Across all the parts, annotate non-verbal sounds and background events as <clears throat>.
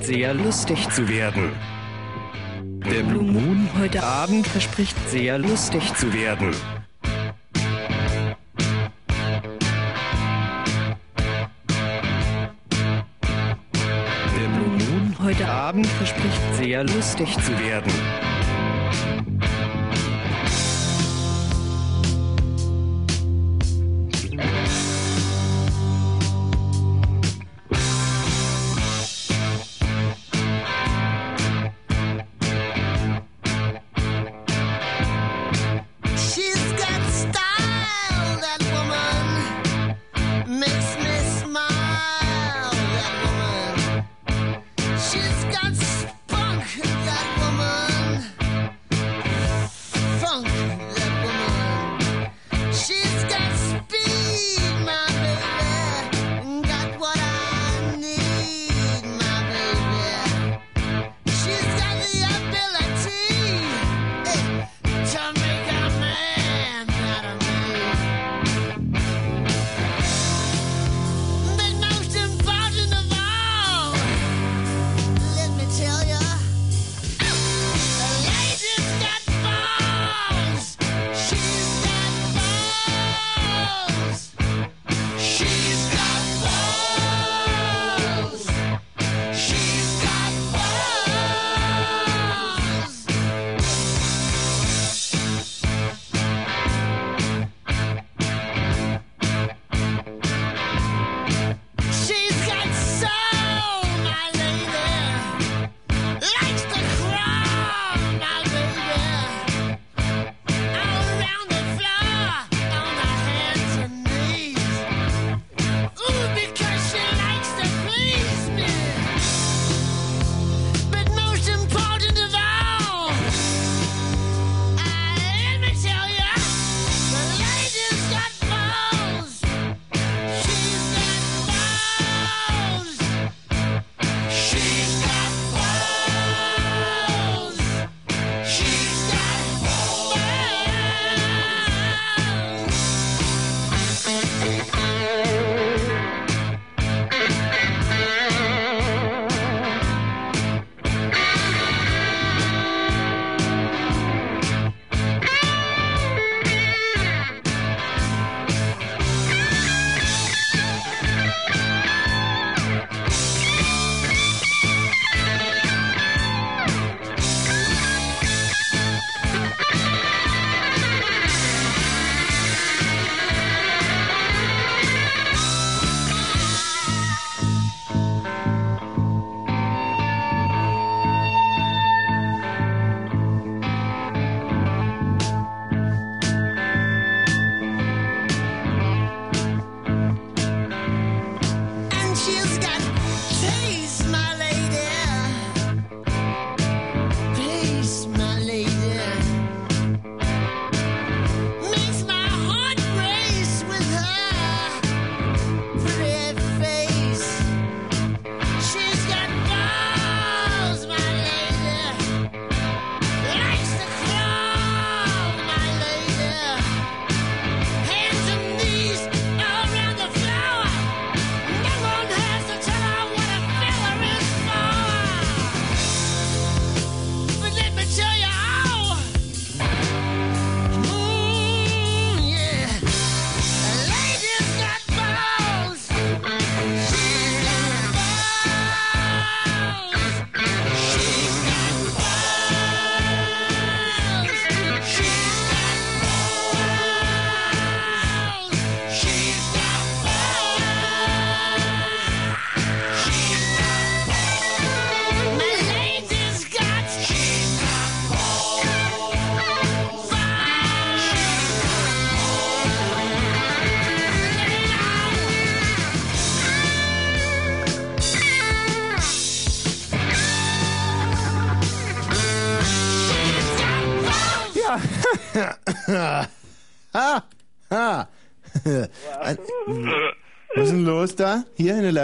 sehr lustig zu werden. Der Blue Moon heute Abend verspricht sehr lustig zu werden. Der Blue Moon heute Abend verspricht sehr lustig zu werden.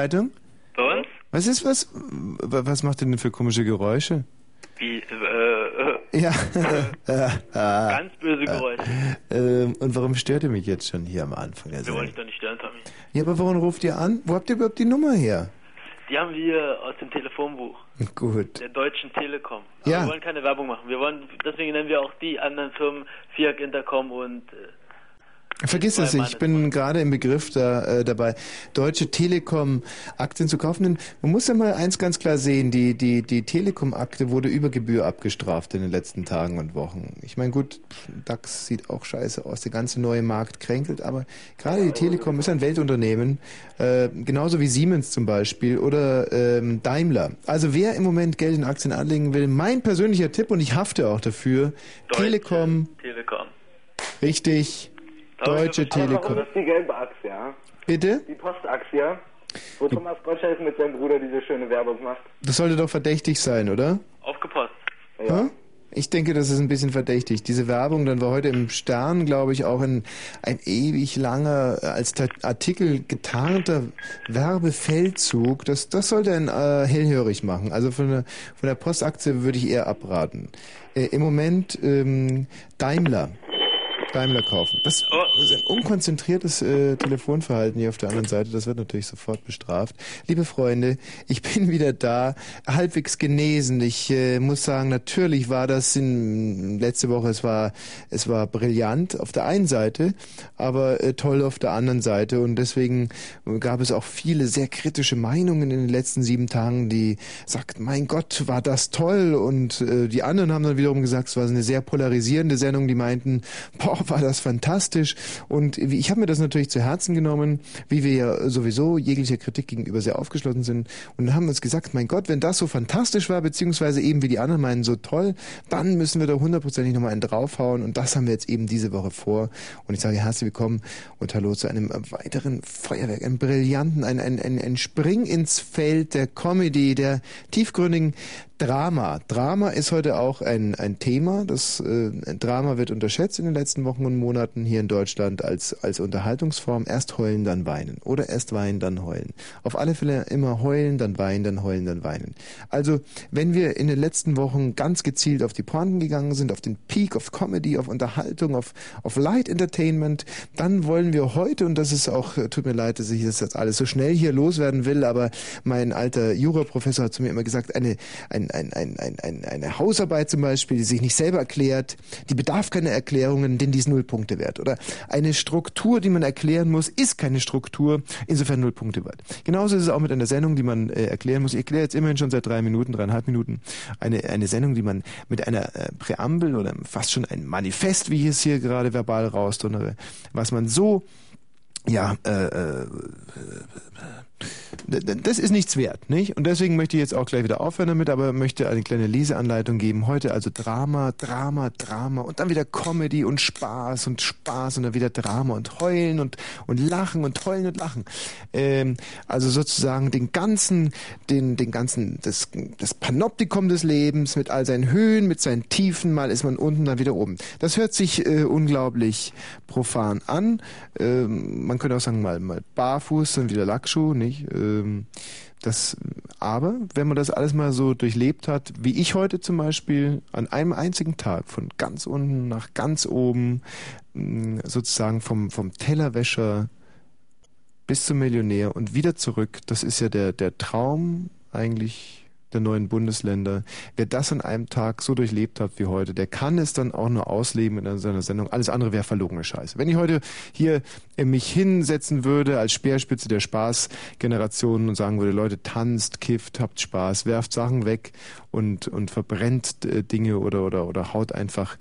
Leitung? Bei uns? Was ist was? Was macht ihr denn für komische Geräusche? Wie, äh, äh, Ja. ganz böse Geräusche. <laughs> Ähm, und warum stört ihr mich jetzt schon hier am Anfang der Wir wollen Sendung? dich doch nicht stören, Tommy. Ja, aber warum ruft ihr an? Wo habt ihr überhaupt die Nummer her? Die haben wir aus dem Telefonbuch Gut. der Deutschen Telekom. Aber Ja. Wir wollen keine Werbung machen. Wir wollen, deswegen nennen wir auch die anderen Firmen FIAC, Intercom und äh, Vergiss es, ich bin gerade im Begriff da, äh, dabei, Deutsche Telekom Aktien zu kaufen. Denn man muss ja mal eins ganz klar sehen, die, die, die Telekom-Akte wurde über Gebühr abgestraft in den letzten Tagen und Wochen. Ich meine, gut, DAX sieht auch scheiße aus, der ganze neue Markt kränkelt, aber gerade die Telekom ist ein Weltunternehmen, äh, genauso wie Siemens zum Beispiel oder ähm, Daimler. Also wer im Moment Geld in Aktien anlegen will, mein persönlicher Tipp, und ich hafte auch dafür, Telekom, Telekom. richtig, Deutsche Telekom. ist die gelbe Achse, ja? Bitte? Die Postachse, wo Thomas Gottschalk mit seinem Bruder diese schöne Werbung macht. Das sollte doch verdächtig sein, oder? Aufgepasst. Ja. Ich denke, das ist ein bisschen verdächtig. Diese Werbung, dann war heute im Stern, glaube ich, auch ein, ein ewig langer, als Artikel getarnter Werbefeldzug. Das, das sollte einen äh, hellhörig machen. Also von der, von der Postaktie würde ich eher abraten. Äh, Im Moment ähm, Daimler. Daimler kaufen. Das ist ein unkonzentriertes äh, Telefonverhalten hier auf der anderen Seite. Das wird natürlich sofort bestraft. Liebe Freunde, ich bin wieder da, halbwegs genesen. Ich äh, muss sagen, natürlich war das in, letzte Woche, es war, es war brillant auf der einen Seite, aber äh, toll auf der anderen Seite. Und deswegen gab es auch viele sehr kritische Meinungen in den letzten sieben Tagen, die sagten, mein Gott, war das toll. Und äh, die anderen haben dann wiederum gesagt, es war eine sehr polarisierende Sendung. Die meinten, boah, war das fantastisch. Und ich habe mir das natürlich zu Herzen genommen, wie wir ja sowieso jeglicher Kritik gegenüber sehr aufgeschlossen sind. Und haben uns gesagt, mein Gott, wenn das so fantastisch war, beziehungsweise eben wie die anderen meinen, so toll, dann müssen wir da hundertprozentig nochmal einen draufhauen. Und das haben wir jetzt eben diese Woche vor. Und ich sage herzlich willkommen und hallo zu einem weiteren Feuerwerk, einem brillanten, ein, ein, ein, ein Spring ins Feld der Comedy, der tiefgründigen Drama. Drama ist heute auch ein, ein Thema. Das äh, Drama wird unterschätzt in den letzten Wochen und Monaten hier in Deutschland als, als Unterhaltungsform. Erst heulen, dann weinen. Oder erst weinen, dann heulen. Auf alle Fälle immer heulen, dann weinen, dann heulen, dann weinen. Also, wenn wir in den letzten Wochen ganz gezielt auf die Pointen gegangen sind, auf den Peak of Comedy, auf Unterhaltung, auf, auf Light Entertainment, dann wollen wir heute, und das ist auch, tut mir leid, dass ich das jetzt alles so schnell hier loswerden will, aber mein alter Juraprofessor hat zu mir immer gesagt, eine, ein, ein, ein, ein, ein, eine Hausarbeit zum Beispiel, die sich nicht selber erklärt, die bedarf keiner Erklärungen, denn die ist null Punkte wert. Oder eine Struktur, die man erklären muss, ist keine Struktur, insofern null Punkte wert. Genauso ist es auch mit einer Sendung, die man äh, erklären muss. Ich erkläre jetzt immerhin schon seit drei Minuten, dreieinhalb Minuten, eine, eine Sendung, die man mit einer äh, Präambel oder fast schon ein Manifest, wie ich es hier gerade verbal rausdonnere, was man so ja, äh, äh, das ist nichts wert, nicht? Und deswegen möchte ich jetzt auch gleich wieder aufhören damit, aber möchte eine kleine Leseanleitung geben. Heute also Drama, Drama, Drama und dann wieder Comedy und Spaß und Spaß und dann wieder Drama und Heulen und, und Lachen und Heulen und Lachen. Ähm, also sozusagen den ganzen, den, den ganzen, das, das Panoptikum des Lebens mit all seinen Höhen, mit seinen Tiefen, mal ist man unten, dann wieder oben. Das hört sich äh, unglaublich profan an. Ähm, man könnte auch sagen, mal, mal barfuß, dann wieder Lackschuh, nicht? Ähm, das, aber wenn man das alles mal so durchlebt hat, wie ich heute zum Beispiel, an einem einzigen Tag von ganz unten nach ganz oben, sozusagen vom, vom Tellerwäscher bis zum Millionär und wieder zurück, das ist ja der, der Traum eigentlich der neuen Bundesländer. Wer das an einem Tag so durchlebt hat wie heute, der kann es dann auch nur ausleben in seiner Sendung. Alles andere wäre verlogene Scheiße. Wenn ich heute hier mich hinsetzen würde als Speerspitze der Spaßgeneration und sagen würde, Leute, tanzt, kifft, habt Spaß, werft Sachen weg und, und verbrennt äh, Dinge oder, oder, oder haut einfach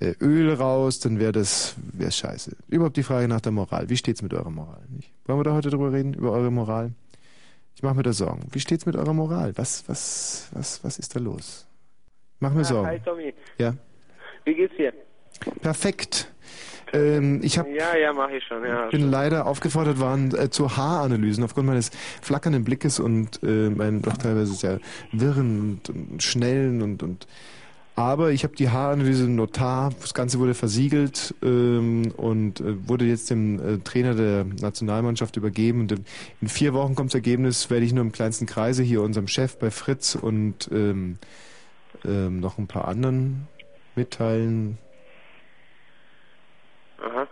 äh, Öl raus, dann wäre das wäre scheiße. Überhaupt die Frage nach der Moral. Wie steht's mit eurer Moral? Nicht? Wollen wir da heute drüber reden, über eure Moral? Ich mache mir da Sorgen. Wie steht's mit eurer Moral? Was, was, was, was ist da los? Mach mir Ah, Sorgen. Hi Tommy, Ja. wie geht's dir? Perfekt. Ähm, ich habe Ja, ja, mach ich schon, ja. bin leider aufgefordert worden äh, zu Haaranalysen aufgrund meines flackernden Blickes und äh, meinen doch teilweise sehr wirren und, und schnellen und, und aber ich habe die Haaranalyse im Notar, das Ganze wurde versiegelt ähm, und äh, wurde jetzt dem äh, Trainer der Nationalmannschaft übergeben. Und in, in vier Wochen kommt das Ergebnis, werde ich nur im kleinsten Kreise hier unserem Chef bei Fritz und ähm, ähm, noch ein paar anderen mitteilen. Aha.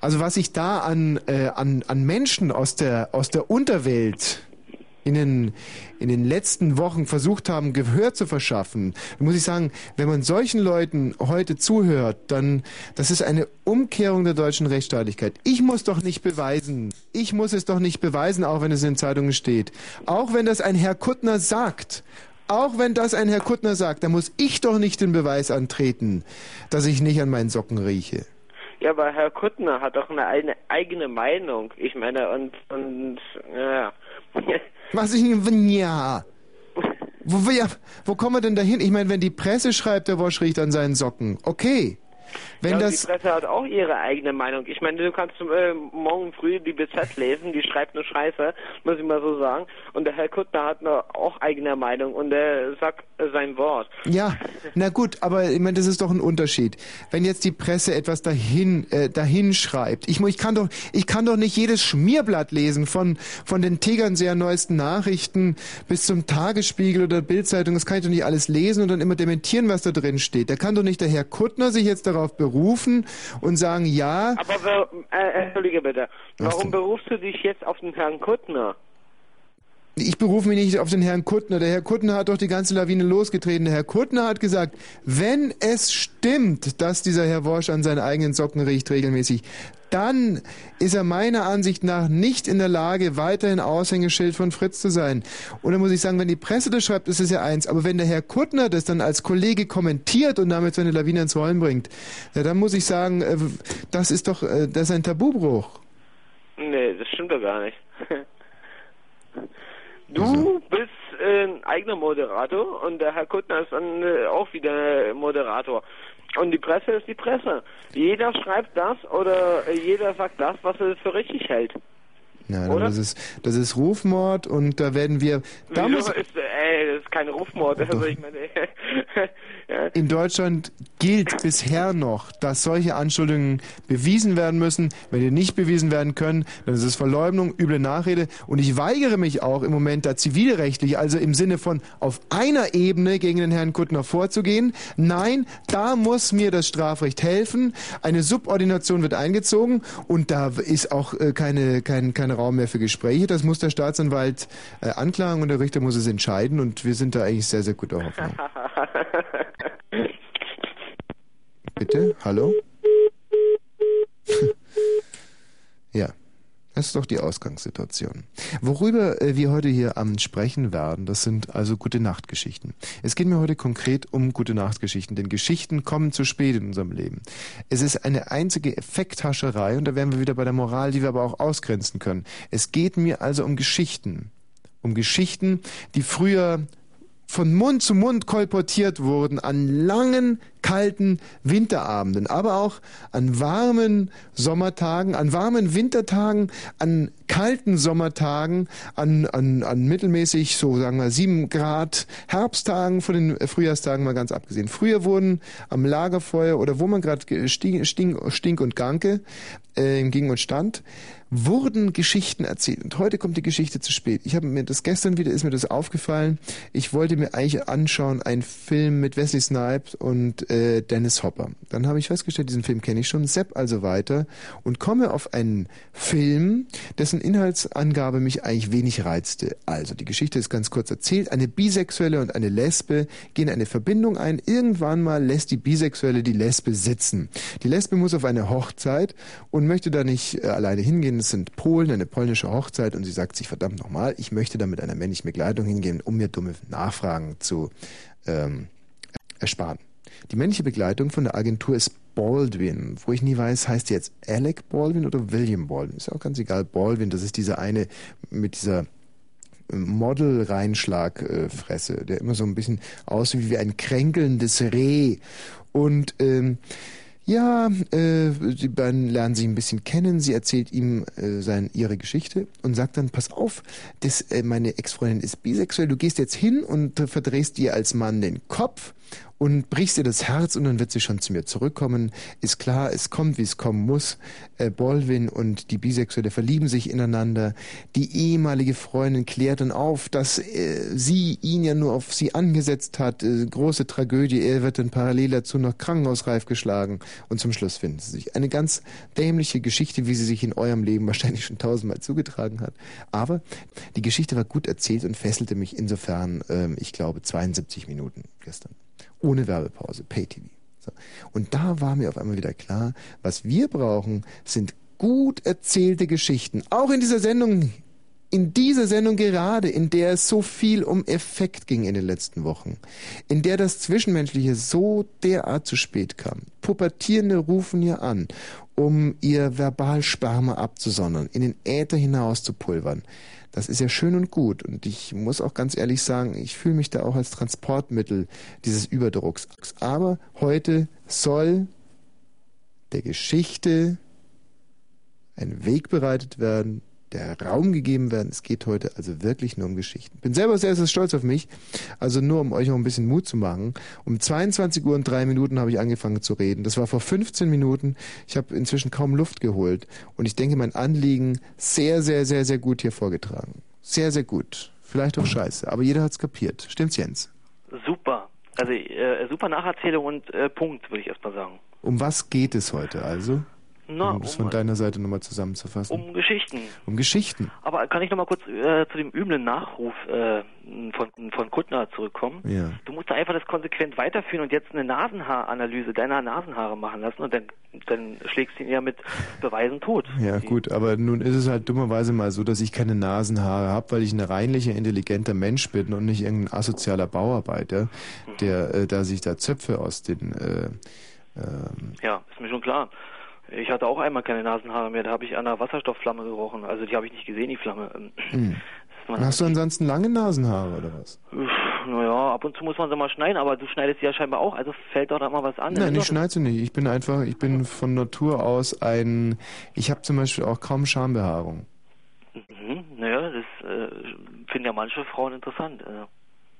Also was ich da an, äh, an, an Menschen aus der, aus der Unterwelt in den, in den letzten Wochen versucht haben, Gehör zu verschaffen, muss ich sagen, wenn man solchen Leuten heute zuhört, dann, das ist eine Umkehrung der deutschen Rechtsstaatlichkeit. Ich muss doch nicht beweisen. Ich muss es doch nicht beweisen, auch wenn es in Zeitungen steht. Auch wenn das ein Herr Kuttner sagt. Auch wenn das ein Herr Kuttner sagt, dann muss ich doch nicht den Beweis antreten, dass ich nicht an meinen Socken rieche. Ja, aber Herr Kuttner hat doch eine eigene Meinung. Ich meine, und, und, ja. Was ich ja. Wo, wir, wo kommen wir denn dahin? Ich meine, wenn die Presse schreibt, der Wosch riecht an seinen Socken. Okay. Wenn ja, das die Presse hat auch ihre eigene Meinung. Ich meine, du kannst äh, morgen früh die BZ lesen, die schreibt nur Scheiße, muss ich mal so sagen. Und der Herr Kuttner hat eine, auch eigene Meinung und er sagt sein Wort. Ja, na gut, aber ich meine, das ist doch ein Unterschied. Wenn jetzt die Presse etwas dahin äh, dahin schreibt, ich, ich kann doch ich kann doch nicht jedes Schmierblatt lesen von von den Tegernseer neuesten Nachrichten bis zum Tagesspiegel oder Bildzeitung, das kann ich doch nicht alles lesen und dann immer dementieren, was da drin steht. Da kann doch nicht der Herr Kuttner sich jetzt darauf berufen und sagen, ja, Aber äh, entschuldige bitte, warum berufst du dich jetzt auf den Herrn Kuttner? Ich berufe mich nicht auf den Herrn Kuttner. Der Herr Kuttner hat doch die ganze Lawine losgetreten. Der Herr Kuttner hat gesagt, wenn es stimmt, dass dieser Herr Worsch an seinen eigenen Socken riecht regelmäßig, dann ist er meiner Ansicht nach nicht in der Lage, weiterhin Aushängeschild von Fritz zu sein. Und dann muss ich sagen, wenn die Presse das schreibt, ist es ja eins. Aber wenn der Herr Kuttner das dann als Kollege kommentiert und damit seine Lawine ins Rollen bringt, ja, dann muss ich sagen, äh, das ist doch, äh, das ist ein Tabubruch. Nee, das stimmt doch gar nicht. <laughs> Du bist äh, ein eigener Moderator und der Herr Kuttner ist dann auch wieder Moderator. Und die Presse ist die Presse. Jeder schreibt das oder äh, jeder sagt das, was er für richtig hält. Ja, Oder? das ist, das ist Rufmord und da werden wir, da muss, ist, ey, das ist kein Rufmord. Also ich meine, <laughs> ja. In Deutschland gilt bisher noch, dass solche Anschuldigungen bewiesen werden müssen. Wenn die nicht bewiesen werden können, dann ist es Verleumdung, üble Nachrede. Und ich weigere mich auch im Moment da zivilrechtlich, also im Sinne von auf einer Ebene gegen den Herrn Kuttner vorzugehen. Nein, da muss mir das Strafrecht helfen. Eine Subordination wird eingezogen und da ist auch äh, keine, kein, kein Raum mehr für Gespräche. Das muss der Staatsanwalt äh, anklagen und der Richter muss es entscheiden. Und wir sind da eigentlich sehr, sehr guter Hoffnung. <laughs> Bitte? Hallo? Das ist doch die Ausgangssituation. Worüber äh, wir heute hier am Sprechen werden, das sind also gute Nachtgeschichten. Es geht mir heute konkret um gute Nachtgeschichten, denn Geschichten kommen zu spät in unserem Leben. Es ist eine einzige Effekthascherei und da wären wir wieder bei der Moral, die wir aber auch ausgrenzen können. Es geht mir also um Geschichten. Um Geschichten, die früher von Mund zu Mund kolportiert wurden an langen, kalten Winterabenden, aber auch an warmen Sommertagen, an warmen Wintertagen, an kalten Sommertagen, an, an, an mittelmäßig, so sagen wir, sieben Grad Herbsttagen von den Frühjahrstagen mal ganz abgesehen. Früher wurden am Lagerfeuer oder wo man gerade Stink, Stink, und Ganke äh, ging und stand, wurden Geschichten erzählt. Und heute kommt die Geschichte zu spät. Ich habe mir das gestern wieder ist mir das aufgefallen. Ich wollte mir eigentlich anschauen einen Film mit Wesley Snipes und äh, Dennis Hopper. Dann habe ich festgestellt, diesen Film kenne ich schon, sepp also weiter und komme auf einen Film, dessen Inhaltsangabe mich eigentlich wenig reizte. Also die Geschichte ist ganz kurz erzählt. Eine Bisexuelle und eine Lesbe gehen eine Verbindung ein. Irgendwann mal lässt die Bisexuelle die Lesbe sitzen. Die Lesbe muss auf eine Hochzeit und möchte da nicht äh, alleine hingehen. Sind Polen, eine polnische Hochzeit und sie sagt sich verdammt nochmal, ich möchte da mit einer männlichen Begleitung hingehen, um mir dumme Nachfragen zu ähm, ersparen. Die männliche Begleitung von der Agentur ist Baldwin, wo ich nie weiß, heißt die jetzt Alec Baldwin oder William Baldwin? Ist ja auch ganz egal. Baldwin, das ist dieser eine mit dieser Model-Reinschlag-Fresse, der immer so ein bisschen aussieht wie ein kränkelndes Reh. Und ähm, ja, äh, die beiden lernen sich ein bisschen kennen. Sie erzählt ihm äh, sein, ihre Geschichte und sagt dann, pass auf, das, äh, meine Ex-Freundin ist bisexuell, du gehst jetzt hin und verdrehst dir als Mann den Kopf und brichst ihr das Herz und dann wird sie schon zu mir zurückkommen. Ist klar, es kommt, wie es kommen muss. Äh, Bolvin und die Bisexuelle verlieben sich ineinander. Die ehemalige Freundin klärt dann auf, dass äh, sie ihn ja nur auf sie angesetzt hat. Äh, große Tragödie. Er wird dann parallel dazu noch krankenhausreif geschlagen und zum Schluss finden sie sich. Eine ganz dämliche Geschichte, wie sie sich in eurem Leben wahrscheinlich schon tausendmal zugetragen hat. Aber die Geschichte war gut erzählt und fesselte mich insofern, ähm, ich glaube, 72 Minuten gestern. Ohne Werbepause, Pay-TV. So. Und da war mir auf einmal wieder klar, was wir brauchen, sind gut erzählte Geschichten. Auch in dieser Sendung, in dieser Sendung gerade, in der es so viel um Effekt ging in den letzten Wochen, in der das Zwischenmenschliche so derart zu spät kam. Pubertierende rufen hier an, um ihr Verbalsperma abzusondern, in den Äther hinaus zu pulvern. Das ist ja schön und gut. Und ich muss auch ganz ehrlich sagen, ich fühle mich da auch als Transportmittel dieses Überdrucks. Aber heute soll der Geschichte ein Weg bereitet werden, der Raum gegeben werden. Es geht heute also wirklich nur um Geschichten. Bin selber sehr, sehr stolz auf mich. Also nur, um euch noch ein bisschen Mut zu machen. Um 22 Uhr und drei Minuten habe ich angefangen zu reden. Das war vor 15 Minuten. Ich habe inzwischen kaum Luft geholt. Und ich denke, mein Anliegen sehr, sehr, sehr, sehr gut hier vorgetragen. Sehr, sehr gut. Vielleicht auch scheiße. Aber jeder hat's kapiert. Stimmt's, Jens? Super. Also äh, super Nacherzählung und äh, Punkt, würde ich erstmal sagen. Um was geht es heute also? Na, um es um, von deiner Seite nochmal zusammenzufassen. um Geschichten. Um Geschichten. Aber kann ich noch mal kurz äh, zu dem üblen Nachruf äh, von, von Kuttner zurückkommen? Ja. Du musst da einfach das konsequent weiterführen und jetzt eine Nasenhaaranalyse deiner Nasenhaare machen lassen und dann, dann schlägst du ihn ja mit Beweisen tot. Ja, Die- gut, aber nun ist es halt dummerweise mal so, dass ich keine Nasenhaare habe, weil ich ein reinlicher, intelligenter Mensch bin und nicht irgendein asozialer Bauarbeiter, der äh, da sich da Zöpfe aus den äh, ähm, Ja, ist mir schon klar. Ich hatte auch einmal keine Nasenhaare mehr, da habe ich an einer Wasserstoffflamme gerochen. Also die habe ich nicht gesehen, die Flamme. Hm. <clears throat> Hast du ansonsten lange Nasenhaare oder was? Naja, ab und zu muss man sie mal schneiden, aber du schneidest sie ja scheinbar auch, also fällt doch da mal was an. Nein, ich schneide sie nicht. Ich bin einfach, ich bin von Natur aus ein, ich habe zum Beispiel auch kaum Schambehaarung. Mhm, naja, das äh, finden ja manche Frauen interessant. Also.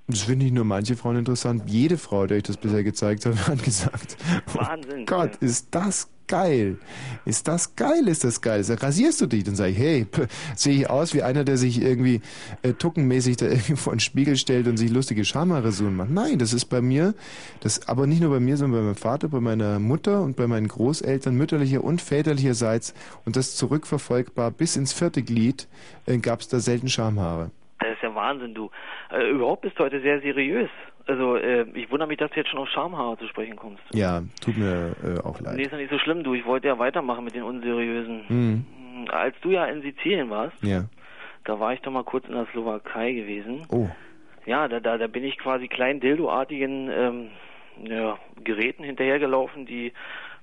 Das finde ich nur manche Frauen interessant. Jede Frau, der ich das bisher gezeigt habe, <laughs> hat gesagt, Wahnsinn. oh Gott, ist das geil. Ist das geil, ist das geil. Sag, rasierst du dich? Dann sage ich, hey, <laughs> sehe ich aus wie einer, der sich irgendwie äh, tuckenmäßig da <laughs> irgendwie vor den Spiegel stellt und sich lustige Schamhaarrasuren macht. Nein, das ist bei mir, das aber nicht nur bei mir, sondern bei meinem Vater, bei meiner Mutter und bei meinen Großeltern mütterlicher und väterlicherseits und das zurückverfolgbar bis ins vierte Glied äh, gab es da selten Schamhaare. Das ist ja Wahnsinn, du. Äh, überhaupt bist du heute sehr seriös. Also äh, ich wundere mich, dass du jetzt schon auf Schamhaare zu sprechen kommst. Ja, tut mir äh, auch leid. Nee, ist ja nicht so schlimm, du. Ich wollte ja weitermachen mit den Unseriösen. Hm, Hm, Als du ja in Sizilien warst, ja. da war ich doch mal kurz in der Slowakei gewesen. Oh, Ja, da, da, da bin ich quasi kleinen Dildo-artigen ähm, ja, Geräten hinterhergelaufen, die,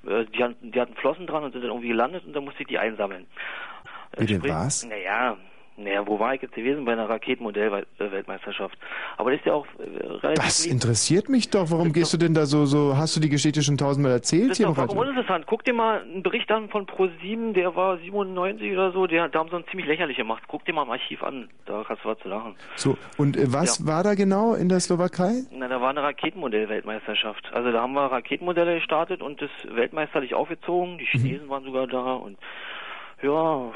äh, die, hatten, die hatten Flossen dran und sind dann irgendwie gelandet und da musste ich die einsammeln. Bitte was? Naja, naja, wo war ich jetzt gewesen? Bei einer Raketenmodell-Weltmeisterschaft. Aber das ist ja auch äh, relativ das interessiert mich doch. Warum gehst du denn da so, so, hast du die Geschichte schon tausendmal erzählt Das ist hier doch vollkommen uninteressant. Guck dir mal einen Bericht an von Pro7, der war 97 oder so, der, da haben sie uns ziemlich lächerlich gemacht. Guck dir mal im Archiv an, da hast du was zu lachen. So, und äh, was Ja. war da genau in der Slowakei? Na, da war eine Raketenmodell-Weltmeisterschaft. Also da haben wir Raketenmodelle gestartet und das weltmeisterlich aufgezogen. Mhm. Die Chinesen waren sogar da und ja, war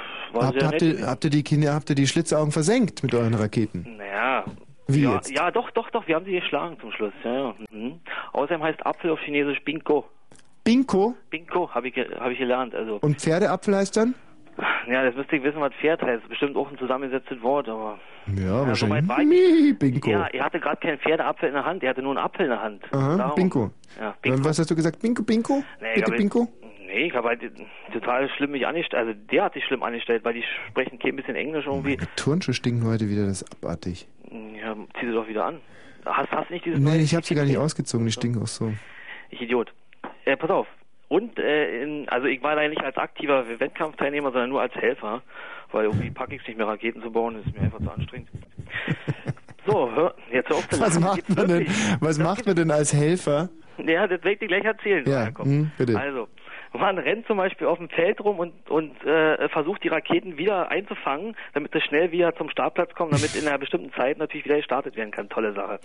Habt, sehr habt, nett. ihr, habt ihr die Kinder, habt ihr die Schlitzaugen versenkt mit euren Raketen? Naja. Wie ja, jetzt? ja, doch, doch, doch, wir haben sie geschlagen zum Schluss. Ja, ja. Mhm. Außerdem heißt Apfel auf Chinesisch Binko. Binko? Binko habe ich, hab ich gelernt. Also, Und Pferdeapfel heißt dann? ja, das müsste ich wissen, was Pferd heißt. Bestimmt auch ein zusammengesetztes Wort, aber. Ja, wahrscheinlich. soweit war ich Mie, Binko. Ja, er hatte gerade keinen Pferdeapfel in der Hand, er hatte nur einen Apfel in der Hand. Aha, Darum- Binko. Ja, Binko. Und was hast du gesagt? Binko, Binko? Nee, Bitte Binko? Nee, ich habe halt total schlimm mich angestellt. Also der hat sich schlimm angestellt, weil die sprechen kein bisschen Englisch irgendwie. Meine Turnschuhe stinken heute wieder, das ist abartig. Ja, zieh sie doch wieder an. Hast, hast du nicht dieses neue ich habe sie gar nicht ausgezogen, die stinken auch so. Ich Idiot. Äh, pass auf. Und, äh, in, also ich war da nicht als aktiver Wettkampfteilnehmer, sondern nur als Helfer, weil irgendwie packe ich es nicht mehr, Raketen zu bauen, das ist mir einfach zu anstrengend. So, hör, jetzt hör auf zu Was macht man denn, was Das macht man denn als Helfer? Ja, das werde ich dir gleich erzählen. Ja, Jakob. hm, bitte. Also, man rennt zum Beispiel auf dem Feld rum und, und äh, versucht die Raketen wieder einzufangen, damit sie schnell wieder zum Startplatz kommen, damit in einer bestimmten Zeit natürlich wieder gestartet werden kann. Tolle Sache.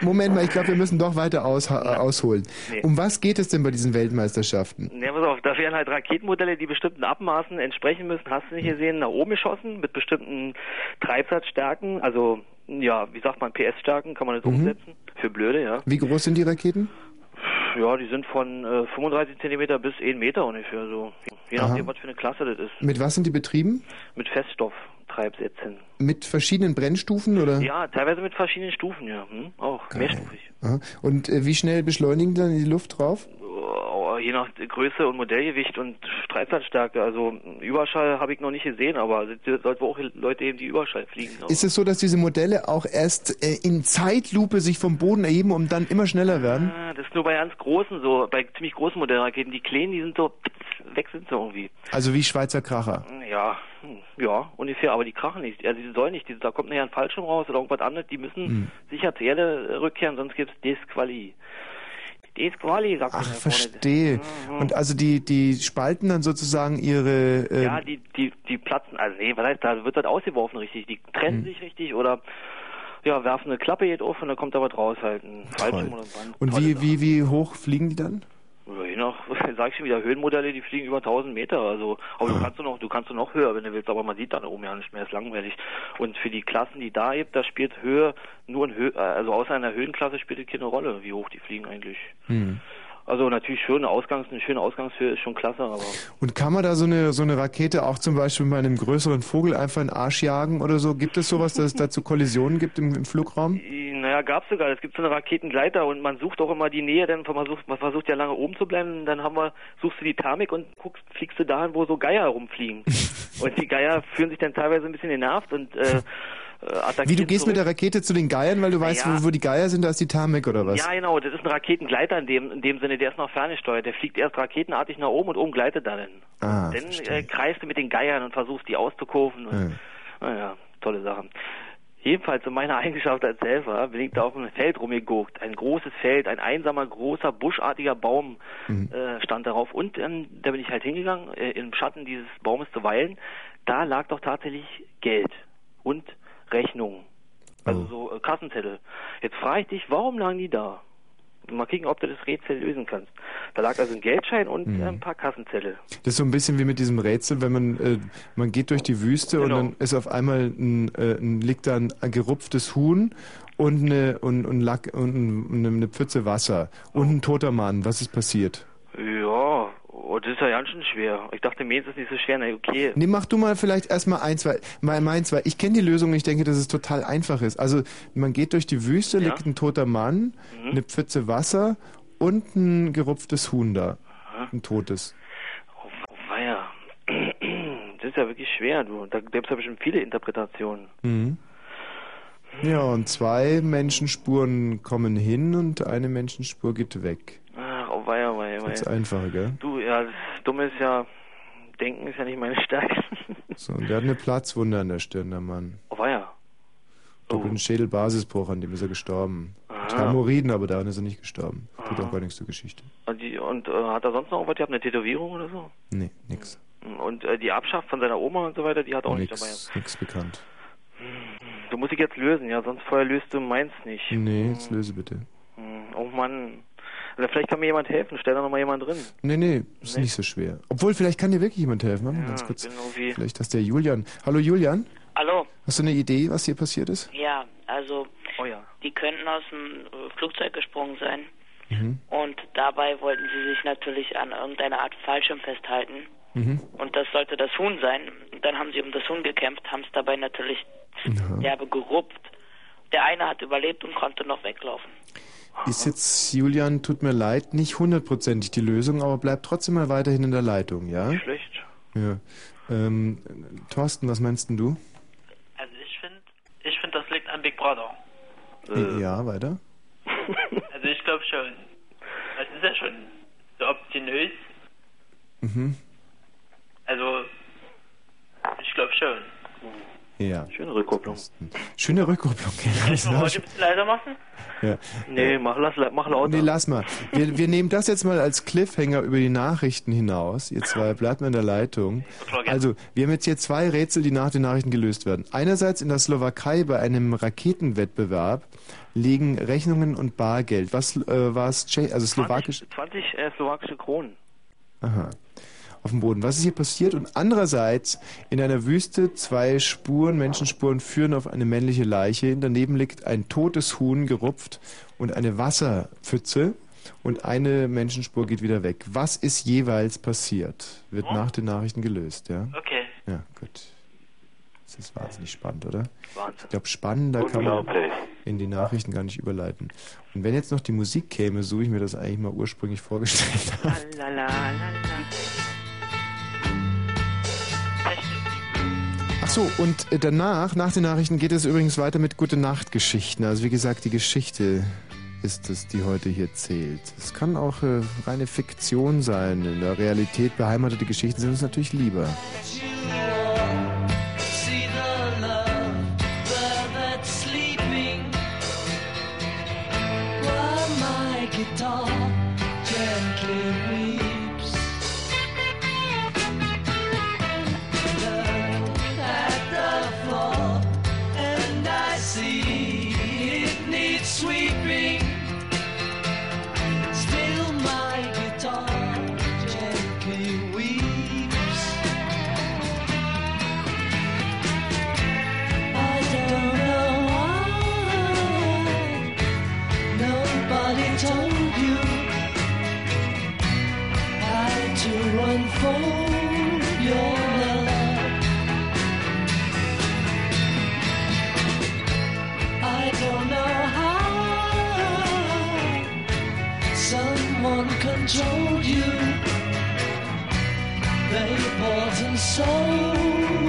Moment mal, ich glaube, wir müssen doch weiter aus, äh, ausholen. Nee. Um was geht es denn bei diesen Weltmeisterschaften? Ne, pass auf, da werden halt Raketenmodelle, die bestimmten Abmaßen entsprechen müssen, hast du nicht gesehen, nach oben geschossen, mit bestimmten Treibsatzstärken, also, ja, wie sagt man, PS-Stärken, kann man das umsetzen, für Blöde, ja. Wie groß sind die Raketen? Ja, die sind von äh, 35 Zentimeter bis 1 Meter ungefähr, so. Je Aha. nachdem, was für eine Klasse das ist. Mit was sind die betrieben? Mit Feststofftreibsätzen. Mit verschiedenen Brennstufen oder? Ja, teilweise mit verschiedenen Stufen, ja. Hm? Auch mehrstufig. Aha. Und äh, wie schnell beschleunigen die dann in die Luft drauf? Oh, Je nach Größe und Modellgewicht und Treibsatzstärke. Also Überschall habe ich noch nicht gesehen, aber es sollte auch Leute eben die Überschall fliegen. Aber Ist es so, dass diese Modelle auch erst äh, in Zeitlupe sich vom Boden erheben und dann immer schneller werden? Ah, das ist nur bei ganz großen so, bei ziemlich großen Modellraketen. Die kleinen, die sind so weg sind so irgendwie. Also wie Schweizer Kracher. Ja, hm, ja, ungefähr, aber die krachen nicht. Also die sollen nicht, die, da kommt nachher ein Fallschirm raus oder irgendwas anderes. Die müssen Hm. sicher zur Erde äh, rückkehren, sonst gibt's Disquali. Disquali, sagt man Ach, vorne. verstehe. Und also die, die spalten dann sozusagen ihre... Äh, Ja, die, die, die platzen, also nee, was heißt, da wird das ausgeworfen richtig. Die trennen sich richtig oder ja, werfen eine Klappe jetzt auf und dann kommt da was raus halt. Ein Fallschirm oder ein Band. und Tolle wie, wie, wie hoch fliegen die dann? Ja, je nach, <laughs> sag ich schon wieder, Höhenmodelle, die fliegen über 1000 Meter, also, aber du kannst du noch, du kannst du noch höher, wenn du willst, aber man sieht dann oben ja nicht mehr, ist langweilig. Und für die Klassen, die da gibt, da spielt Höhe nur in Höhe, also außer einer Höhenklasse spielt es keine Rolle, wie hoch die fliegen eigentlich. Hm. Also natürlich schon eine Ausgangs, eine schöne Ausgangshöhe ist schon klasse, aber Und kann man da so eine, so eine Rakete auch zum Beispiel bei einem größeren Vogel einfach in den Arsch jagen oder so? Gibt es sowas, dass es dazu Kollisionen gibt im, im Flugraum? Naja, gab's sogar. Es gibt so eine Raketengleiter und man sucht auch immer die Nähe, denn man versucht, man versucht ja lange oben zu bleiben. Dann haben wir, suchst du die Thermik und guckst, fliegst du dahin, wo so Geier rumfliegen. <laughs> und die Geier fühlen sich dann teilweise ein bisschen genervt und äh, attackieren Wie, du gehst zurück. mit der Rakete zu den Geiern, weil du weißt, Ja. wo, wo die Geier sind, da ist die Thermik oder was? Ja, genau, das ist ein Raketengleiter in dem, in dem Sinne, der ist noch ferngesteuert. Der fliegt erst raketenartig nach oben und oben gleitet da dann. Ah, dann äh, kreist du mit den Geiern und versuchst die auszukurven. Und, Ja. Naja, tolle Sachen. Jedenfalls in meiner Eigenschaft als Helfer bin ich da auf einem Feld rumgeguckt. Ein großes Feld, ein einsamer, großer, buschartiger Baum Mhm. äh, stand darauf. Und ähm, da bin ich halt hingegangen, äh, im Schatten dieses Baumes zu weilen. Da lag doch tatsächlich Geld und Rechnungen. Also so äh, Kassenzettel. Jetzt frage ich dich, warum lagen die da? Mal kicken, ob du das Rätsel lösen kannst. Da lag also ein Geldschein und Mhm. äh, ein paar Kassenzettel. Das ist so ein bisschen wie mit diesem Rätsel, wenn man äh, man geht durch die Wüste Genau. und dann ist auf einmal ein, äh, ein, liegt da ein, ein gerupftes Huhn und eine und, und, Lack, und ein- eine Pfütze Wasser und ein toter Mann. Was ist passiert? Ja, oh, das ist ja ganz schön schwer. Ich dachte, mir ist es nicht so schwer. Na, okay. Nee, mach du mal vielleicht erstmal eins, weil mal meins, weil ich kenne die Lösung und ich denke, dass es total einfach ist. Also man geht durch die Wüste, Ja. liegt ein toter Mann, Mhm. eine Pfütze Wasser und ein gerupftes Huhn da. Ein totes. Oh, weia. <clears throat> Das ist ja wirklich schwer, du. Da gibt es ja bestimmt viele Interpretationen. Mhm. Ja, und zwei Menschenspuren kommen hin und eine Menschenspur geht weg. Ach, oh weia, weia, Ganz weia. einfacher, gell? Du, Dumme ist ja, Denken ist ja nicht meine Stärke. <laughs> So, und der hat eine Platzwunde an der Stirn, der Mann. oh weia. Doppelten Schädelbasisbruch, an dem ist er gestorben. Aha. Hämorrhoiden, aber daran ist er nicht gestorben. Tut auch gar nichts zur Geschichte. Und, die, und äh, hat er sonst noch irgendwas gehabt? Eine Tätowierung oder so? Nee, nix. Und äh, die Erbschaft von seiner Oma und so weiter, die hat auch nicht dabei. Nix, nix bekannt. Du musst dich jetzt lösen, ja, sonst vorher löst du meins nicht. Nee, jetzt löse bitte. Hm, Oh Mann. Oder vielleicht kann mir jemand helfen. Stell da noch mal jemand drin. Nee, nee, ist nicht so schwer. Obwohl, vielleicht kann dir wirklich jemand helfen. Warte mal ganz kurz. irgendwie- Vielleicht hast der Julian. Hallo Julian, Hallo, hast du eine Idee, was hier passiert ist? ja, also Oh ja. die könnten aus dem Flugzeug gesprungen sein Mhm. und dabei wollten sie sich natürlich an irgendeiner Art Fallschirm festhalten Mhm. und das sollte das Huhn sein. Und dann haben sie um das Huhn gekämpft, haben es dabei natürlich derbe gerupft. Der eine hat überlebt und konnte noch weglaufen. Ist jetzt, Julian, tut mir leid, nicht hundertprozentig die Lösung, aber bleib trotzdem mal weiterhin in der Leitung, ja? Schlecht. Ja. Ähm, Thorsten, was meinst denn du? Also ich finde, ich finde, das liegt an Big Brother. Ja, weiter. <laughs> Also ich glaube schon. Das ist ja schon so obstinös. Mhm. Also ich glaube schon. Ja. Schöne Rückkopplung. Schöne Rückkopplung. Ein schon- bisschen leiser machen? ja. Nee, mach, lass, mach lauter. Nee, lass mal. Wir, wir nehmen das jetzt mal als Cliffhanger über die Nachrichten hinaus. Ihr zwei bleibt mal in der Leitung. Also, wir haben jetzt hier zwei Rätsel, die nach den Nachrichten gelöst werden. Einerseits in der Slowakei bei einem Raketenwettbewerb legen Rechnungen und Bargeld. Was äh, war es? Also slowakisch. 20 äh, slowakische Kronen. Aha. Auf dem Boden. Was ist hier passiert? Und andererseits in einer Wüste zwei Spuren, Menschenspuren führen auf eine männliche Leiche. Daneben liegt ein totes Huhn gerupft und eine Wasserpfütze. Und eine Menschenspur geht wieder weg. Was ist jeweils passiert? Wird nach den Nachrichten gelöst, ja? Okay. Ja, gut. Das ist wahnsinnig spannend, oder? Wahnsinn. Ich glaube, spannender kann man in die Nachrichten gar nicht überleiten. Und wenn jetzt noch die Musik käme, so wie ich mir das eigentlich mal ursprünglich vorgestellt <laughs> habe. Ach so, und äh, danach, nach den Nachrichten, geht es übrigens weiter mit Gute Nacht Geschichten. Also wie gesagt, die Geschichte ist es, die heute hier zählt. Es kann auch äh, reine Fiktion sein. In der Realität beheimatete Geschichten sind uns natürlich lieber. See controlled your love. I don't know how someone controlled you. They bought and sold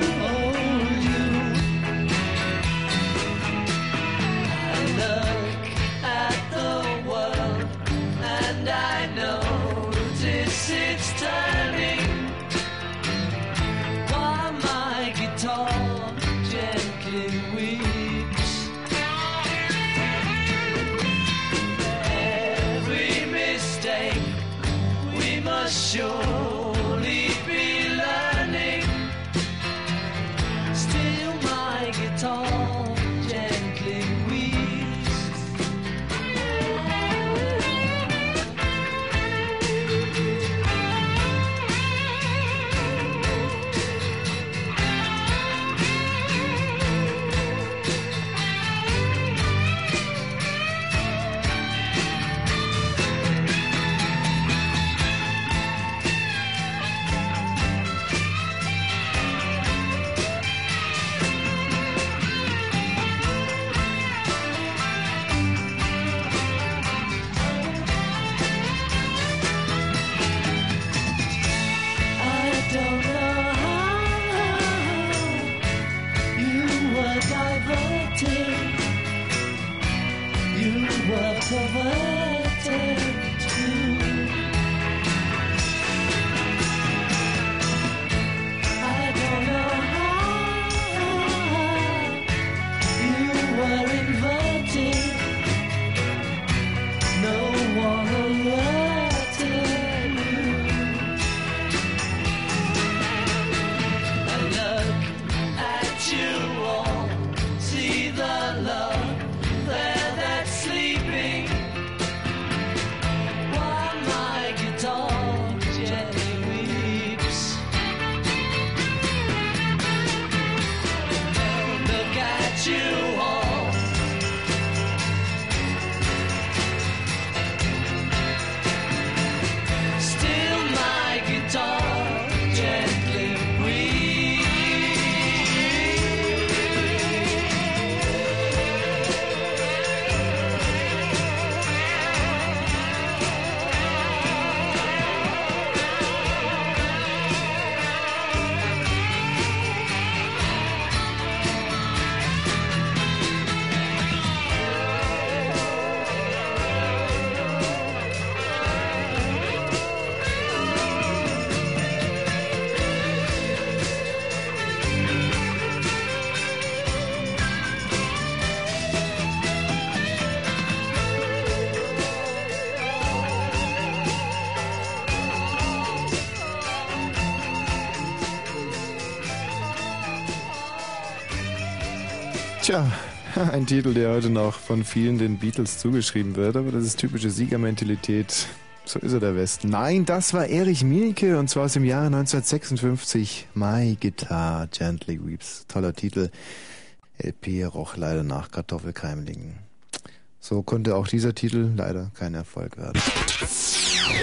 Tja, <laughs> Ein Titel, der heute noch von vielen den Beatles zugeschrieben wird, aber das ist typische Siegermentalität. So ist er der Westen. Nein, das war Erich Mielke und zwar aus dem Jahre 1956. My Guitar Gently Weeps. Toller Titel. LP roch leider nach Kartoffelkeimlingen. So konnte auch dieser Titel leider kein Erfolg werden.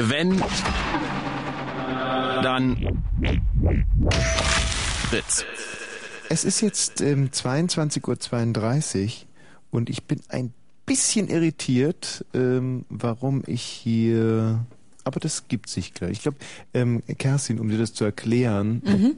Wenn, dann Fritz. Es ist jetzt ähm, 22.32 Uhr und ich bin ein bisschen irritiert, ähm, warum ich hier. Aber das gibt sich gleich. Ich glaube, ähm, Kerstin, um dir das zu erklären, Mhm.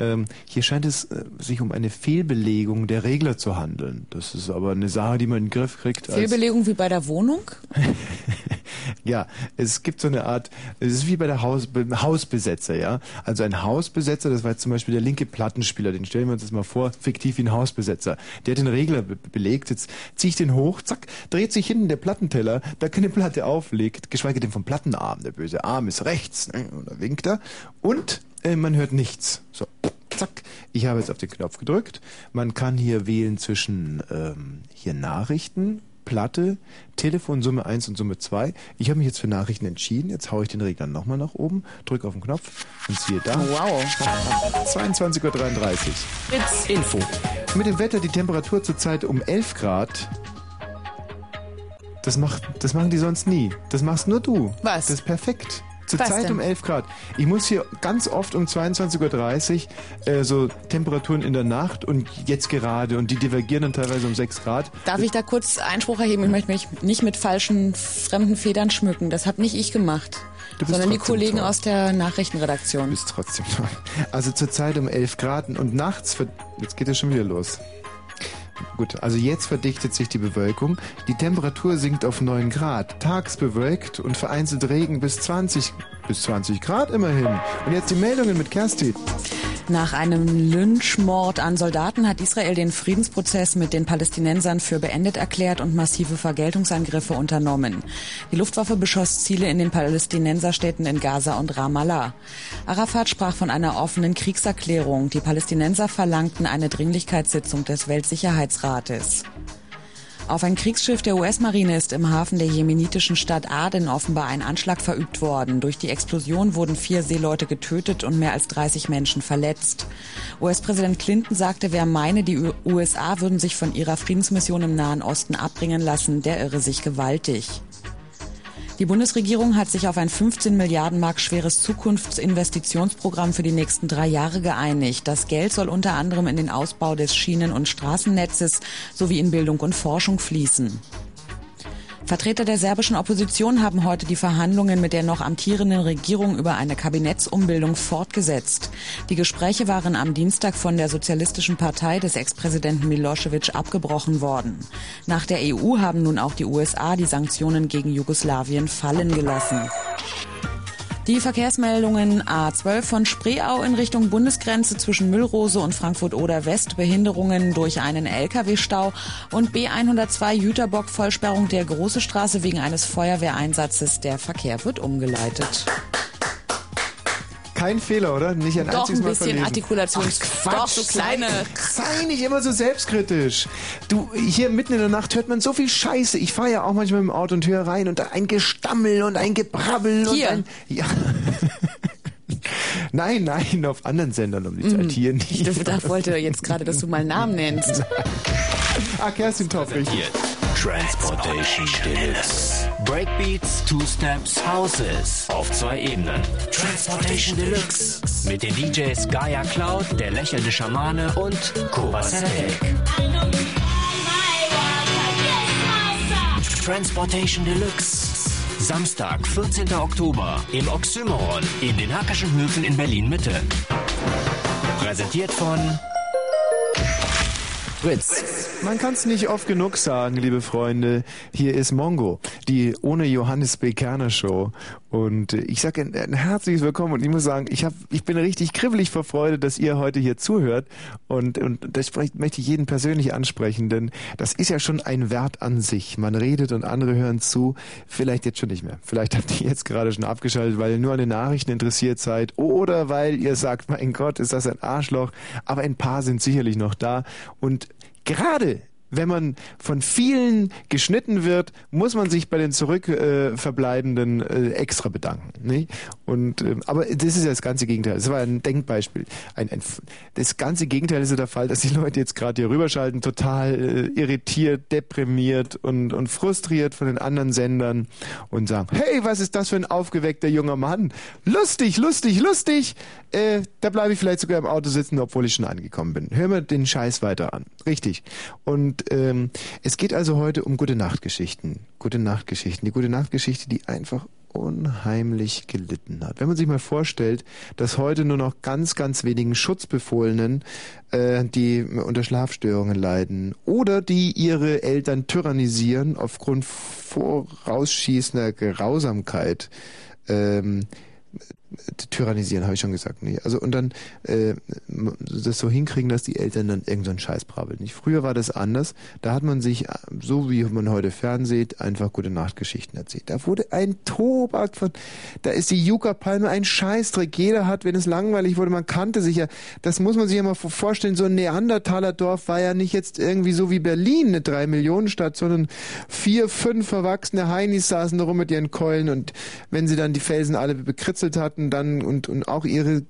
Ähm, hier scheint es äh, sich um eine Fehlbelegung der Regler zu handeln. Das ist aber eine Sache, die man in den Griff kriegt. Fehlbelegung wie bei der Wohnung? <laughs> ja, es gibt so eine Art, es ist wie bei der Haus, beim Hausbesetzer, ja. Also ein Hausbesetzer, das war jetzt zum Beispiel der linke Plattenspieler, den stellen wir uns jetzt mal vor, fiktiv wie ein Hausbesetzer. Der hat den Regler be belegt, jetzt ziehe ich den hoch, zack, dreht sich hinten der Plattenteller, da keine Platte auflegt, geschweige denn vom Plattenarm. Der böse Arm ist rechts, ne, und da winkt er. Und äh, man hört nichts. So, zack, ich habe jetzt auf den Knopf gedrückt. Man kann hier wählen zwischen ähm, hier Nachrichten, Platte, Telefon Summe 1 und Summe 2. Ich habe mich jetzt für Nachrichten entschieden. Jetzt haue ich den Regler nochmal nach oben, drücke auf den Knopf und siehe da. Wow. <laughs> 22.33 Uhr. Fritz. Info. Mit dem Wetter die Temperatur zurzeit um 11 Grad. Das, macht, das machen die sonst nie. Das machst nur du. Was? Das ist perfekt. Zurzeit um 11 Grad. Ich muss hier ganz oft um 22.30 Uhr äh, so Temperaturen in der Nacht und jetzt gerade und die divergieren dann teilweise um 6 Grad. Darf ich da kurz Einspruch erheben? Ich möchte mich nicht mit falschen fremden Federn schmücken. Das habe nicht ich gemacht, Du bist sondern die Kollegen toll. aus der Nachrichtenredaktion. Ist trotzdem toll. Also zurzeit um 11 Grad und nachts, jetzt geht es schon wieder los. Gut, also jetzt verdichtet sich die Bewölkung. Die Temperatur sinkt auf 9 Grad. Tags bewölkt und vereinzelt Regen bis 20, bis 20 Grad immerhin. Und jetzt die Meldungen mit Kerstin. Nach einem Lynchmord an Soldaten hat Israel den Friedensprozess mit den Palästinensern für beendet erklärt und massive Vergeltungsangriffe unternommen. Die Luftwaffe beschoss Ziele in den Palästinenserstädten in Gaza und Ramallah. Arafat sprach von einer offenen Kriegserklärung. Die Palästinenser verlangten eine Dringlichkeitssitzung des Weltsicherheitsrates. Auf ein Kriegsschiff der US-Marine ist im Hafen der jemenitischen Stadt Aden offenbar ein Anschlag verübt worden. Durch die Explosion wurden vier Seeleute getötet und mehr als 30 Menschen verletzt. US-Präsident Clinton sagte, wer meine, die USA würden sich von ihrer Friedensmission im Nahen Osten abbringen lassen, der irre sich gewaltig. Die Bundesregierung hat sich auf ein 15 Milliarden Mark schweres Zukunftsinvestitionsprogramm für die nächsten drei Jahre geeinigt. Das Geld soll unter anderem in den Ausbau des Schienen- und Straßennetzes sowie in Bildung und Forschung fließen. Vertreter der serbischen Opposition haben heute die Verhandlungen mit der noch amtierenden Regierung über eine Kabinettsumbildung fortgesetzt. Die Gespräche waren am Dienstag von der Sozialistischen Partei des Ex-Präsidenten Milosevic abgebrochen worden. Nach der EU haben nun auch die USA die Sanktionen gegen Jugoslawien fallen gelassen. Die Verkehrsmeldungen A12 von Spreeau in Richtung Bundesgrenze zwischen Müllrose und Frankfurt-Oder West, Behinderungen durch einen Lkw-Stau und B102 Jüterbock Vollsperrung der Große Straße wegen eines Feuerwehreinsatzes. Der Verkehr wird umgeleitet. Kein Fehler, oder? Nicht ein Doch einziges ein Mal bisschen verlesen. Artikulations... Ach, Doch, so kleine... Sei, sei nicht immer so selbstkritisch. Du, hier mitten in der Nacht hört man so viel Scheiße. Ich fahre ja auch manchmal im Auto und höre rein und da ein Gestammel und ein Gebrabbel und Hier. ein... Ja. <laughs> nein, nein, auf anderen Sendern um die Mhm. Zeit. Hier nicht. Ich dachte, wollte jetzt gerade, dass du mal Namen nennst. <laughs> ah, Kerstin richtig. Transportation Deluxe. Breakbeats, Two Steps, Houses. Auf zwei Ebenen. Transportation Deluxe. Mit den DJs Gaia Cloud, der lächelnde Schamane und Kovacetic. Transportation Deluxe. Samstag, 14. Oktober im Oxymoron in den Hackischen Höfen in Berlin Mitte. Präsentiert von Fritz. Man kann es nicht oft genug sagen, liebe Freunde. Hier ist Mongo, die ohne Johannes B. Kerner Show. Und äh, ich sage ein, ein herzliches Willkommen und ich muss sagen, ich, hab, ich bin richtig kribbelig vor Freude, dass ihr heute hier zuhört. Und, und das möchte ich jeden persönlich ansprechen, denn das ist ja schon ein Wert an sich. Man redet und andere hören zu. Vielleicht jetzt schon nicht mehr. Vielleicht habt ihr jetzt gerade schon abgeschaltet, weil ihr nur an den Nachrichten interessiert seid oder weil ihr sagt, mein Gott, ist das ein Arschloch. Aber ein paar sind sicherlich noch da. Und gerade wenn man von vielen geschnitten wird, muss man sich bei den zurückverbleibenden äh, äh, extra bedanken. Nicht? Und ähm, aber das ist ja das ganze Gegenteil. Das war ein Denkbeispiel. Ein, ein, das ganze Gegenteil ist ja der Fall, dass die Leute jetzt gerade hier rüberschalten, total äh, irritiert, deprimiert und, und frustriert von den anderen Sendern und sagen, hey, was ist das für ein aufgeweckter junger Mann? Lustig, lustig, lustig. Äh, da bleibe ich vielleicht sogar im Auto sitzen, obwohl ich schon angekommen bin. Hör mir den Scheiß weiter an. Richtig. Und ähm, es geht also heute um gute Nachtgeschichten. Gute Nachtgeschichten. Die gute Nachtgeschichte, die einfach unheimlich gelitten hat. Wenn man sich mal vorstellt, dass heute nur noch ganz, ganz wenigen Schutzbefohlenen, äh, die unter Schlafstörungen leiden oder die ihre Eltern tyrannisieren aufgrund vorausschießender Grausamkeit, ähm, tyrannisieren, habe ich schon gesagt. Nee. Also und dann äh, das so hinkriegen, dass die Eltern dann irgendeinen so Scheiß brabbeln. Früher war das anders. Da hat man sich, so wie man heute fernseht, einfach gute Nachtgeschichten erzählt. Da wurde ein Tobak von, da ist die Yucca-Palme ein Scheißdreck. Jeder hat, wenn es langweilig wurde, man kannte sich ja. Das muss man sich ja mal vorstellen. So ein Neandertaler Dorf war ja nicht jetzt irgendwie so wie Berlin, eine drei Millionen Stadt, sondern vier, fünf verwachsene Heinis saßen da rum mit ihren Keulen und wenn sie dann die Felsen alle bekritzelt hatten, dann und, und auch ihre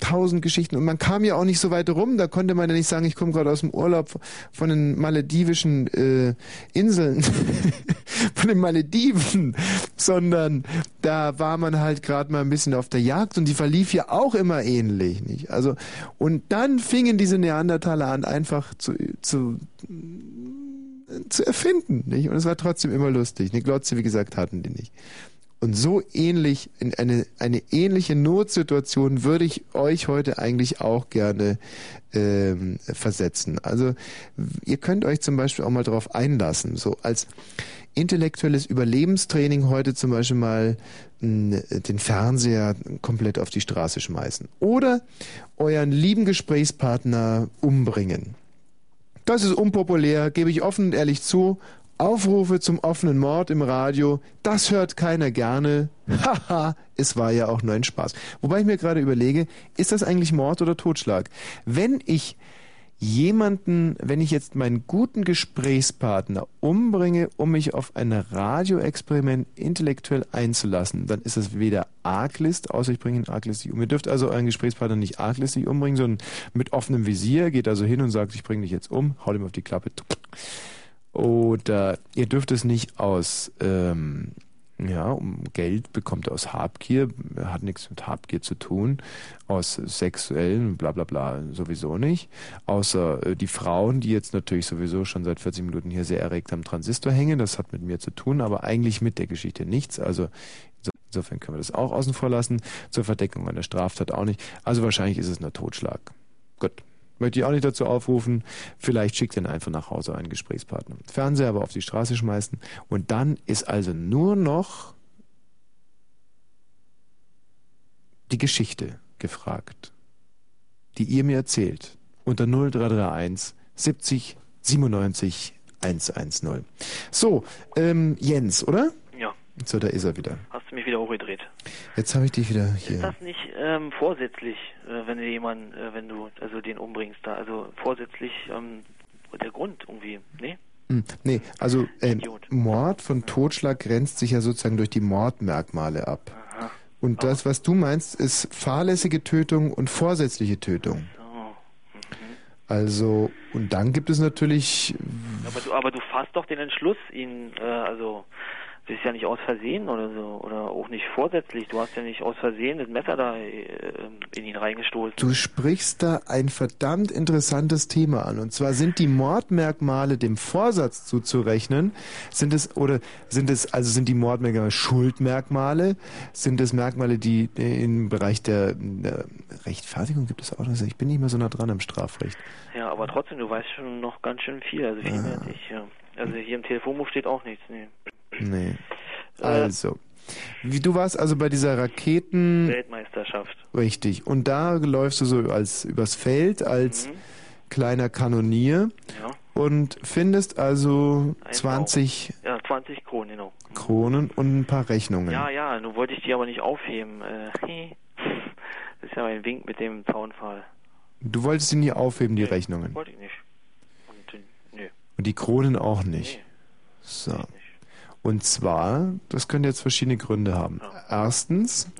tausend Geschichten. Und man kam ja auch nicht so weit rum, da konnte man ja nicht sagen, ich komme gerade aus dem Urlaub von den maledivischen äh, Inseln, <laughs> von den Malediven, sondern da war man halt gerade mal ein bisschen auf der Jagd und die verlief ja auch immer ähnlich, nicht? Also und dann fingen diese Neandertaler an, einfach zu, zu zu erfinden, nicht? Und es war trotzdem immer lustig. Eine Glotze, wie gesagt, hatten die nicht. Und so ähnlich, in eine, eine ähnliche Notsituation würde ich euch heute eigentlich auch gerne ähm, versetzen. Also ihr könnt euch zum Beispiel auch mal darauf einlassen, so als intellektuelles Überlebenstraining heute zum Beispiel mal mh, den Fernseher komplett auf die Straße schmeißen. Oder euren lieben Gesprächspartner umbringen. Das ist unpopulär, gebe ich offen und ehrlich zu, Aufrufe zum offenen Mord im Radio, das hört keiner gerne. <laughs> Haha, es war ja auch nur ein Spaß. Wobei ich mir gerade überlege, ist das eigentlich Mord oder Totschlag? Wenn ich jemanden, wenn ich jetzt meinen guten Gesprächspartner umbringe, um mich auf ein Radioexperiment intellektuell einzulassen, dann ist das weder arglist, außer ich bringe ihn arglistig um. Ihr dürft also euren Gesprächspartner nicht arglistig umbringen, sondern mit offenem Visier, geht also hin und sagt, ich bringe dich jetzt um, hau ihm auf die Klappe. Oder ihr dürft es nicht aus ähm, ja, um Geld bekommt aus Habgier, hat nichts mit Habgier zu tun, aus sexuellen, bla bla bla, sowieso nicht. Außer äh, die Frauen, die jetzt natürlich sowieso schon seit 40 Minuten hier sehr erregt am Transistor hängen, das hat mit mir zu tun, aber eigentlich mit der Geschichte nichts. Also insofern können wir das auch außen vor lassen. Zur Verdeckung einer Straftat auch nicht. Also wahrscheinlich ist es nur Totschlag. Gut. Möchte ich auch nicht dazu aufrufen. Vielleicht schickt ihn einfach nach Hause einen Gesprächspartner. Fernseher aber auf die Straße schmeißen. Und dann ist also nur noch die Geschichte gefragt, die ihr mir erzählt. Unter 0331 70 97 110. So, ähm, Jens, oder? Ja. So, da ist er wieder. Hast du mich wieder hochgedreht? Jetzt habe ich dich wieder hier. Ist das nicht ähm, vorsätzlich, äh, wenn du jemanden, äh, wenn du also den umbringst da, also vorsätzlich ähm, der Grund irgendwie, ne? Hm, Nee, also äh, Mord von Totschlag grenzt sich ja sozusagen durch die Mordmerkmale ab. Und das, was du meinst, ist fahrlässige Tötung und vorsätzliche Tötung. Also, und dann gibt es natürlich. Aber du, aber du fasst doch den Entschluss, ihn, äh, also das ist ja nicht aus Versehen oder so, oder auch nicht vorsätzlich. Du hast ja nicht aus Versehen das Messer da äh, in ihn reingestoßen. Du sprichst da ein verdammt interessantes Thema an. Und zwar sind die Mordmerkmale dem Vorsatz zuzurechnen. Sind es, oder sind es, also sind die Mordmerkmale Schuldmerkmale? Sind es Merkmale, die im Bereich der, der Rechtfertigung gibt es auch noch? Ich bin nicht mehr so nah dran am Strafrecht. Ja, aber trotzdem, du weißt schon noch ganz schön viel, also viel mehr Ah. als ich, ja. Also hier im Telefonbuch steht auch nichts, nee. Nee. Also. Wie, du warst also bei dieser Raketen. Weltmeisterschaft. Richtig. Und da läufst du so als übers Feld als kleiner Kanonier Ja. und findest also Ein 20 Ja, 20 Kronen, genau. Kronen und ein paar Rechnungen. Ja, ja, nun wollte ich die aber nicht aufheben. Äh, <laughs> das ist ja mein Wink mit dem Zaunpfahl. Du wolltest sie nie aufheben, die Rechnungen. Wollte ich nicht. Und, die Kronen auch nicht. So. Und zwar, das könnte jetzt verschiedene Gründe haben. Erstens,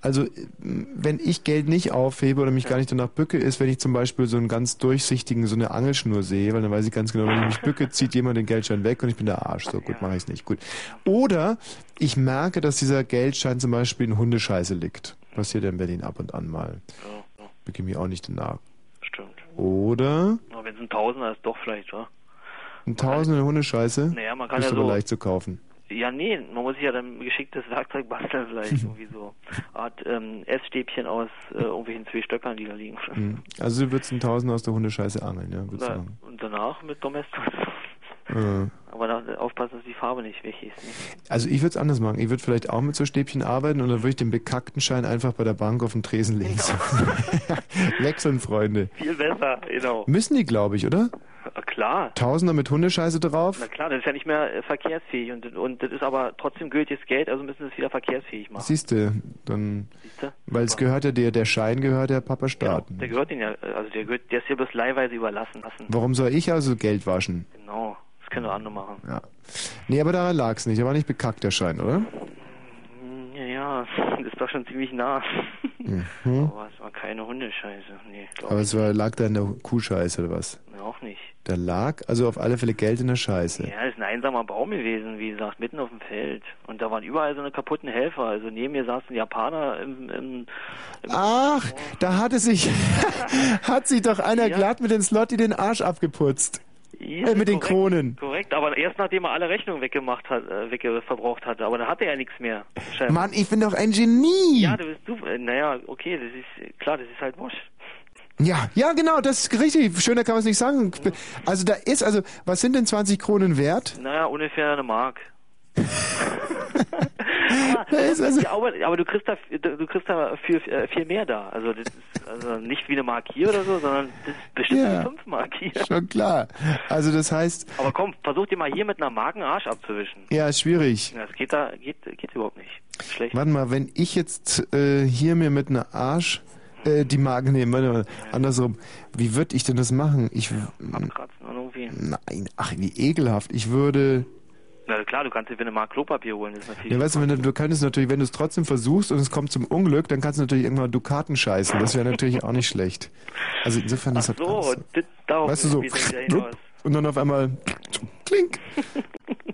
also wenn ich Geld nicht aufhebe oder mich gar nicht danach bücke, ist, wenn ich zum Beispiel so einen ganz durchsichtigen, so eine Angelschnur sehe, weil dann weiß ich ganz genau, wenn ich mich bücke, zieht jemand den Geldschein weg und ich bin der Arsch. So gut, mache ich es nicht. Gut. Oder ich merke, dass dieser Geldschein zum Beispiel in Hundescheiße liegt. Passiert ja in Berlin ab und an mal. Bücke mich auch nicht danach. Stimmt. Oder wenn es ein Tausender ist, doch vielleicht, wa? Ein Tausender Hundescheiße. Naja, man kann ist ja so- leicht zu kaufen. Ja, nee, man muss sich ja dann geschicktes Werkzeug basteln, vielleicht <laughs> irgendwie so. Art ähm, Essstäbchen aus äh, irgendwelchen zwei Stöckern, die da liegen. Hm. Also du würdest einen Tausender aus der Hundescheiße angeln, ja, würdest du und danach mit Domestos. <laughs> Aber da aufpassen, dass die Farbe nicht weg ist. Ne? Also ich würde es anders machen. Ich würde vielleicht auch mit so Stäbchen arbeiten und dann würde ich den bekackten Schein einfach bei der Bank auf den Tresen legen. <laughs> Wechseln, Freunde. Viel besser, genau. Müssen die, glaube ich, oder? Ah, Klar. Tausender mit Hundescheiße drauf? Na klar, das ist ja nicht mehr äh, verkehrsfähig und, und das ist aber trotzdem gültiges Geld, also müssen sie es wieder verkehrsfähig machen. Siehst du, dann, Siehste? weil es gehört ja der, der Schein gehört der Papa Staat. Der gehört ihnen ja, äh, also der gehört, der ist hier bloß leihweise überlassen lassen. Warum soll ich also Geld waschen? Genau, das können doch andere machen. Ja. Nee, aber daran lag's nicht. Der war nicht bekackt, der Schein, oder? Ja, ja, das <laughs> ist doch schon ziemlich nah. Mhm. <laughs> Aber es war keine Hundescheiße. Nee, Aber es war, lag da in der Kuhscheiße oder was? mir auch nicht. Da lag also auf alle Fälle Geld in der Scheiße. Ja, das ist ein einsamer Baum gewesen, wie gesagt, mitten auf dem Feld. Und da waren überall so eine kaputten Helfer. Also neben mir saß ein Japaner im, im, im Ach, da hatte sich, <laughs> hat sich doch einer glatt mit den Slotti den Arsch abgeputzt. Ja, äh, mit den korrekt, Kronen. Korrekt, aber erst nachdem er alle Rechnungen weggemacht hat, äh, wegge verbraucht hatte. Aber dann hatte er ja nichts mehr. Chef. Mann, ich bin doch ein Genie. Ja, du bist du. Äh, naja, okay, das ist klar, das ist halt Mosch. Ja, ja, genau, das ist richtig. Schöner kann man es nicht sagen. Also da ist, also, was sind denn 20 Kronen wert? Naja, ungefähr eine Mark. Ist also, Ja, aber, aber du kriegst da, du kriegst da viel, äh, viel mehr da. Also das ist also nicht wie eine Mark hier oder so, sondern das ist bestimmt Ja. eine 5 Mark hier. schon klar. Also das heißt, Aber komm, versuch dir mal hier mit einer Mark einen Arsch abzuwischen. ja, schwierig. Das geht da, geht, geht überhaupt nicht. Schlecht. Warte mal, wenn ich jetzt äh, hier mir mit einer Arsch äh, die Marke nehme, warte mal, andersrum, wie würde ich denn das machen? Ich, Abkratzen und irgendwie. nein, ach, wie ekelhaft. Ich würde, Na klar, du kannst dir eine Mark Klopapier holen, das ist natürlich. ja, weißt du, wenn du, du könntest natürlich, wenn du es trotzdem versuchst und es kommt zum Unglück, dann kannst du natürlich irgendwann Dukaten scheißen. Das wäre natürlich auch nicht schlecht. Also insofern ist das so, das, darauf Weißt du so, und dann auf einmal klink.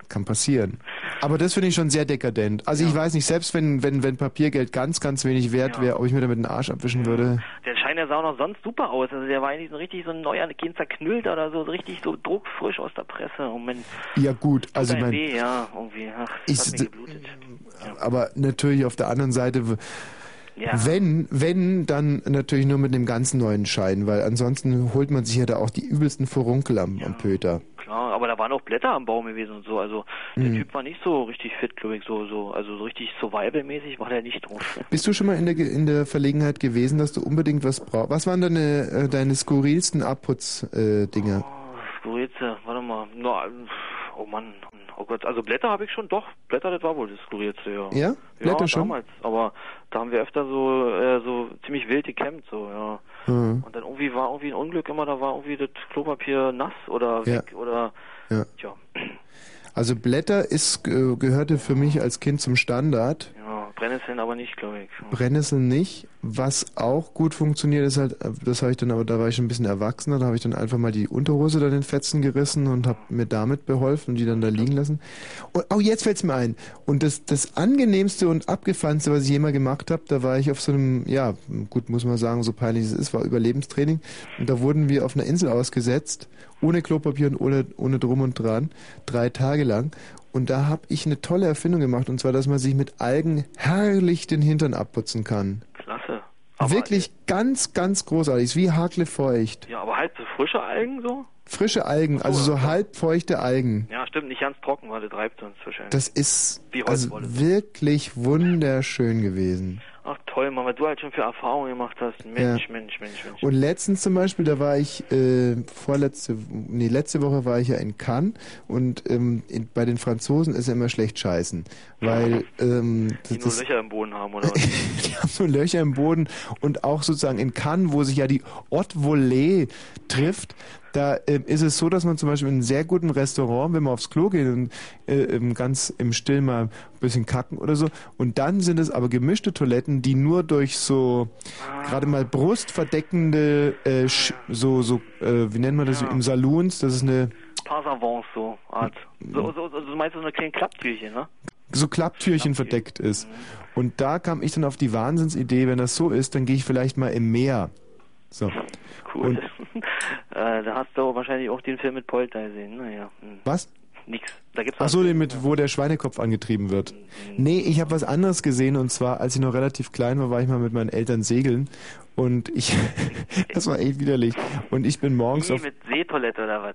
Kann passieren. Aber das finde ich schon sehr dekadent. Also ich weiß nicht, selbst wenn, wenn, wenn Papiergeld ganz, ganz wenig wert wäre, ob ich mir damit den Arsch abwischen würde. Der Schein, der sah auch noch sonst super aus. Also der war eigentlich so richtig so ein neuer, kein zerknüllt oder so, so richtig so druckfrisch aus der Presse. Moment. Ja gut, also ich meine, weh, ja, irgendwie. Ach, Ich- das hat mir geblutet. aber natürlich auf der anderen Seite, Ja. wenn, wenn, dann natürlich nur mit einem ganz neuen Schein, weil ansonsten holt man sich ja da auch die übelsten Furunkel am, am Pöter. Klar, aber da waren auch Blätter am Baum gewesen und so. Also der Mhm. Typ war nicht so richtig fit, glaube ich, so, so, also so richtig survival-mäßig war der nicht drauf. <laughs> Bist du schon mal in der, in der Verlegenheit gewesen, dass du unbedingt was brauchst? Was waren deine, äh, deine skurrilsten Abputz-Dinger? Äh, Dinger? Skurrilste, warte mal. No, oh Mann, oh Gott, also Blätter habe ich schon, doch, Blätter, das war wohl das Skurrilste, ja. Ja? Blätter ja, schon? damals, aber da haben wir öfter so, äh, so ziemlich wild gecampt, so, ja. Mhm. Und dann irgendwie war irgendwie ein Unglück immer, da war irgendwie das Klopapier nass oder Ja. weg oder, Ja. tja, Also Blätter ist, äh, gehörte für mich als Kind zum Standard. ja, Brennnesseln aber nicht, glaube ich. Brennnesseln nicht. Was auch gut funktioniert, ist halt, äh, das habe ich dann, aber da war ich schon ein bisschen erwachsener, da habe ich dann einfach mal die Unterhose dann in Fetzen gerissen und habe mir damit beholfen und die dann da liegen lassen. Und oh, jetzt fällt's mir ein. Und das, das angenehmste und abgefahrenste, was ich jemals gemacht habe, da war ich auf so einem, ja, gut, muss man sagen, so peinlich es ist, war Überlebenstraining. Und da wurden wir auf einer Insel ausgesetzt, ohne Klopapier und ohne, ohne drum und dran, drei Tage lang. Und da habe ich eine tolle Erfindung gemacht, und zwar, dass man sich mit Algen herrlich den Hintern abputzen kann. Klasse. Wirklich ganz, ganz großartig. Ist wie haklefeucht. Ja, aber halt so frische Algen so? Frische Algen, also so halbfeuchte Algen. Ja, stimmt, nicht ganz trocken, weil das reibt sonst wahrscheinlich. Das ist also wirklich wunderschön gewesen. Ach toll, Mann, was du halt schon für Erfahrungen gemacht hast. Mensch, Mensch, Mensch, Mensch. Und letztens zum Beispiel, da war ich äh, vorletzte, nee, letzte Woche war ich ja in Cannes und ähm, in, bei den Franzosen ist ja immer schlecht scheißen, weil ähm, Die das, nur Löcher im Boden haben, oder <laughs> was? die haben so Löcher im Boden und auch sozusagen in Cannes, wo sich ja die Haute Volée trifft, Da ähm, ist es so, dass man zum Beispiel in einem sehr guten Restaurant, wenn man aufs Klo geht und äh, ähm, ganz im Stillen mal ein bisschen kacken oder so, und dann sind es aber gemischte Toiletten, die nur durch so gerade mal brustverdeckende, äh, so, so, äh, wie nennt man das, im Saloons, das ist eine Passavance so Art. So, so, so, du meinst so eine kleine Klapptürchen, ne? so Klapptürchen verdeckt ist. Und da kam ich dann auf die Wahnsinnsidee, wenn das so ist, dann gehe ich vielleicht mal im Meer. So. Cool. <laughs> äh, da hast du wahrscheinlich auch den Film mit Polter gesehen, naja. Hm. Was? Nix. Da gibt's Ach so, den mit, wo der Schweinekopf angetrieben wird. Nee, ich habe was anderes gesehen und zwar, als ich noch relativ klein war, war ich mal mit meinen Eltern segeln und ich, <laughs> das war echt widerlich. Und ich bin morgens Wie auf, mit Seetoilette oder was?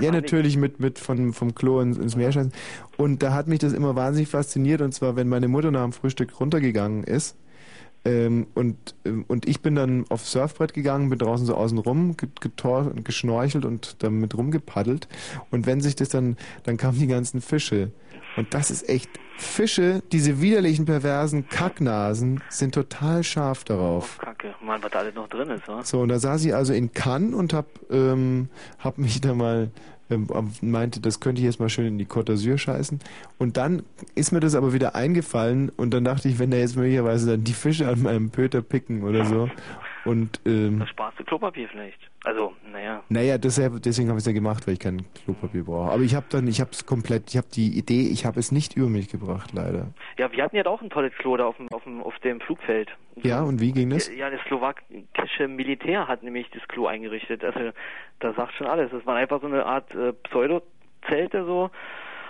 ja natürlich mit, mit von, vom Klo ins, ins Meer scheißen. Und da hat mich das immer wahnsinnig fasziniert und zwar, wenn meine Mutter nach dem Frühstück runtergegangen ist, ähm, und, ähm, und ich bin dann aufs Surfbrett gegangen, bin draußen so außen rum get- getor geschnorchelt und damit rumgepaddelt. Und wenn sich das dann, dann kamen die ganzen Fische. Und das ist echt, Fische, diese widerlichen, perversen Kacknasen, sind total scharf darauf. Kacke. Mann, was da alles noch drin ist, wa? So, und da saß ich also in Cannes und hab, ähm, hab mich da mal, meinte, das könnte ich jetzt mal schön in die Côte d'Azur scheißen. Und dann ist mir das aber wieder eingefallen und dann dachte ich, wenn da jetzt möglicherweise dann die Fische an meinem Pöter picken oder so. Und, ähm, Da sparst du Klopapier vielleicht. Also, naja. naja, deshalb, deswegen habe ich es ja gemacht, weil ich kein Klopapier brauche. Aber ich habe dann, ich habe es komplett, ich habe die Idee, ich habe es nicht über mich gebracht, leider. Ja, wir hatten ja auch ein tolles Klo da auf dem, auf dem, auf dem Flugfeld. Ja, und wie ging das? Ja, das slowakische Militär hat nämlich das Klo eingerichtet. Also, das sagt schon alles. Das war einfach so eine Art äh, Pseudo-Zelte so.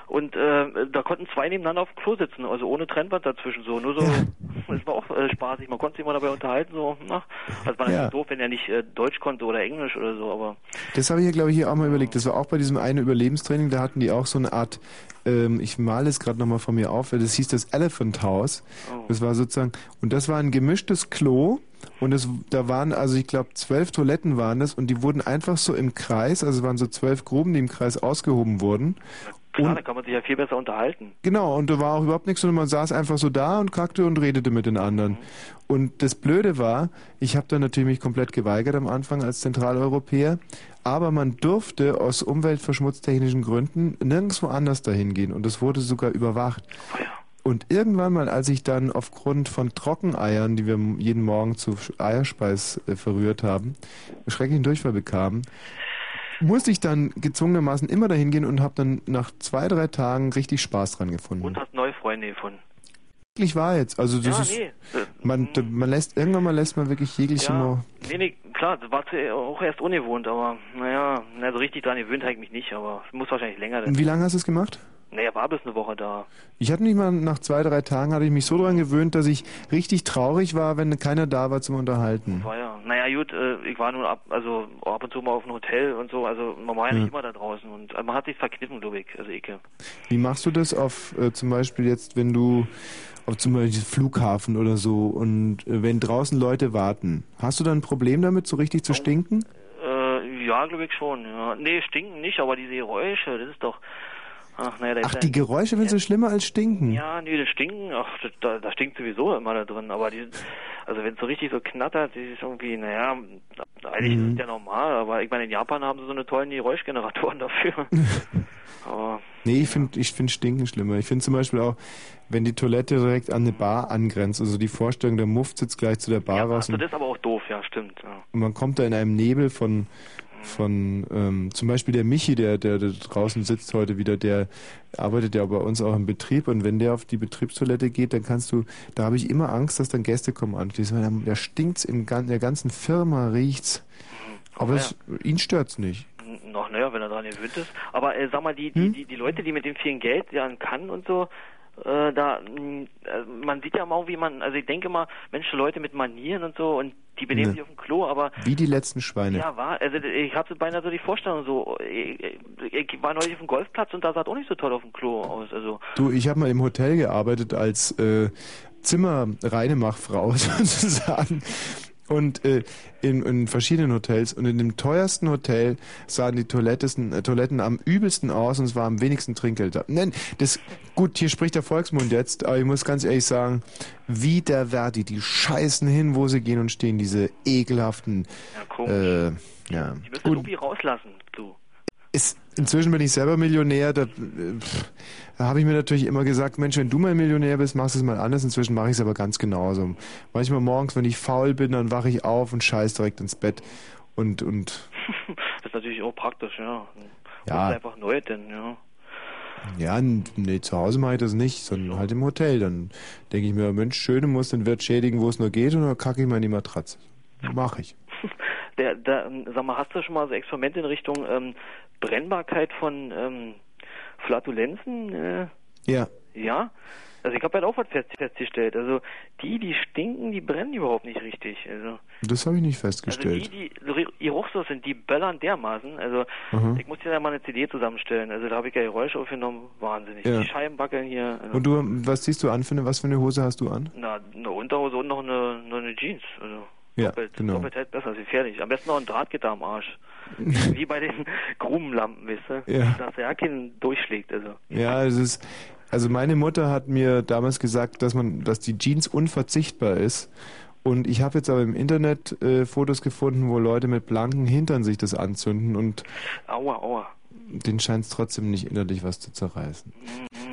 Und äh, da konnten zwei nebeneinander auf dem Klo sitzen, also ohne Trennwand dazwischen so. Nur so, <laughs> das war auch äh, spaßig. Man konnte sich mal dabei unterhalten, so. Na, also war Ja. natürlich doof, wenn er nicht äh, Deutsch konnte oder Englisch oder so, aber Das habe ich ja, glaube ich, hier auch mal überlegt. Das war auch bei diesem einen Überlebenstraining, da hatten die auch so eine Art, ähm, ich male es gerade nochmal von mir auf, das hieß das Elephant House. Das war sozusagen, und das war ein gemischtes Klo. Und es, da waren, also ich glaube, zwölf Toiletten waren das und die wurden einfach so im Kreis, also es waren so zwölf Gruben, die im Kreis ausgehoben wurden. Klar, da kann man sich ja viel besser unterhalten. Genau, und da war auch überhaupt nichts, sondern man saß einfach so da und kackte und redete mit den anderen. Und das Blöde war, ich habe dann natürlich mich komplett geweigert am Anfang als Zentraleuropäer, aber man durfte aus umweltverschmutztechnischen Gründen nirgendwo anders dahin gehen und es wurde sogar überwacht. Und irgendwann mal, als ich dann aufgrund von Trockeneiern, die wir jeden Morgen zu Eierspeis äh, verrührt haben, schrecklichen Durchfall bekamen, musste ich dann gezwungenermaßen immer dahin gehen und habe dann nach zwei, drei Tagen richtig Spaß dran gefunden. Und hast neue Freunde gefunden. Wirklich war jetzt. Also das Ja, ist, nee. Man, man lässt irgendwann mal lässt man wirklich jegliche Ja, nee, nee, klar, das war auch erst ungewohnt, aber naja, na, so richtig dran gewöhnt habe ich mich nicht, aber es muss wahrscheinlich länger Und wie lange hast du es gemacht? Naja, war bis eine Woche da. Ich hatte mich mal nach zwei, drei Tagen hatte ich mich so dran gewöhnt, dass ich richtig traurig war, wenn keiner da war zum Unterhalten. War ja. Naja, gut, äh, ich war nur ab, also ab und zu mal auf einem Hotel und so, also man war ja nicht Ja. immer da draußen und äh, man hat sich verkniffen, glaube ich, also Ecke. Wie machst du das auf äh, zum Beispiel jetzt, wenn du auf zum Beispiel Flughafen oder so und äh, wenn draußen Leute warten, hast du dann ein Problem damit, so richtig zu stinken? Äh, ja, glaube ich schon, ja. Nee, stinken nicht, aber diese Geräusche, das ist doch, ach, naja, Ach, ja- die Geräusche findest du schlimmer als stinken? Ja, nee, das Stinken, ach, da, da stinkt sowieso immer da drin, aber die, also wenn es so richtig so knattert, ist irgendwie, naja, eigentlich Mhm. ist es ja normal, aber ich meine, in Japan haben sie so eine tollen Geräuschgeneratoren <laughs> dafür. aber, Nee, ich finde ich find Stinken schlimmer. Ich finde zum Beispiel auch, wenn die Toilette direkt an eine Bar angrenzt, also die Vorstellung, der Muff sitzt gleich zu der Bar raus also das ist aber auch doof, ja, stimmt, ja. und man kommt da in einem Nebel von, von ähm, zum Beispiel der Michi, der, der, der draußen sitzt heute wieder, der arbeitet ja bei uns auch im Betrieb und wenn der auf die Betriebstoilette geht, dann kannst du, da habe ich immer Angst, dass dann Gäste kommen anschließend, weil da stinkt's in gan- der ganzen Firma, riecht's. Aber es, ihn stört's nicht. Noch, naja, wenn er dran gewöhnt ist. Aber äh, sag mal, die, die, Hm? die, die Leute, die mit dem vielen Geld ja in Cannes und so, äh, da, mh, äh, man sieht ja mal, wie man, also ich denke mal, Mensch, Leute mit Manieren und so und die benehmen Ne. sich auf dem Klo, aber Wie die letzten Schweine. Ja, war. Also ich habe so beinahe so die Vorstellung so. Ich, ich war neulich auf dem Golfplatz und da sah es auch nicht so toll auf dem Klo aus. Also Du, ich habe mal im Hotel gearbeitet als äh, Zimmerreinemachfrau <laughs> sozusagen. Und äh, in, in verschiedenen Hotels und in dem teuersten Hotel sahen die Toiletten, äh, Toiletten am übelsten aus und es war am wenigsten Trinkgeld da. Nein, das gut, hier spricht der Volksmund jetzt, aber ich muss ganz ehrlich sagen, wie der Verdi, die scheißen hin, wo sie gehen und stehen, diese ekelhaften Ja, komisch. äh, ja. Die müssen irgendwie rauslassen, du. Ist, inzwischen bin ich selber Millionär. Da, äh, da habe ich mir natürlich immer gesagt, Mensch, wenn du mal Millionär bist, machst du es mal anders. Inzwischen mache ich es aber ganz genauso. Manchmal morgens, wenn ich faul bin, dann wache ich auf und scheiß direkt ins Bett. Und, und <laughs> Das ist natürlich auch praktisch, ja. Ja. Holst einfach neu, denn, ja. ja, nee, zu Hause mache ich das nicht, sondern halt im Hotel. Dann denke ich mir, Mensch, schön, muss den Wirt schädigen, wo es nur geht, und dann kacke ich mal in die Matratze. Mache ich. <laughs> Der, der, sag mal, hast du schon mal so Experimente in Richtung ähm, Brennbarkeit von ähm, Flatulenzen? Äh, Ja. ja? Also ich habe halt auch was fest, festgestellt. Also die, die stinken, die brennen überhaupt nicht richtig. Also, Das habe ich nicht also festgestellt. die, die geruchslos sind, die böllern dermaßen. Also Mhm. ich muss dir da mal eine CD zusammenstellen. Also da habe ich ja Geräusche aufgenommen. Wahnsinnig. Ja. Die Scheiben wackeln hier. Also, Und du, was ziehst du an für eine, was für eine Hose hast du an? na, eine Unterhose und noch eine, noch eine Jeans. Also Ja, doppelt, genau. doppelt hält besser, ist gefährlich. Am besten noch ein Drahtgitter am Arsch. <laughs> Wie bei den <laughs> Grubenlampen, weißt du? Ja. Dass der ja keinen durchschlägt. Also. Ja, es ist, also meine Mutter hat mir damals gesagt, dass man, dass die Jeans unverzichtbar ist. Und ich habe jetzt aber im Internet äh, Fotos gefunden, wo Leute mit blanken Hintern sich das anzünden und Aua, aua. Denen scheint es trotzdem nicht innerlich was zu zerreißen.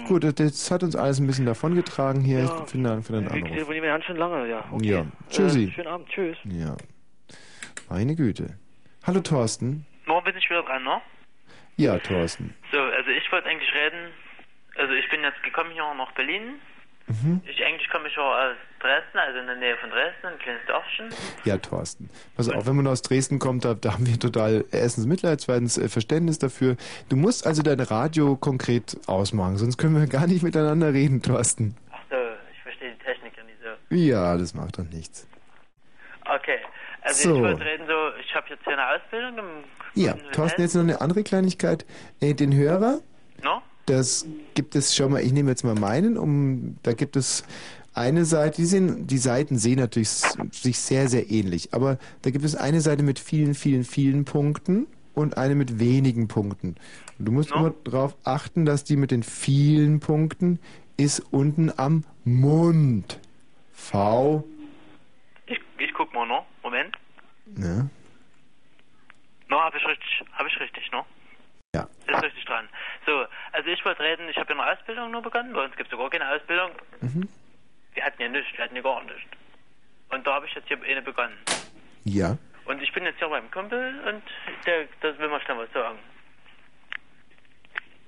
Gut, das- hat uns alles ein bisschen davongetragen hier. Ja. Vielen Dank für Wir Anruf. telefonieren ganz schön lange, ja. Okay. Ja. Tschüssi. Äh, schönen Abend, tschüss. Ja. Meine Güte. Hallo Thorsten. Morgen bin ich wieder dran, ne? Ja, Thorsten. So, also ich wollte eigentlich reden. Also ich bin jetzt gekommen hier nach Berlin. Mhm. Ich eigentlich komme ich auch aus Dresden, also in der Nähe von Dresden, ein kleines Dörfchen. Ja, Thorsten. Pass auf, wenn man aus Dresden kommt, da, da haben wir total erstens Mitleid, zweitens äh, Verständnis dafür. Du musst also dein Radio konkret ausmachen, sonst können wir gar nicht miteinander reden, Thorsten. Ach so, ich verstehe die Technik ja nicht so. Ja, das macht doch nichts. Okay, also So. ich wollte reden so, ich habe jetzt hier eine Ausbildung im Ja, Thorsten, jetzt noch eine andere Kleinigkeit. Äh, den Hörer, No? das gibt es schon mal, ich nehme jetzt mal meinen, um, da gibt es eine Seite, die, sehen, die Seiten sehen natürlich sich sehr, sehr ähnlich, aber da gibt es eine Seite mit vielen, vielen, vielen Punkten und eine mit wenigen Punkten. Und du musst immer darauf achten, dass die mit den vielen Punkten ist unten am Mund. V. Ich, ich guck mal, no? Moment. Ne? No, habe ich richtig, habe ich richtig, no? Ja. Ist richtig dran. So, also ich wollte reden, ich habe ja eine Ausbildung nur begonnen, bei uns gibt es sogar keine Ausbildung. Mhm. Wir hatten ja nichts, wir hatten ja gar nichts. Und da habe ich jetzt hier eine begonnen. Ja. Und ich bin jetzt hier beim Kumpel und der, das will mir schnell was sagen.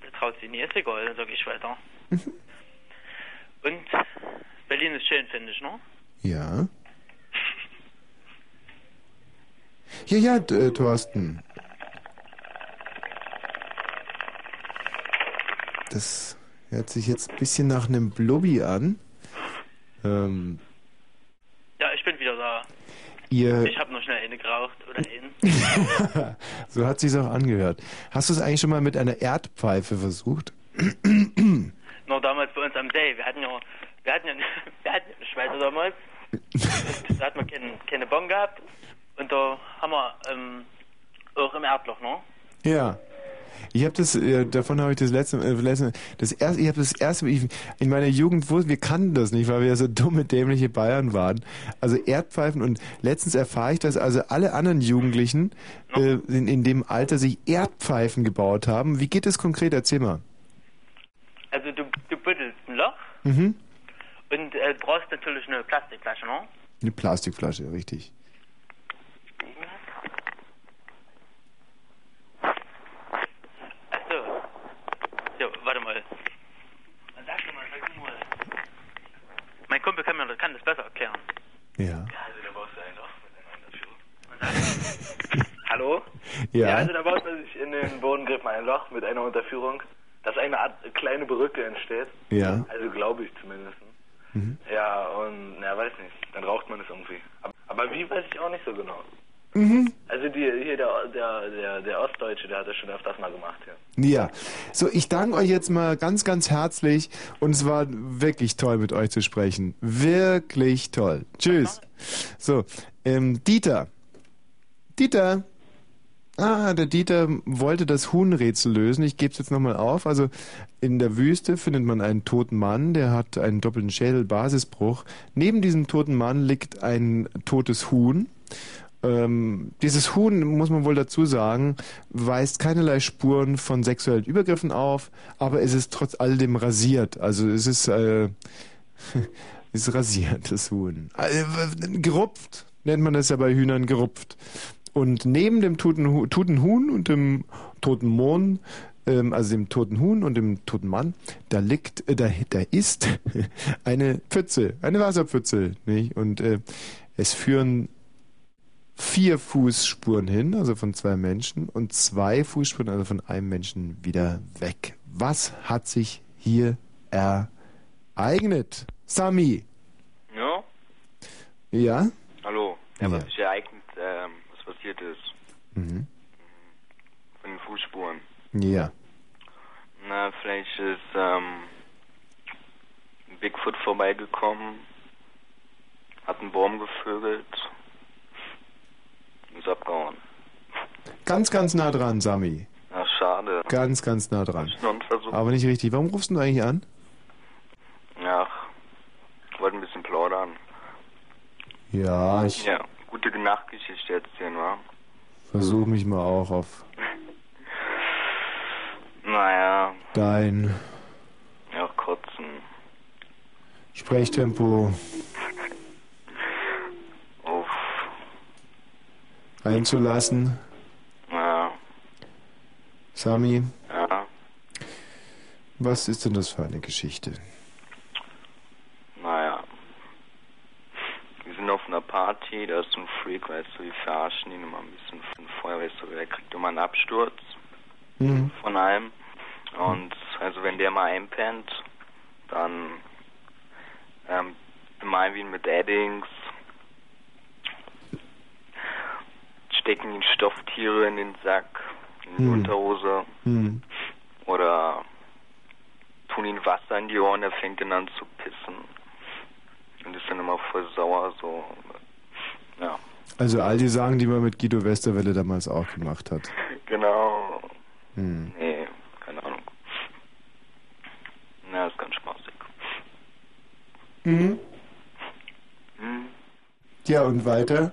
Der traut sich nie, ist egal, dann sage ich weiter. Mhm. Und Berlin ist schön, finde ich, ne? Ja. Ja, ja, äh, Thorsten. Das hört sich jetzt ein bisschen nach einem Blubbi an. Ähm, Ja, ich bin wieder da. ihr, Ich habe noch schnell eine geraucht oder einen. <laughs> so hat sich's auch angehört. Hast du es eigentlich schon mal mit einer Erdpfeife versucht? <clears throat> Nur damals bei uns am See. Wir hatten ja, wir hatten ja, <laughs> wir hatten ja eine Schweizer damals. Da hat man keine, keine Bon gehabt. Und da haben wir ähm, auch im Erdloch, ne? Ja. Ich habe das, äh, davon habe ich das letzte, äh, letzte das erste, ich habe das erste, ich, in meiner Jugend wusste, wir kannten das nicht, weil wir ja so dumme, dämliche Bayern waren. Also Erdpfeifen und letztens erfahre ich, dass also alle anderen Jugendlichen äh, in, in dem Alter sich Erdpfeifen gebaut haben. Wie geht das konkret? Erzähl mal. Also du, du buddelst ein Loch Mhm. und äh, brauchst natürlich eine Plastikflasche, ne? Eine Plastikflasche, richtig. Achso. Ja, warte mal. Sag schon mal, sag du mal. Mein Kumpel kann, mir, kann das besser erklären. Ja. Also da baust du ein Loch mit einer Hallo? Ja. also da baut man sich in den Bodengriff mal ein Loch mit einer Unterführung, dass eine Art kleine Brücke entsteht. Ja. Also glaube ich zumindest. Mhm. Ja, und, na, weiß nicht. Dann raucht man es irgendwie. Aber, aber wie, weiß ich auch nicht so genau. Mhm. Also die, hier der, der, der, der Ostdeutsche, der hat das schon öfters mal gemacht, ja. Ja. So, ich danke euch jetzt mal ganz, ganz herzlich und es war wirklich toll mit euch zu sprechen. Wirklich toll. Tschüss. So, Ähm, Dieter. Dieter. Ah, der Dieter wollte das Huhnrätsel lösen. Ich gebe es jetzt nochmal auf. Also in der Wüste findet man einen toten Mann, der hat einen doppelten Schädelbasisbruch. Neben diesem toten Mann liegt ein totes Huhn. Ähm, dieses Huhn, muss man wohl dazu sagen, weist keinerlei Spuren von sexuellen Übergriffen auf, aber es ist trotz alledem rasiert. Also es ist, äh, <laughs> ist rasiert, das Huhn. Äh, gerupft, nennt man das ja bei Hühnern, gerupft. Und neben dem toten, toten Huhn und dem toten Mohn, ähm, also dem toten Huhn und dem toten Mann, da liegt, äh, da, da ist <laughs> eine Pfütze, eine Wasserpfütze, nicht? Und äh, es führen vier Fußspuren hin, also von zwei Menschen, und zwei Fußspuren, also von einem Menschen, wieder weg. Was hat sich hier ereignet? Sami? Ja? Ja? Hallo. Ja, was sich ereignet, ähm, was passiert ist. Mhm. Von den Fußspuren. Ja. Na, vielleicht ist, ähm, Bigfoot vorbeigekommen, hat einen Baum gevögelt abgehauen. Ganz, ganz nah dran, Sami. Ach, schade. Ganz, ganz nah dran. Versuch. Aber nicht richtig. Warum rufst du eigentlich an? Ach, ich wollte ein bisschen plaudern. Ja, ich Ja, gute Nachtgeschichte erzählen, wa? versuche mich mal auch auf Naja, dein ja, kotzen. Sprechtempo einzulassen. ja, Sami, ja, was ist denn das für eine Geschichte? naja. Wir sind auf einer Party, da ist so ein Freak, weißt du, wir verarschen ihn immer ein bisschen von Feuer, weißt du, der kriegt immer einen Absturz Mhm. von allem. Und also wenn der mal einpennt, dann ähm, bemalen wir ihn mit Eddings, stecken ihn Stofftiere in den Sack, in die Hm. Unterhose Hm. oder tun ihn Wasser in die Ohren, er fängt dann an zu pissen. Und ist dann immer voll sauer, so. Ja, Also all die Sachen, die man mit Guido Westerwelle damals auch gemacht hat. <laughs> genau. Hm. Nee, keine Ahnung. Na, ist ganz spaßig. Mhm. Hm. Ja, und weiter?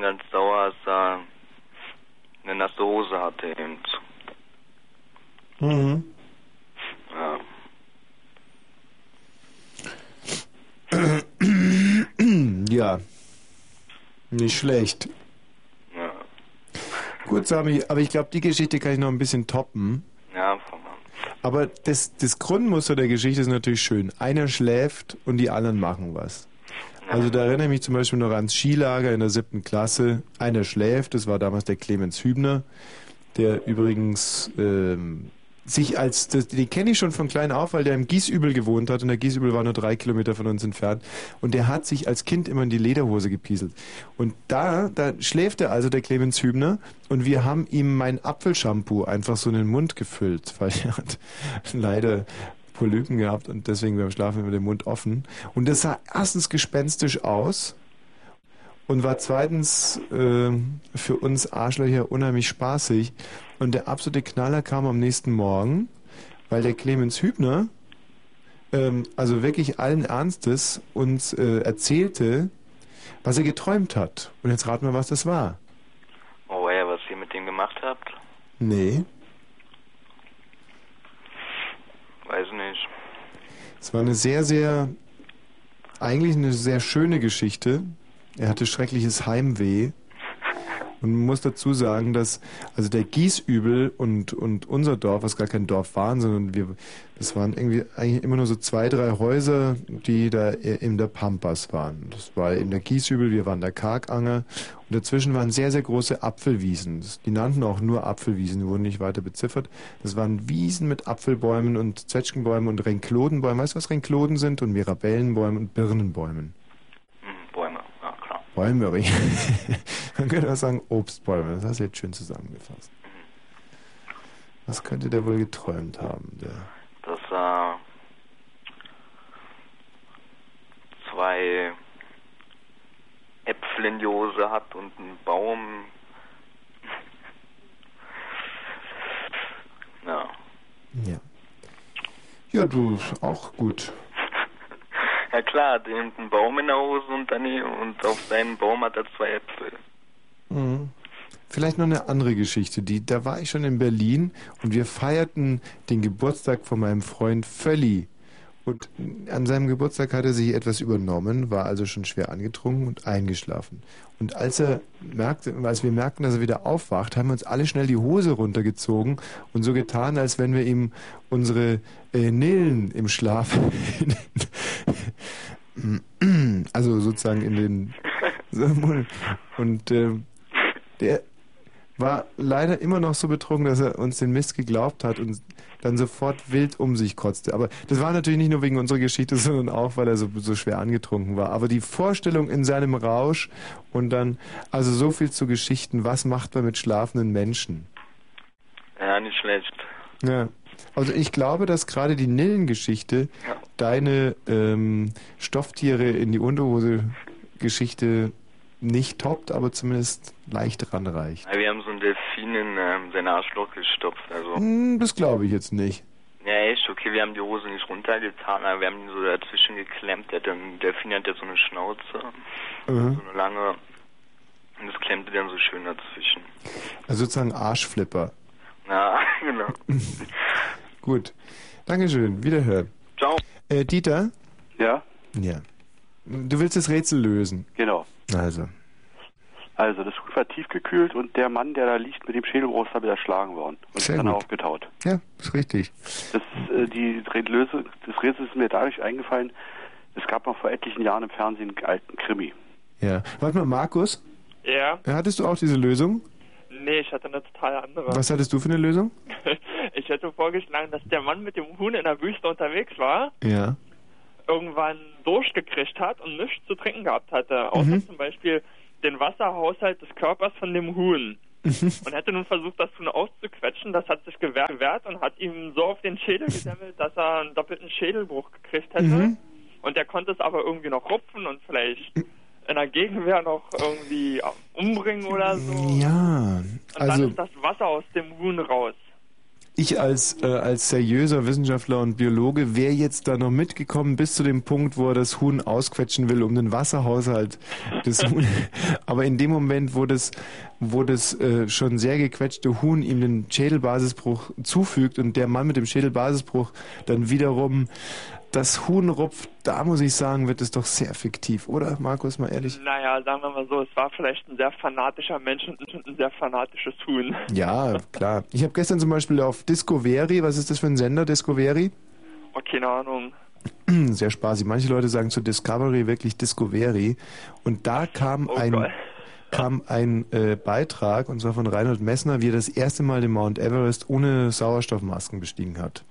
Dann ganz sauer, als er eine nasse Hose hatte eben. Mhm. Ja. ja. Nicht schlecht. Ja, Gut, Sami, aber ich glaube, die Geschichte kann ich noch ein bisschen toppen. ja, Aber das, das Grundmuster der Geschichte ist natürlich schön. Einer schläft und die anderen machen was. Also da erinnere ich mich zum Beispiel noch ans Skilager in der siebten Klasse. Einer schläft, das war damals der Clemens Hübner, der übrigens ähm, sich als, das, den kenne ich schon von klein auf, weil der im Gießübel gewohnt hat und der Gießübel war nur drei Kilometer von uns entfernt und der hat sich als Kind immer in die Lederhose gepieselt. Und da, da schläft er also, der Clemens Hübner, und wir haben ihm mein Apfelshampoo einfach so in den Mund gefüllt, weil er hat <laughs> leider Polypen gehabt und deswegen beim Schlafen immer den Mund offen. Und das sah erstens gespenstisch aus und war zweitens äh, für uns Arschlöcher unheimlich spaßig. Und der absolute Knaller kam am nächsten Morgen, weil der Clemens Hübner, ähm, also wirklich allen Ernstes, uns äh, erzählte, was er geträumt hat. Und jetzt raten wir, was das war. Oh ja, was ihr mit dem gemacht habt? Nee, Weiß nicht. es war eine sehr, sehr, eigentlich eine sehr schöne Geschichte. Er hatte schreckliches Heimweh. Und man muss dazu sagen, dass also der Gießübel und, und unser Dorf, was gar kein Dorf waren, sondern wir, das waren irgendwie eigentlich immer nur so zwei, drei Häuser, die da in der Pampas waren. Das war eben der Gießübel, wir waren der Karganger und dazwischen waren sehr, sehr große Apfelwiesen. Die nannten auch nur Apfelwiesen, die wurden nicht weiter beziffert. Das waren Wiesen mit Apfelbäumen und Zwetschgenbäumen und Renklodenbäumen. Weißt du, was Renkloden sind? Und Mirabellenbäumen und Birnenbäumen. Bäume. Bäume, <laughs> Man könnte auch sagen Obstbäume. Das hast du jetzt schön zusammengefasst. Was könnte der wohl geträumt haben? Der dass äh, zwei Stiefel in die Hose hat und einen Baum. Ja. Ja. Ja, du, auch gut. <laughs> Ja klar, hat eben einen Baum in der Hose und, daneben, und auf seinem Baum hat er zwei Äpfel. Mhm. Vielleicht noch eine andere Geschichte. Die, da war ich schon in Berlin und wir feierten den Geburtstag von meinem Freund Völli. Und an seinem Geburtstag hat er sich etwas übernommen, war also schon schwer angetrunken und eingeschlafen. Und als er merkte, als wir merkten, dass er wieder aufwacht, haben wir uns alle schnell die Hose runtergezogen und so getan, als wenn wir ihm unsere äh, Nillen im Schlaf, <laughs> also sozusagen in den und äh, der war leider immer noch so betrunken, dass er uns den Mist geglaubt hat und dann sofort wild um sich kotzte. Aber das war natürlich nicht nur wegen unserer Geschichte, <laughs> sondern auch, weil er so, so schwer angetrunken war. Aber die Vorstellung in seinem Rausch und dann, also so viel zu Geschichten, was macht man mit schlafenden Menschen? Ja, nicht schlecht. Ja. Also ich glaube, dass gerade die Nillengeschichte Ja. deine ähm, Stofftiere in die Unterhose Geschichte nicht toppt, aber zumindest leicht ranreicht. Ja, wir haben so einen Delfin in ähm, sein Arschloch gestopft. Also, Hm, das glaube ich jetzt nicht. ja, echt, okay, wir haben die Hose nicht runtergetan, aber wir haben ihn so dazwischen geklemmt. Der, hat dann- der Delfin hat ja so eine Schnauze, Mhm. so eine lange. Und das klemmte dann so schön dazwischen. Also sozusagen Arschflipper. Ja, <laughs> genau. <laughs> Gut. Dankeschön. Wiederhören. Ciao. Äh, Dieter? Ja, Ja. Du willst das Rätsel lösen. genau. Also. Also, das Huhn war tiefgekühlt und der Mann, der da liegt mit dem Schädelbruch, ist damit erschlagen worden und Sehr ist dann gut. aufgetaut. Ja, ist richtig. Das, äh, die Löse, das Rätsel ist mir dadurch eingefallen, es gab mal vor etlichen Jahren im Fernsehen einen alten Krimi. Ja. Warte mal, Markus, Ja, hattest du auch diese Lösung? nee, ich hatte eine total andere. Was hattest du für eine Lösung? <laughs> Ich hätte vorgeschlagen, dass der Mann mit dem Huhn in der Wüste unterwegs war, Ja. Irgendwann Durst gekriegt hat und nichts zu trinken gehabt hatte, außer Mhm. zum Beispiel den Wasserhaushalt des Körpers von dem Huhn. Und hätte nun versucht, das Huhn auszuquetschen. Das hat sich gewehrt, gewehrt und hat ihm so auf den Schädel gedämmelt, dass er einen doppelten Schädelbruch gekriegt hätte. Mhm. Und er konnte es aber irgendwie noch rupfen und vielleicht in der Gegenwehr noch irgendwie umbringen oder so. Ja. Und dann Also ist das Wasser aus dem Huhn raus. Ich als, äh, als seriöser Wissenschaftler und Biologe wäre jetzt da noch mitgekommen bis zu dem Punkt, wo er das Huhn ausquetschen will, um den Wasserhaushalt des Huhn. <laughs> Aber in dem Moment, wo das, wo das äh, schon sehr gequetschte Huhn ihm den Schädelbasisbruch zufügt und der Mann mit dem Schädelbasisbruch dann wiederum das Huhn rupft, da muss ich sagen, wird es doch sehr fiktiv, oder Markus, mal ehrlich? Naja, sagen wir mal so, es war vielleicht ein sehr fanatischer Mensch und ein sehr fanatisches Huhn. Ja, klar. Ich habe gestern zum Beispiel auf Discovery, was ist das für ein Sender, Discovery? Oh, keine Ahnung. <clears throat> Sehr spaßig. Manche Leute sagen zu Discovery wirklich Discovery. Und da kam ein, <laughs> kam ein äh, Beitrag, und zwar von Reinhold Messner, wie er das erste Mal den Mount Everest ohne Sauerstoffmasken bestiegen hat.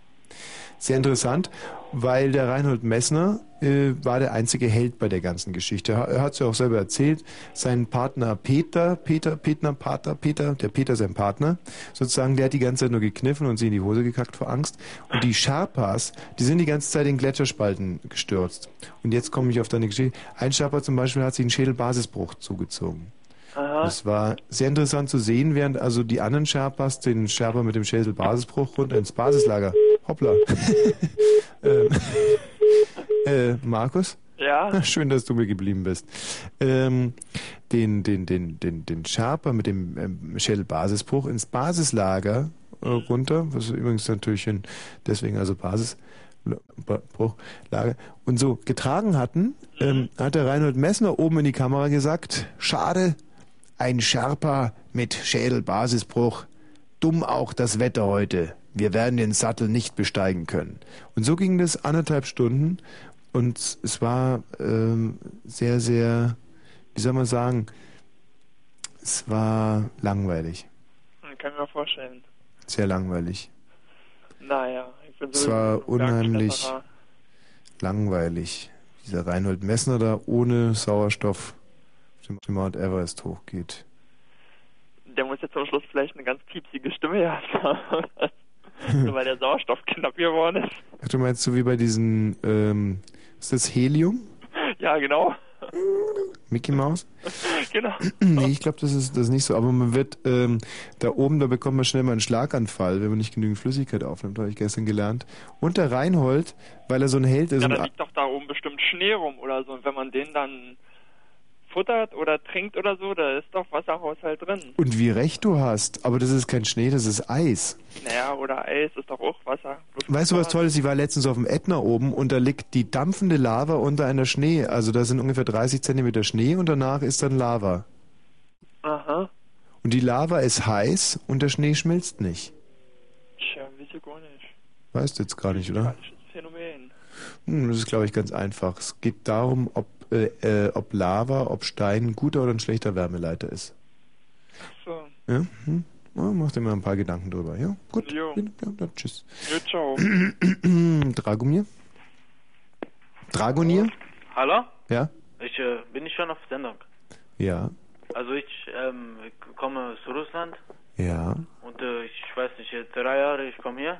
Sehr interessant, weil der Reinhold Messner äh, war der einzige Held bei der ganzen Geschichte. Er hat es ja auch selber erzählt. Sein Partner Peter, Peter, Petner, Pater, Peter, der Peter sein Partner, sozusagen, der hat die ganze Zeit nur gekniffen und sie in die Hose gekackt vor Angst. Und die Sherpas, die sind die ganze Zeit in Gletscherspalten gestürzt. Und jetzt komme ich auf deine Geschichte. Ein Sherpa zum Beispiel hat sich einen Schädelbasisbruch zugezogen. Das war sehr interessant zu sehen, während also die anderen Sherpas den Sherpa mit dem Schädelbasisbruch runter ins Basislager. Hoppla. <laughs> ähm, äh, Markus? Ja? <laughs> Schön, dass du mir geblieben bist. Ähm, den, den, den, den, den Sherpa mit dem ähm, Schädelbasisbruch ins Basislager äh, runter, was übrigens natürlich ein, deswegen also Basis, Bruchlager, und so getragen hatten, ähm, hat der Reinhold Messner oben in die Kamera gesagt, schade, ein Sherpa mit Schädelbasisbruch, dumm auch das Wetter heute. Wir werden den Sattel nicht besteigen können. Und so ging das anderthalb Stunden und es war ähm, sehr, sehr, wie soll man sagen, es war langweilig, Kann ich mir vorstellen. sehr langweilig. Naja, ich bin Es sowieso war unheimlich langweilig. Dieser Reinhold Messner da ohne Sauerstoff dem Mount Everest hochgeht. Der muss jetzt zum Schluss vielleicht eine ganz piepsige Stimme haben. <laughs> Nur weil der Sauerstoff knapp geworden ist. Ach, du meinst so wie bei diesen, ähm, ist das Helium? Ja, genau. Mickey Mouse? <laughs> genau. nee, ich glaube, das ist, das ist nicht so. Aber man wird ähm, da oben, da bekommt man schnell mal einen Schlaganfall, wenn man nicht genügend Flüssigkeit aufnimmt, habe ich gestern gelernt. Und der Reinhold, weil er so ein Held ist. Ja, da liegt doch da oben bestimmt Schnee rum oder so. Und wenn man den dann futtert oder trinkt oder so, da ist doch Wasserhaushalt drin. Und wie recht du hast, aber das ist kein Schnee, das ist Eis. Naja, oder Eis ist doch auch Wasser. Weißt du, was toll ist? Ich war letztens auf dem Ätna oben und da liegt die dampfende Lava unter einer Schnee. Also da sind ungefähr 30 Zentimeter Schnee und danach ist dann Lava. Aha. Und die Lava ist heiß und der Schnee schmilzt nicht. Tja, weiß ich gar nicht. Weißt du jetzt gar nicht, oder? Phänomen. Hm, Das ist, glaube ich, ganz einfach. Es geht darum, ob, äh, äh, ob Lava, ob Stein ein guter oder ein schlechter Wärmeleiter ist. So. Ja? Hm? Ja, mach dir mal ein paar Gedanken drüber. Ja, gut. Jo. Ja, dann tschüss. Jo, ciao. <clears throat> Dragomir? Dragonier? Hallo? Ja? Ich äh, bin ich schon auf Sendung. Ja. Also ich ähm, komme aus Russland Ja. und äh, ich weiß nicht, jetzt drei Jahre ich komme hier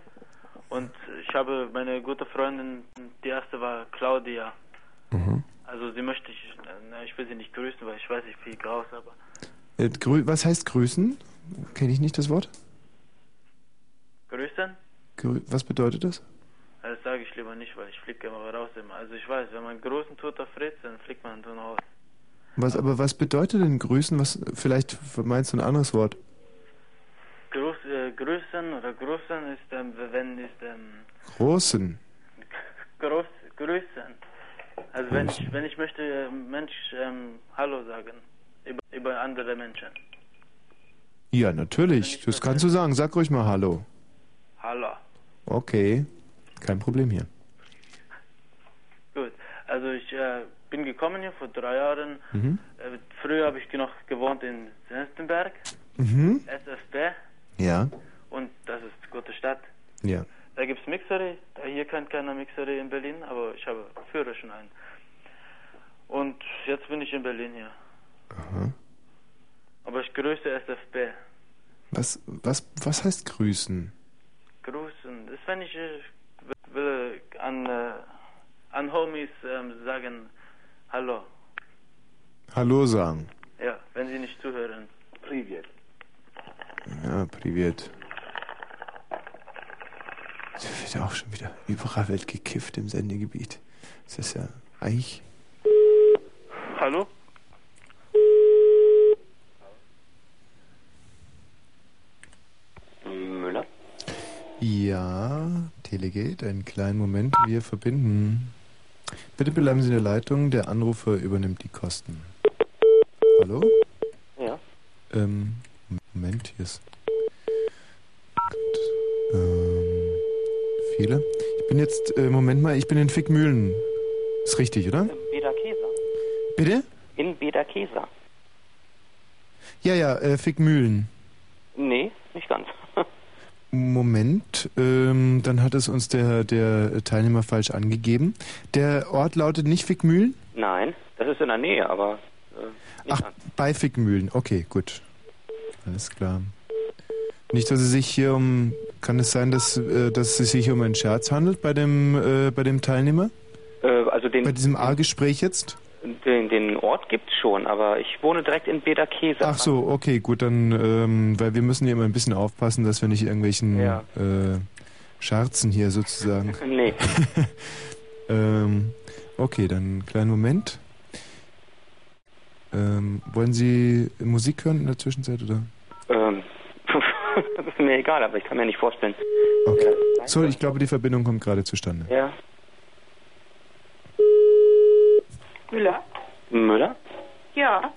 und ich habe meine gute Freundin, die erste war Claudia. Mhm. Also sie möchte ich, na, ich will sie nicht grüßen, weil ich weiß, ich fliege raus, aber Äh, grü was heißt grüßen? Kenne ich nicht das Wort? grüßen? Grü was bedeutet das? Ja, Das sage ich lieber nicht, weil ich fliege immer raus immer. Also ich weiß, wenn man grüßen tut auf Fritz, dann fliegt man so raus. Was, aber was bedeutet denn grüßen? Was, vielleicht meinst du ein anderes Wort? Gruß, äh, grüßen oder grüßen ist, ähm, wenn ist, ähm, Großen. <laughs> groß, grüßen. Also wenn ich, wenn ich möchte, Mensch, ähm, Hallo sagen. Über, über andere Menschen. Ja, natürlich. Das kannst du sagen. Sag ruhig mal Hallo. Hallo. Okay. Kein Problem hier. Gut. Also ich äh, bin gekommen hier vor drei Jahren. Mhm. Äh, früher habe ich noch gewohnt in Senstenberg, Mhm. SFB. Ja. Und das ist eine gute Stadt. Ja. Da gibt es Mixery. Da Hier kennt keiner Mixery in Berlin, aber ich habe Führerschein. Und jetzt bin ich in Berlin hier. Aha. Aber ich grüße SFB. Was, was, was heißt grüßen? Grüßen. Das ist, wenn ich äh, will an, äh, an Homies ähm, sagen Hallo. Hallo sagen. Ja, wenn sie nicht zuhören. Privet. Ja, privat. Da wird auch schon wieder überall wird gekifft im Sendegebiet. Das ist ja eigentlich. Hallo? Müller? Ja, Telegeht, einen kleinen Moment, wir verbinden. Bitte bleiben Sie in der Leitung, der Anrufer übernimmt die Kosten. Hallo? Ja. Ähm, Moment, hier ist. Gott, ähm, viele. Ich bin jetzt, äh, Moment mal, ich bin in Fickmühlen. Ist richtig, oder? Beda Käser. Bitte? In Beda Käser. Ja, ja, äh, Fickmühlen. Nee, nicht ganz. <laughs> Moment, ähm, dann hat es uns der, der Teilnehmer falsch angegeben. Der Ort lautet nicht Fickmühlen? Nein, das ist in der Nähe, aber äh, Ach, ganz. bei Fickmühlen. Okay, gut. Alles klar. Nicht, dass es sich hier um. Kann es sein, dass, äh, dass es sich hier um einen Scherz handelt bei dem, äh, bei dem Teilnehmer? Äh, also den, Bei diesem A-Gespräch jetzt? den, den Ort gibt's schon, aber ich wohne direkt in Beda Käser. Ach so, okay, gut, dann, ähm, weil wir müssen hier immer ein bisschen aufpassen, dass wir nicht irgendwelchen Ja. äh, Scherzen hier sozusagen. <laughs> Nee. <laughs> ähm, okay, dann einen kleinen Moment. Ähm, wollen Sie Musik hören in der Zwischenzeit oder? Das ist mir egal, aber ich kann mir nicht vorstellen. Okay. So, ich glaube, die Verbindung kommt gerade zustande. Ja. Müller? Müller? Ja.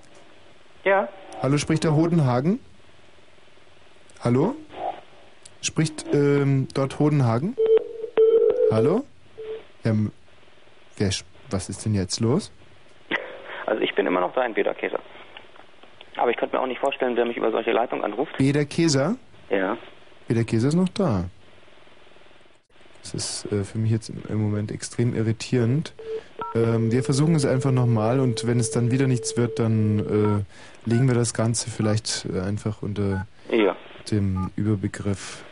Ja. Hallo, spricht der Hodenhagen? Hallo? Spricht ähm, dort Hodenhagen? Hallo? Ähm, wer, was ist denn jetzt los? Also ich bin immer noch da in Beda Käser. Aber ich könnte mir auch nicht vorstellen, wer mich über solche Leitung anruft. Beder Käser? Ja. Beder Käser ist noch da. Das ist äh, für mich jetzt im, Moment extrem irritierend. Ähm, wir versuchen es einfach nochmal und wenn es dann wieder nichts wird, dann äh, legen wir das Ganze vielleicht äh, einfach unter Ja. dem Überbegriff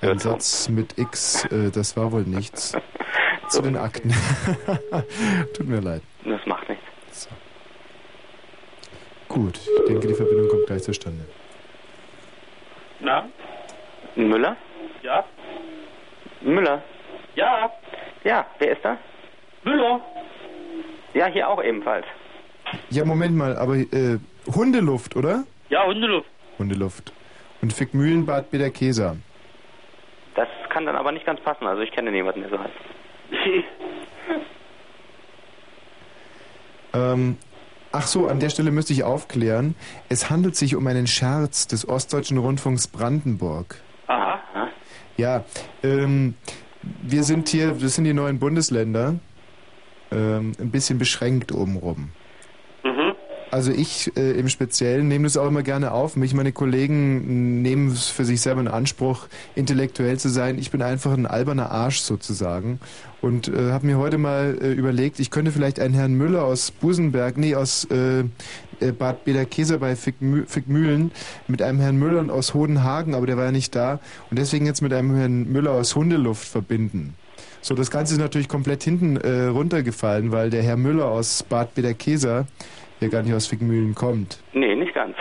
ein Satz mit X, das war wohl nichts. <laughs> Zu den Akten. <laughs> Tut mir leid. Das macht nichts. gut. Ich denke, die Verbindung kommt gleich zustande. Na? Müller? Ja? Müller? Ja? Ja, wer ist da? Müller? Ja, hier auch ebenfalls. Ja, Moment mal, aber äh, Hundeluft, oder? Ja, Hundeluft. Hundeluft. Und Fick Mühlenbad Bederkeser. Das kann dann aber nicht ganz passen. Also ich kenne niemanden, der so heißt. <laughs> Ähm, ach so, an der Stelle müsste ich aufklären. Es handelt sich um einen Scherz des Ostdeutschen Rundfunks Brandenburg. Ja, ähm, wir sind hier, das sind die neuen Bundesländer, ähm, ein bisschen beschränkt obenrum. Also ich äh, im Speziellen nehme das auch immer gerne auf. Mich, meine Kollegen nehmen es für sich selber in Anspruch, intellektuell zu sein. Ich bin einfach ein alberner Arsch sozusagen und äh, habe mir heute mal äh, überlegt, ich könnte vielleicht einen Herrn Müller aus Busenberg, nee, aus äh, äh, Bad Bederkeser bei Fickmü Fickmühlen mit einem Herrn Müller aus Hodenhagen, aber der war ja nicht da und deswegen jetzt mit einem Herrn Müller aus Hundeluft verbinden. So, das Ganze ist natürlich komplett hinten äh, runtergefallen, weil der Herr Müller aus Bad Bederkeser ja gar nicht aus Fickmühlen kommt. Nee, nicht ganz.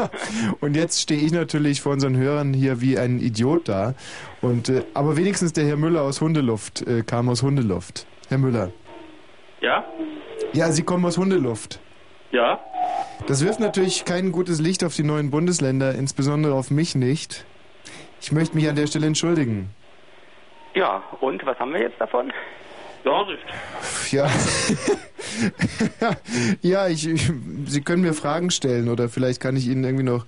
<laughs> Und jetzt stehe ich natürlich vor unseren Hörern hier wie ein Idiot da. Und äh, aber wenigstens der Herr Müller aus Hundeluft äh, kam aus Hundeluft. Herr Müller. Ja? Ja, Sie kommen aus Hundeluft. Ja? Das wirft natürlich kein gutes Licht auf die neuen Bundesländer, insbesondere auf mich nicht. Ich möchte mich an der Stelle entschuldigen. Ja, und was haben wir jetzt davon? Gar nicht. Ja. <laughs> ja, ich, ich, Sie können mir Fragen stellen oder vielleicht kann ich Ihnen irgendwie noch,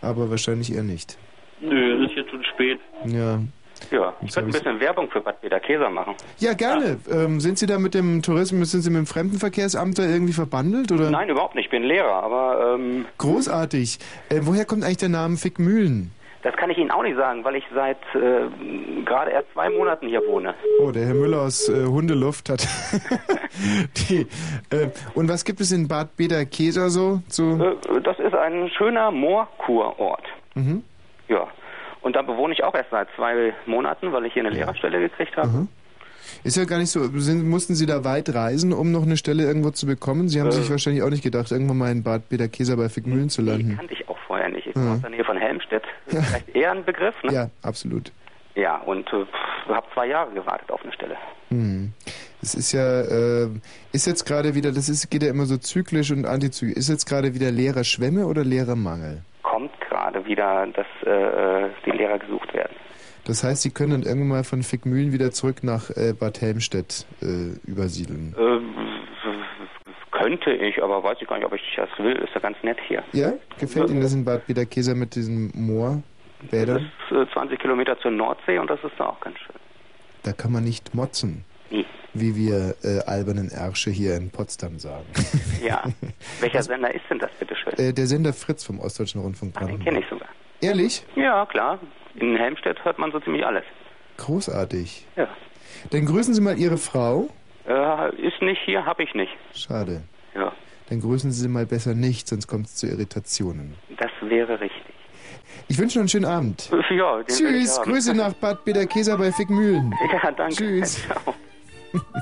aber wahrscheinlich eher nicht. Nö, es ist jetzt schon spät. Ja. Ja, ich könnte ein bisschen Werbung für Bad Bederkeser machen. Ja, gerne. Ähm, sind Sie da mit dem Tourismus, sind Sie mit dem Fremdenverkehrsamt da irgendwie verbandelt oder? Nein, überhaupt nicht. Ich bin Lehrer, aber ähm, Großartig. Äh, woher kommt eigentlich der Name Fickmühlen? Das kann ich Ihnen auch nicht sagen, weil ich seit äh, gerade erst zwei Monaten hier wohne. Oh, der Herr Müller aus äh, Hundeluft hat <laughs> die. Äh, und was gibt es in Bad Bederkeser so? so? Äh, das ist ein schöner Moorkurort. Mhm. Ja. Und da bewohne ich auch erst seit zwei Monaten, weil ich hier eine Lehrerstelle gekriegt habe. Mhm. Ist ja gar nicht so. Sind, mussten Sie da weit reisen, um noch eine Stelle irgendwo zu bekommen? Sie haben Äh. sich wahrscheinlich auch nicht gedacht, irgendwann mal in Bad Bederkeser bei Fickmühlen zu landen. Kannte ich auch vorher nicht. Ich komme Mhm. aus der Nähe von Helmstedt. <laughs> Ist vielleicht eher ein Begriff, ne? Ja, absolut. Ja, und äh, habe zwei Jahre gewartet auf eine Stelle. Hm. Es ist ja, äh, ist jetzt gerade wieder, das ist, geht ja immer so zyklisch und antizyklisch. Ist jetzt gerade wieder Lehrerschwemme oder Lehrermangel? Kommt gerade wieder, dass äh, äh, die Lehrer gesucht werden. Das heißt, Sie können dann irgendwann mal von Fickmühlen wieder zurück nach äh, Bad Helmstedt äh, übersiedeln. Äh, könnte ich, aber weiß ich gar nicht, ob ich das will. Ist ja ganz nett hier. Ja? Gefällt Ihnen das in Bad Bederkeser mit diesem Moor? Das Bädern? ist äh, 20 Kilometer zur Nordsee und das ist da auch ganz schön. Da kann man nicht motzen. Nie. Wie wir äh, albernen Ärsche hier in Potsdam sagen. <laughs> Ja. <laughs> Welcher Sender ist denn das, bitteschön? äh, der Sender Fritz vom Ostdeutschen Rundfunk Den Brandenburg. kenne ich sogar. Ehrlich? Ja, klar. In Helmstedt hört man so ziemlich alles. Großartig. Ja. Dann grüßen Sie mal Ihre Frau. Äh, ist nicht hier, hab ich nicht. Schade. Ja, Dann grüßen Sie sie mal besser nicht, sonst kommt es zu Irritationen. das wäre richtig. Ich wünsche noch einen schönen Abend. Ja, den will ich Tschüss, haben. Grüße nach Bad Bederkeser bei Fickmühlen. Ja, danke. Tschüss. <laughs> Ciao. <laughs>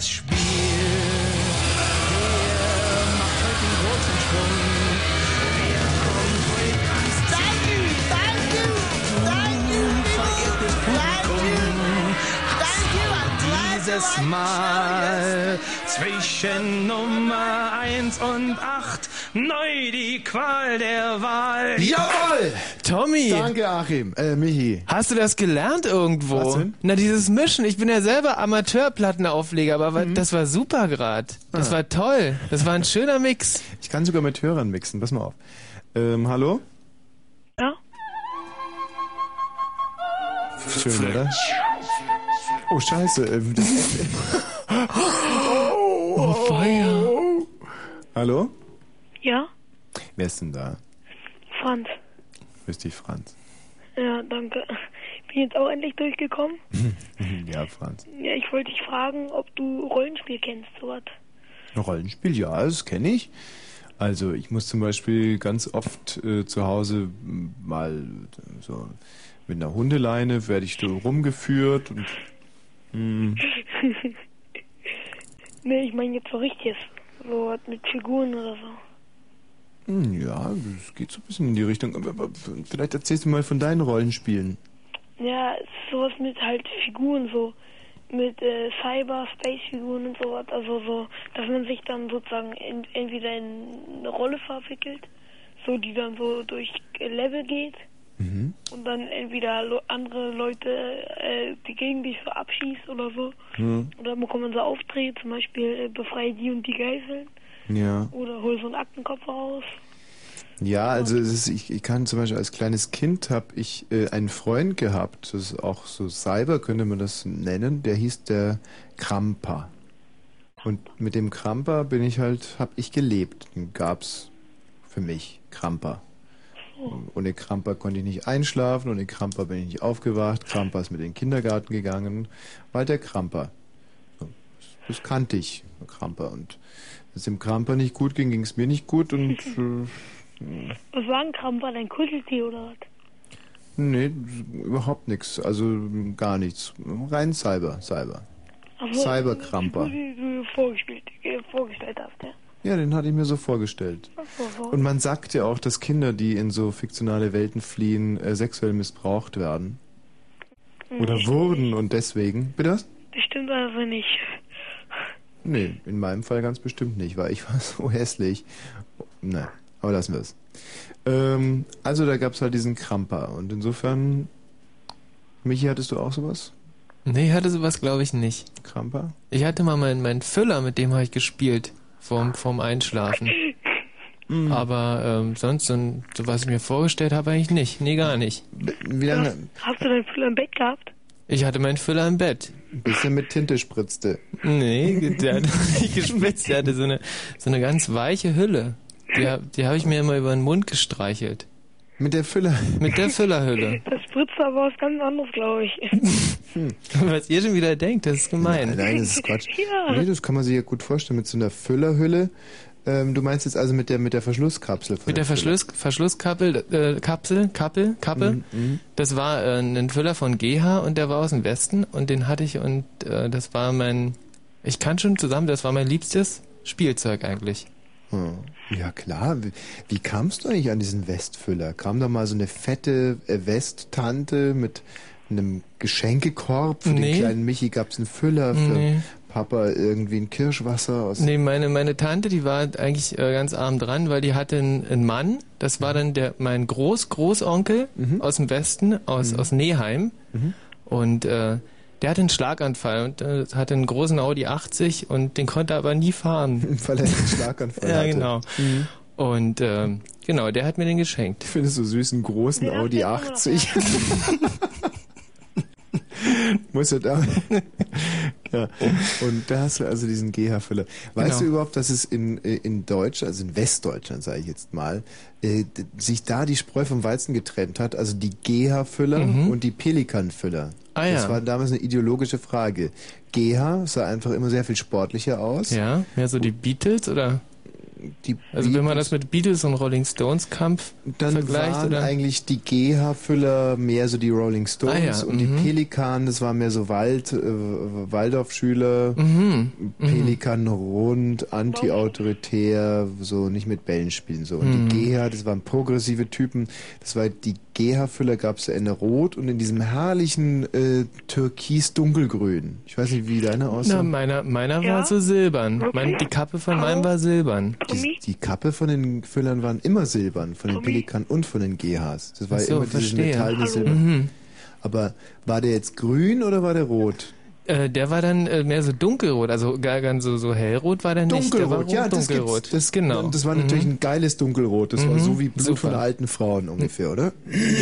das Spiel? Wer macht heute den großen Sprung? Wer kommt heute ans Ziel? Verehrtes Publikum, hast du dieses Mal zwischen Nummer 1 und 8 neu die Qual der Wahl? Jawohl! Tommy! Danke, Achim. Äh, Michi. Hast du das gelernt irgendwo? Was denn? Na, dieses Mischen. Ich bin ja selber Amateurplattenaufleger, aber wa- das war super grad. Das Ah. war toll. Das war ein schöner Mix. Ich kann sogar mit Hörern mixen. Pass mal auf. Ähm, hallo? Ja? Schön, oder? Oh, scheiße. Ähm, das Oh, Feuer. hallo? Ja? Wer ist denn da? Franz. Grüß dich, Franz. Ja, danke. Bin jetzt auch endlich durchgekommen. <laughs> ja, Franz. Ja, ich wollte dich fragen, ob du Rollenspiel kennst, sowas. Rollenspiel, ja, das kenne ich. Also ich muss zum Beispiel ganz oft äh, zu Hause mal so mit einer Hundeleine werde ich so rumgeführt und hm, <laughs> nee, ich meine jetzt so richtiges. So was mit Figuren oder so. Hm, ja, das geht so ein bisschen in die Richtung. Aber, vielleicht erzählst du mal von deinen Rollenspielen. Ja, sowas mit halt Figuren, so mit äh, Cyber-Space-Figuren und sowas. Also so, dass man sich dann sozusagen in, entweder in eine Rolle verwickelt, so die dann so durch äh, Level geht Mhm. und dann entweder lo andere Leute, äh, die gegen dich so abschießt oder so. Hm, Oder bekommt man so Aufträge, zum Beispiel äh, befreie die und die Geiseln Ja. oder hol so einen Aktenkopf raus. Ja, also ist, ich, ich kann zum Beispiel als kleines Kind habe ich äh, einen Freund gehabt, das ist auch so Cyber könnte man das nennen, der hieß der Kramper. Und mit dem Kramper bin ich halt, habe ich gelebt. Den gab's für mich, Kramper. Ohne Kramper konnte ich nicht einschlafen, ohne Kramper bin ich nicht aufgewacht. Kramper ist mit in den Kindergarten gegangen. Walter Kramper. So, Das kannte ich, Kramper. Und wenn es dem Kramper nicht gut ging, ging es mir nicht gut und <laughs> äh, Was war ein Kramper, dein Kuscheltier oder was? nee, überhaupt nichts. Also gar nichts. Rein Cyber, Cyber. Ach so, Cyberkramper. Wie du vorgespielt, vorgestellt hast, ja. Ja, den hatte ich mir so vorgestellt. Und man sagt ja auch, dass Kinder, die in so fiktionale Welten fliehen, äh, sexuell missbraucht werden. Oder Hm. wurden und deswegen. Bitte was? Das stimmt also nicht. Nee, in meinem Fall ganz bestimmt nicht, weil ich <laughs> war so hässlich. Nein, aber lassen wir es. Ähm, also da gab es halt diesen Kramper und insofern. Michi, hattest du auch sowas? Nee, ich hatte sowas glaube ich nicht. Kramper? Ich hatte mal meinen, meinen Füller, mit dem habe ich gespielt. Vorm, vorm Einschlafen. Mhm. Aber ähm, sonst, so, so was ich mir vorgestellt habe, eigentlich nicht. Nee, gar nicht. Wie lange? Hast du deinen Füller im Bett gehabt? Ich hatte meinen Füller im Bett. Bis er mit Tinte spritzte. Nee, der hat <laughs> nicht gespitzt. Der hatte so eine, so eine ganz weiche Hülle. Die, hab- die habe ich mir immer über den Mund gestreichelt. Mit der Füller? Mit der Füllerhülle. Das spritzt aber was ganz anderes, glaube ich. Was ihr schon wieder denkt, das ist gemein. Nein, nein, das ist Quatsch. Ja. Nee, das kann man sich ja gut vorstellen mit so einer Füllerhülle. Ähm, du meinst jetzt also mit der mit der Verschlusskapsel von Mit der Verschluss, Verschlusskappel, äh, Kapsel, Kappel, Kappe. Mhm, mhm. Das war äh, ein Füller von GH und der war aus dem Westen und den hatte ich und äh, das war mein, ich kann schon zusammen, das war mein liebstes Spielzeug eigentlich. Hm. Ja klar, wie, wie kamst du eigentlich an diesen Westfüller? Kam da mal so eine fette äh, Westtante mit einem Geschenkekorb? Für Nee. den kleinen Michi gab's einen Füller, für Nee. Papa irgendwie ein Kirschwasser aus... Nee, meine, meine Tante, die war eigentlich äh, ganz arm dran, weil die hatte einen, einen Mann, das war dann der mein Groß Großonkel aus dem Westen, aus, aus Neheim. Mhm. Und äh, der hatte einen Schlaganfall und äh, hatte einen großen Audi 80 und den konnte er aber nie fahren. <laughs> Weil er einen Schlaganfall <laughs> ja, hatte. genau. Mhm. Und ähm, genau, der hat mir den geschenkt. Ich finde es so süß, einen großen Audi 80. Muss ja da. <laughs> ja. Und da hast du also diesen GH-Füller. Weißt Genau. du überhaupt, dass es in, in Deutschland, also in Westdeutschland, sage ich jetzt mal, äh, sich da die Spreu vom Weizen getrennt hat? Also die GH-Füller Mhm. und die Pelikan-Füller. Ah, ja. Das war damals eine ideologische Frage. GH sah einfach immer sehr viel sportlicher aus. Ja, mehr so die Beatles oder? Die also wenn man das mit Beatles und Rolling Stones Kampf Dann vergleicht waren oder? eigentlich die GH-Füller mehr so die Rolling Stones Ah ja, und die mhm. Pelikan, das war mehr so Wald, äh, Waldorfschüler, Mhm, Pelikan rund, anti-autoritär, so nicht mit Bällen spielen so. Und Mhm. die GH, das waren progressive Typen, das war die GH-Füller gab es in Rot und in diesem herrlichen äh, Türkis-Dunkelgrün. Ich weiß nicht, wie deine aussah. Na, meiner, meiner Ja? war so silbern. Mein, die Kappe von meinem war silbern. Die, die Kappe von den Füllern waren immer silbern, von den Pelikan und von den GHs. Das war so, immer dieses verstehe. metallene. Silber. Mhm. Aber war der jetzt grün oder war der rot? Äh, der war dann äh, mehr so dunkelrot, also gar ganz so, so hellrot war der nicht. Der war Dunkelrot, ja, das dunkelrot. gibt's. Das, genau. Das war natürlich Mhm. ein geiles Dunkelrot. Das war Mhm, so wie Blut super. von alten Frauen ungefähr, oder?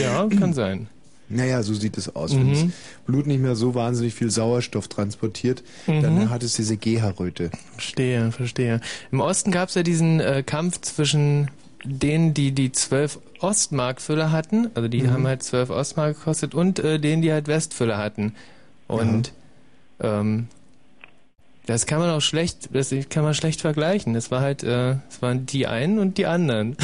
Ja, kann sein. Naja, so sieht es aus. Wenn Mhm. das Blut nicht mehr so wahnsinnig viel Sauerstoff transportiert, Mhm. dann hat es diese GH-Röte. Verstehe, verstehe. Im Osten gab es ja diesen äh, Kampf zwischen denen, die die zwölf Ostmark-Füller hatten, also die Mhm. haben halt zwölf Ostmark gekostet, und äh, denen, die halt Westfüller hatten. Und ähm, das kann man auch schlecht, das kann man schlecht vergleichen. Das war halt, äh, es waren die einen und die anderen.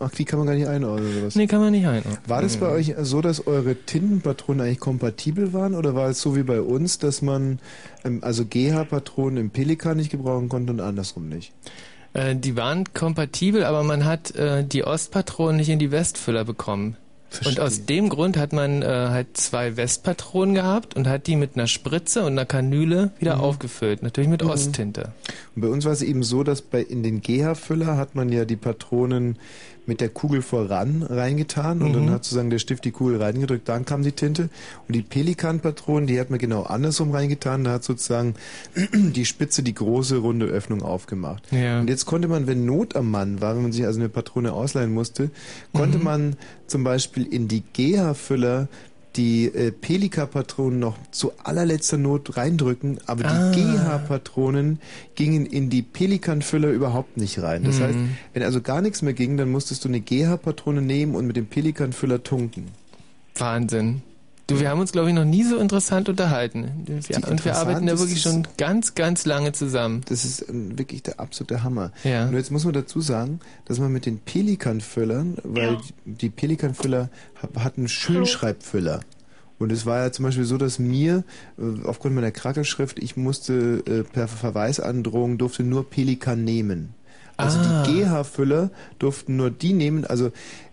Ach, die kann man gar nicht einordnen oder was? Nee, kann man nicht einordnen. War das bei euch so, dass eure Tintenpatronen eigentlich kompatibel waren oder war es so wie bei uns, dass man ähm, also GH-Patronen im Pelikan nicht gebrauchen konnte und andersrum nicht? Äh, die waren kompatibel, aber man hat äh, die Ostpatronen nicht in die Westfüller bekommen. Und aus dem Grund hat man äh, halt zwei Westpatronen gehabt und hat die mit einer Spritze und einer Kanüle wieder Mhm. aufgefüllt. Natürlich mit Mhm. Osttinte. Und bei uns war es eben so, dass bei in den GH-Füller hat man ja die Patronen mit der Kugel voran reingetan und Mhm. dann hat sozusagen der Stift die Kugel reingedrückt, dann kam die Tinte. Und die Pelikan-Patronen, die hat man genau andersrum reingetan, da hat sozusagen <clears throat> die Spitze die große runde Öffnung aufgemacht. Ja. Und jetzt konnte man, wenn Not am Mann war, wenn man sich also eine Patrone ausleihen musste, konnte Mhm. man zum Beispiel in die GH-Füller die äh, Pelika-Patronen noch zu allerletzter Not reindrücken, aber die Ah. GH-Patronen gingen in die Pelikanfüller überhaupt nicht rein. Das Mhm. heißt, wenn also gar nichts mehr ging, dann musstest du eine GH-Patrone nehmen und mit dem Pelikanfüller tunken. Wahnsinn. Du, wir haben uns, glaube ich, noch nie so interessant unterhalten. Ja, und wir arbeiten ja interessant wirklich schon ganz, ganz lange zusammen. Das ist ähm, wirklich der absolute Hammer. Ja. Nur jetzt muss man dazu sagen, dass man mit den Pelikanfüllern, weil die Pelikanfüller ha- hatten Schönschreibfüller. Und es war ja zum Beispiel so, dass mir, äh, aufgrund meiner Krackelschrift, ich musste äh, per Verweisandrohung, durfte nur Pelikan nehmen. Also Ah. die GH-Füller durften nur die nehmen. Also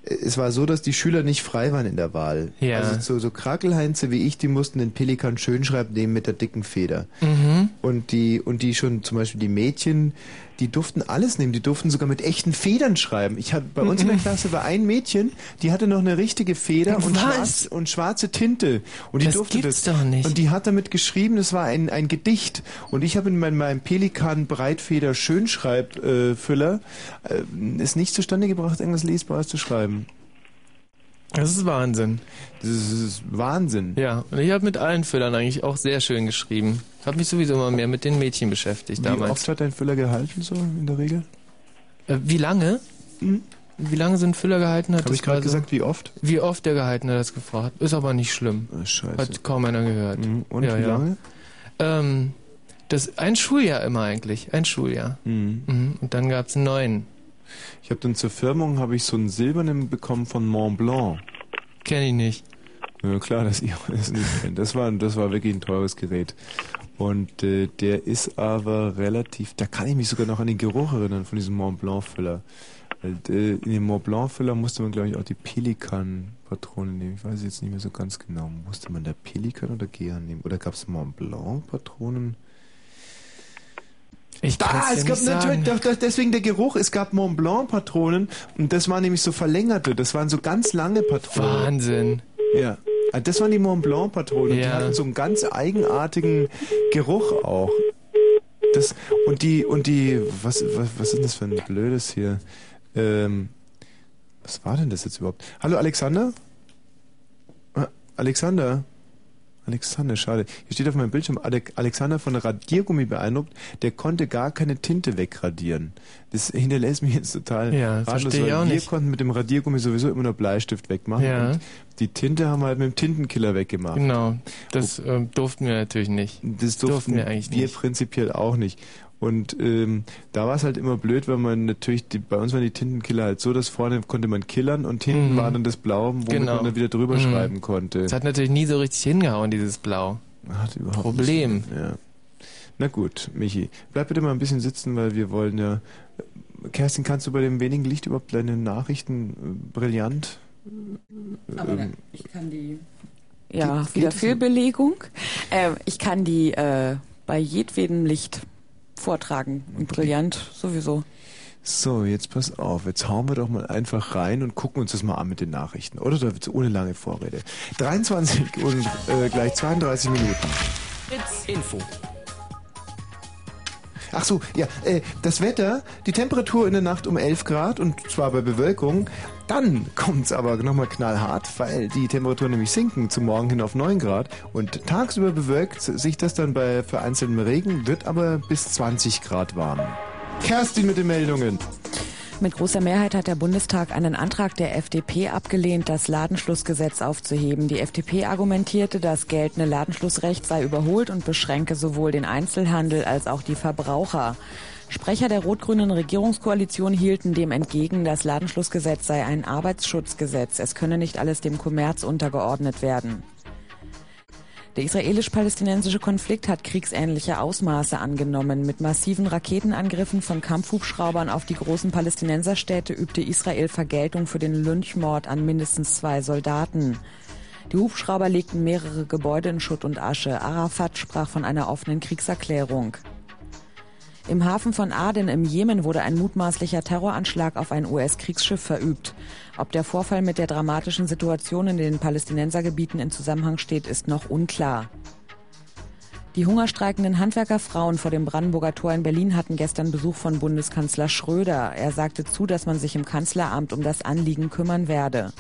es war so, dass die Schüler nicht frei waren in der Wahl. Ja. Also so, so Krakelheinze wie ich, die mussten den Pelikan Schönschreib nehmen mit der dicken Feder. Mhm. Und die, und die schon, zum Beispiel die Mädchen, die durften alles nehmen. Die durften sogar mit echten Federn schreiben. Ich hab, bei uns in der <laughs> Klasse war ein Mädchen, die hatte noch eine richtige Feder und, schwarz, und schwarze Tinte. Und die Das durfte gibt's das. doch nicht. Und die hat damit geschrieben, das war ein, ein Gedicht. Und ich habe in meinem, meinem Pelikan Breitfeder Schönschreibfüller äh, Füller, äh, es nicht zustande gebracht, irgendwas Lesbares zu schreiben. Das ist Wahnsinn. Das ist Wahnsinn. Ja, und ich habe mit allen Füllern eigentlich auch sehr schön geschrieben. Habe mich sowieso immer mehr mit den Mädchen beschäftigt Wie damals. oft hat dein Füller gehalten so in der Regel? Äh, wie lange? Wie lange ein Füller gehalten? Habe ich gerade gesagt, wie oft? Wie oft der gehalten hat, das gefragt. Ist aber nicht schlimm. scheiße. Hat kaum einer gehört. Mhm. Und wie lange? Ähm, das ein Schuljahr immer eigentlich. Ein Schuljahr. Mhm. Und dann gab's einen neuen. Ich habe dann zur Firmung habe ich so einen silbernen bekommen von Mont Blanc. Kenn ich nicht. Ja, klar, dass ihr das <laughs> nicht kennt. Das war, das war wirklich ein teures Gerät. Und äh, der ist aber relativ, da kann ich mich sogar noch an den Geruch erinnern von diesem Mont Blanc Füller. Weil, äh, in dem Mont Blanc Füller musste man, glaube ich, auch die Pelikan-Patrone nehmen. Ich weiß jetzt nicht mehr so ganz genau. Musste man da Pelikan oder Gea nehmen? Oder gab es Mont Blanc-Patronen? Ich Ah, es dir gab natürlich, doch, doch, deswegen der Geruch, es gab Mont Blanc Patronen und das waren nämlich so verlängerte, das waren so ganz lange Patronen. Wahnsinn. Ja. Ah, Das waren die Mont Blanc Patronen und die Ja. hatten so einen ganz eigenartigen Geruch auch. Das, und die, und die, was, was, was ist das für ein blödes hier? Ähm, was war denn das jetzt überhaupt? Hallo Alexander? Ah, Alexander? Alexander, schade. Hier steht auf meinem Bildschirm Ale- Alexander von Radiergummi beeindruckt, der konnte gar keine Tinte wegradieren. Das hinterlässt mich jetzt total Ja, ratlos, weil wir nicht. konnten mit dem Radiergummi sowieso immer nur Bleistift wegmachen. Ja. Und die Tinte haben wir halt mit dem Tintenkiller weggemacht. Genau. Das ähm, durften wir natürlich nicht. Das durften, wir eigentlich wir nicht. prinzipiell auch nicht. Und ähm, da war es halt immer blöd, weil man natürlich, die, bei uns waren die Tintenkiller halt so, dass vorne konnte man killern und hinten Mhm. war dann das Blau, womit Genau. man dann wieder drüber Mhm. schreiben konnte. Das hat natürlich nie so richtig hingehauen, dieses Blau. Hat überhaupt Problem. Nicht, ja. Na gut, Michi, bleib bitte mal ein bisschen sitzen, weil wir wollen ja. Kerstin, kannst du bei dem wenigen Licht überhaupt deine Nachrichten äh, brillant? ähm, ich kann die. Ja, wieder Fehlbelegung. Äh, ich kann die äh, bei jedwedem Licht vortragen. Und brillant sowieso. So, jetzt pass auf, jetzt hauen wir doch mal einfach rein und gucken uns das mal an mit den Nachrichten. Oder da wird's ohne lange Vorrede. 23 und äh, gleich 32 Minuten. Info. Ach so, ja, äh, das Wetter, die Temperatur in der Nacht um 11 Grad und zwar bei Bewölkung. Dann kommt's aber nochmal knallhart, weil die Temperaturen nämlich sinken zum Morgen hin auf 9 Grad und tagsüber bewölkt sich das dann bei vereinzeltem Regen, wird aber bis 20 Grad warm. Kerstin mit den Meldungen. Mit großer Mehrheit hat der Bundestag einen Antrag der FDP abgelehnt, das Ladenschlussgesetz aufzuheben. Die FDP argumentierte, das geltende Ladenschlussrecht sei überholt und beschränke sowohl den Einzelhandel als auch die Verbraucher. Sprecher der rot-grünen Regierungskoalition hielten dem entgegen, das Ladenschlussgesetz sei ein Arbeitsschutzgesetz. Es könne nicht alles dem Kommerz untergeordnet werden. Der israelisch-palästinensische Konflikt hat kriegsähnliche Ausmaße angenommen. Mit massiven Raketenangriffen von Kampfhubschraubern auf die großen Palästinenserstädte übte Israel Vergeltung für den Lynchmord an mindestens zwei Soldaten. Die Hubschrauber legten mehrere Gebäude in Schutt und Asche. Arafat sprach von einer offenen Kriegserklärung. Im Hafen von Aden im Jemen wurde ein mutmaßlicher Terroranschlag auf ein US-Kriegsschiff verübt. Ob der Vorfall mit der dramatischen Situation in den Palästinensergebieten in Zusammenhang steht, ist noch unklar. Die hungerstreikenden Handwerkerfrauen vor dem Brandenburger Tor in Berlin hatten gestern Besuch von Bundeskanzler Schröder. Er sagte zu, dass man sich im Kanzleramt um das Anliegen kümmern werde.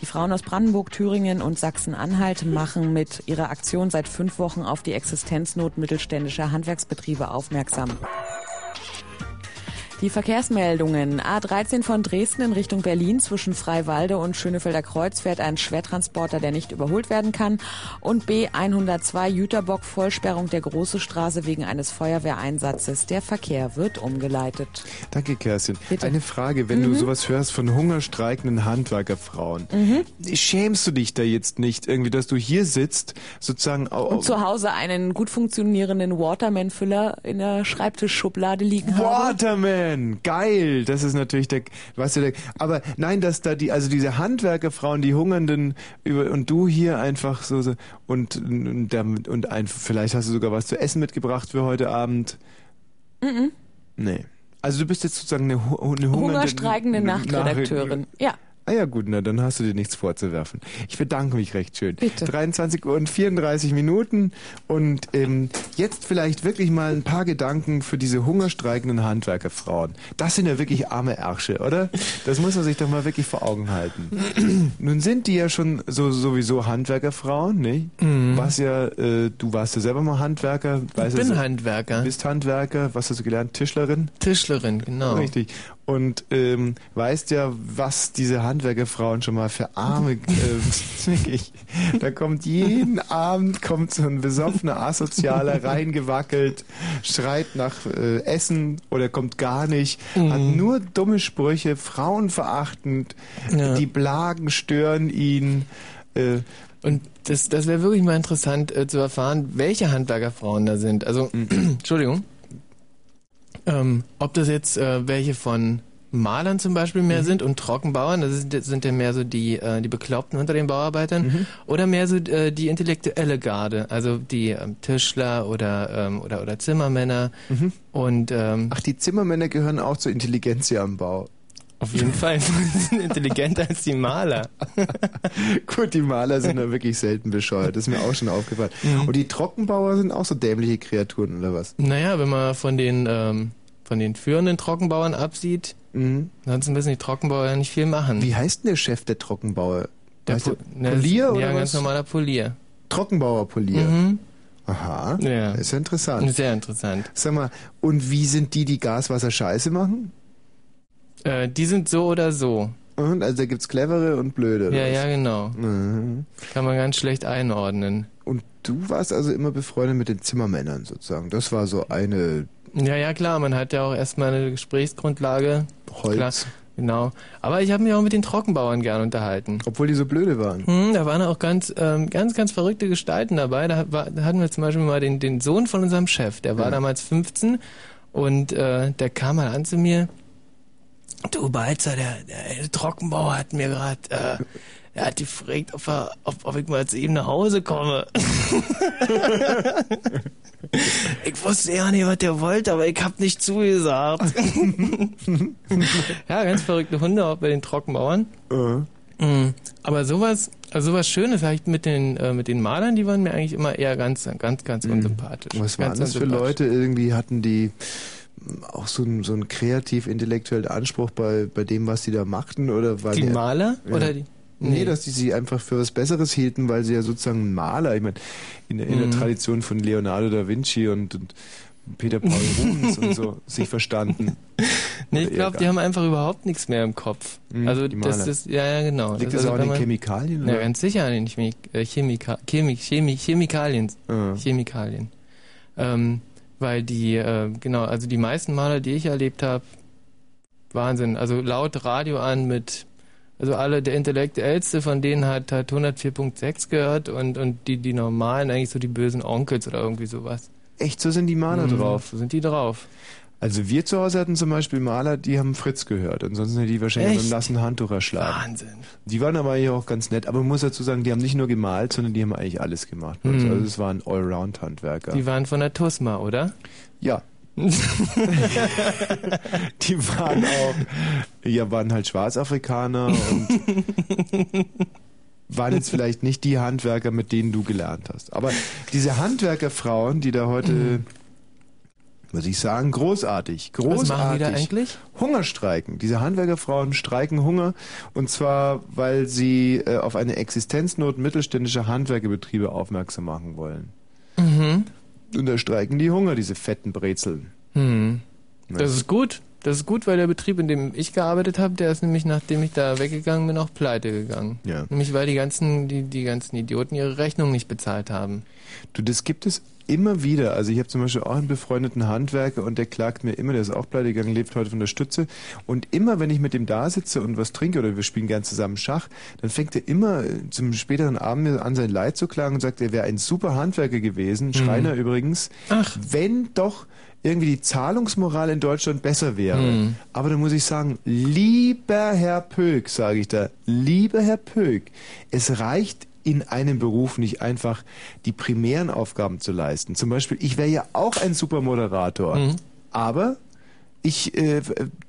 Die Frauen aus Brandenburg, Thüringen und Sachsen-Anhalt machen mit ihrer Aktion seit fünf Wochen auf die Existenznot mittelständischer Handwerksbetriebe aufmerksam. Die Verkehrsmeldungen. A13 von Dresden in Richtung Berlin zwischen Freiwalde und Schönefelder Kreuz fährt ein Schwertransporter, der nicht überholt werden kann. Und B102 Jüterbock Vollsperrung der Große Straße wegen eines Feuerwehreinsatzes. Der Verkehr wird umgeleitet. Danke, Kerstin. Eine Frage, wenn du Mhm. sowas hörst von hungerstreikenden Handwerkerfrauen, schämst du dich da jetzt nicht irgendwie, dass du hier sitzt, sozusagen au- Und zu Hause einen gut funktionierenden Waterman-Füller in der Schreibtischschublade liegen habe. Waterman, geil. Das ist natürlich der, weißt du, der, aber nein, dass da die, also diese Handwerkerfrauen, die Hungernden über und du hier einfach so, so und und, damit- und ein, vielleicht hast du sogar was zu essen mitgebracht für heute Abend. Mhm. Nee. Also du bist jetzt sozusagen eine, eine hungernde Hungerstreikende Nachtredakteurin. Ja. Ah ja gut, na dann hast du dir nichts vorzuwerfen. Ich bedanke mich recht schön. Bitte. 23 Uhr und 34 Minuten und ähm, jetzt vielleicht wirklich mal ein paar Gedanken für diese hungerstreikenden Handwerkerfrauen. Das sind ja wirklich arme Ärsche, oder? Das muss man sich doch mal wirklich vor Augen halten. <clears throat> Nun sind die ja schon so sowieso Handwerkerfrauen, nicht? Mhm. Was ja, äh, du warst ja selber mal Handwerker. Ich bin Handwerker. Bist Handwerker. Was hast du gelernt? Tischlerin? Tischlerin, genau. Richtig. Und ähm, weißt ja, was diese Handwerkerfrauen schon mal für Arme, <laughs> äh, da kommt jeden Abend kommt so ein besoffener Asozialer <laughs> reingewackelt, schreit nach äh, Essen oder kommt gar nicht, hat nur dumme Sprüche, frauenverachtend, Ja. die Blagen stören ihn. Äh, Und das, das wäre wirklich mal interessant äh, zu erfahren, welche Handwerkerfrauen da sind. Also, <clears throat> Entschuldigung. Ähm, ob das jetzt äh, welche von Malern zum Beispiel mehr sind und Trockenbauern, das sind, das sind ja mehr so die, äh, die Bekloppten unter den Bauarbeitern, oder mehr so äh, die intellektuelle Garde, also die ähm, Tischler oder, ähm, oder, oder Zimmermänner. Und, ähm, Ach, die Zimmermänner gehören auch zur Intelligenz hier am Bau. Auf jeden <laughs> Fall sind intelligenter als die Maler. <laughs> Gut, die Maler sind ja wirklich selten bescheuert, das ist mir auch schon aufgefallen. Mhm. Und die Trockenbauer sind auch so dämliche Kreaturen, oder was? Naja, wenn man von den, ähm, von den führenden Trockenbauern absieht, ansonsten müssen die Trockenbauer ja nicht viel machen. Wie heißt denn der Chef der Trockenbauer? Der Heißt Po- der ne, Polier ja, oder ganz was? normaler Polier. Trockenbauer Polier. Mhm. Aha. Ja. Ist ja interessant. Sehr interessant. Sag mal, und wie sind die, die Gaswasser scheiße machen? Äh, die sind so oder so. Und also da gibt's clevere und blöde. Ja, was? ja, genau. Mhm. Kann man ganz schlecht einordnen. Und du warst also immer befreundet mit den Zimmermännern sozusagen. Das war so eine Ja, ja, klar, man hat ja auch erstmal eine Gesprächsgrundlage. Holz. Klar, genau. Aber ich habe mich auch mit den Trockenbauern gern unterhalten. Obwohl die so blöde waren. Hm, da waren auch ganz, ähm, ganz, ganz verrückte Gestalten dabei. Da, war, da hatten wir zum Beispiel mal den, den Sohn von unserem Chef, der war Ja. damals 15 und äh, der kam mal an zu mir. Du Balzer, der, der Trockenbauer hat mir gerade, äh, er hat gefragt, ob, er, ob, ob ich mal zu ihm nach Hause komme. <laughs> ich wusste ja nicht, was der wollte, aber ich hab nicht zugesagt. <laughs> ja, ganz verrückte Hunde auch bei den Trockenbauern. Mhm. Aber sowas, also sowas Schönes halt mit den äh, mit den Malern, die waren mir eigentlich immer eher ganz ganz ganz unsympathisch. Mhm. Was ganz waren das für unsympathisch. Leute? Irgendwie hatten die mm, auch so einen so einen kreativ-intellektuellen Anspruch bei, bei dem, was sie da machten? Oder war Die Maler? Oder die- Nee. Nee. dass die sie einfach für was Besseres hielten, weil sie ja sozusagen ein Maler, ich meine, in, der- in der Mhm. Tradition von Leonardo da Vinci und, und Peter Paul <laughs> Rubens und so sich verstanden. Nee, ich Oder glaube, die haben einfach überhaupt nichts mehr im Kopf. Mhm, also das ist ja ja genau. Liegt das das also, auch an den man- Chemikalien, Ja, oder? ganz sicher an den Chemik äh, Chemika Chemik Chemik Chemikalien. Chemikalien. Ähm, weil die äh, genau, also die meisten Maler, die ich erlebt habe, Wahnsinn. Also laut Radio an mit also alle, der Intellektuellste von denen hat, hat 104.6 gehört und, und die, die normalen eigentlich so die bösen Onkels oder irgendwie sowas. Echt, so sind die Maler Mhm, drauf? So sind die drauf. Also wir zu Hause hatten zum Beispiel Maler, die haben Fritz gehört. Ansonsten hätte die wahrscheinlich mit Echt? einem nassen Handtuch erschlagen. Wahnsinn. Die waren aber eigentlich auch ganz nett. Aber man muss dazu sagen, die haben nicht nur gemalt, sondern die haben eigentlich alles gemacht. Mhm. Also es waren Allround-Handwerker. Die waren von der TUSMA, oder? Ja. <laughs> die waren auch, ja, waren halt Schwarzafrikaner und <laughs> waren jetzt vielleicht nicht die Handwerker, mit denen du gelernt hast. Aber diese Handwerkerfrauen, die da heute Muss ich sagen, großartig. Großartig. Was machen die da eigentlich? Hungerstreiken. Diese Handwerkerfrauen streiken Hunger und zwar, weil sie äh, auf eine Existenznot mittelständischer Handwerkerbetriebe aufmerksam machen wollen. Mhm. Und da streiken die Hunger, diese fetten Brezeln. Hm. Ja. Das ist gut. Das ist gut, weil der Betrieb, in dem ich gearbeitet habe, der ist nämlich, nachdem ich da weggegangen bin, auch pleite gegangen. Ja. Nämlich weil die ganzen, die, die ganzen Idioten ihre Rechnung nicht bezahlt haben. Du, das gibt es immer wieder. Also ich habe zum Beispiel auch einen befreundeten Handwerker und der klagt mir immer, der ist auch pleite gegangen, lebt heute von der Stütze. Und immer, wenn ich mit dem da sitze und was trinke oder wir spielen gern zusammen Schach, dann fängt er immer äh, zum späteren Abend an, sein Leid zu klagen und sagt, er wäre ein super Handwerker gewesen, Schreiner übrigens, wenn doch irgendwie die Zahlungsmoral in Deutschland besser wäre. Hm. Aber da muss ich sagen, lieber Herr Pöck, sage ich da, lieber Herr Pöck, es reicht in einem Beruf nicht einfach die primären Aufgaben zu leisten. Zum Beispiel, ich wäre ja auch ein super Moderator, Mhm. aber ich äh,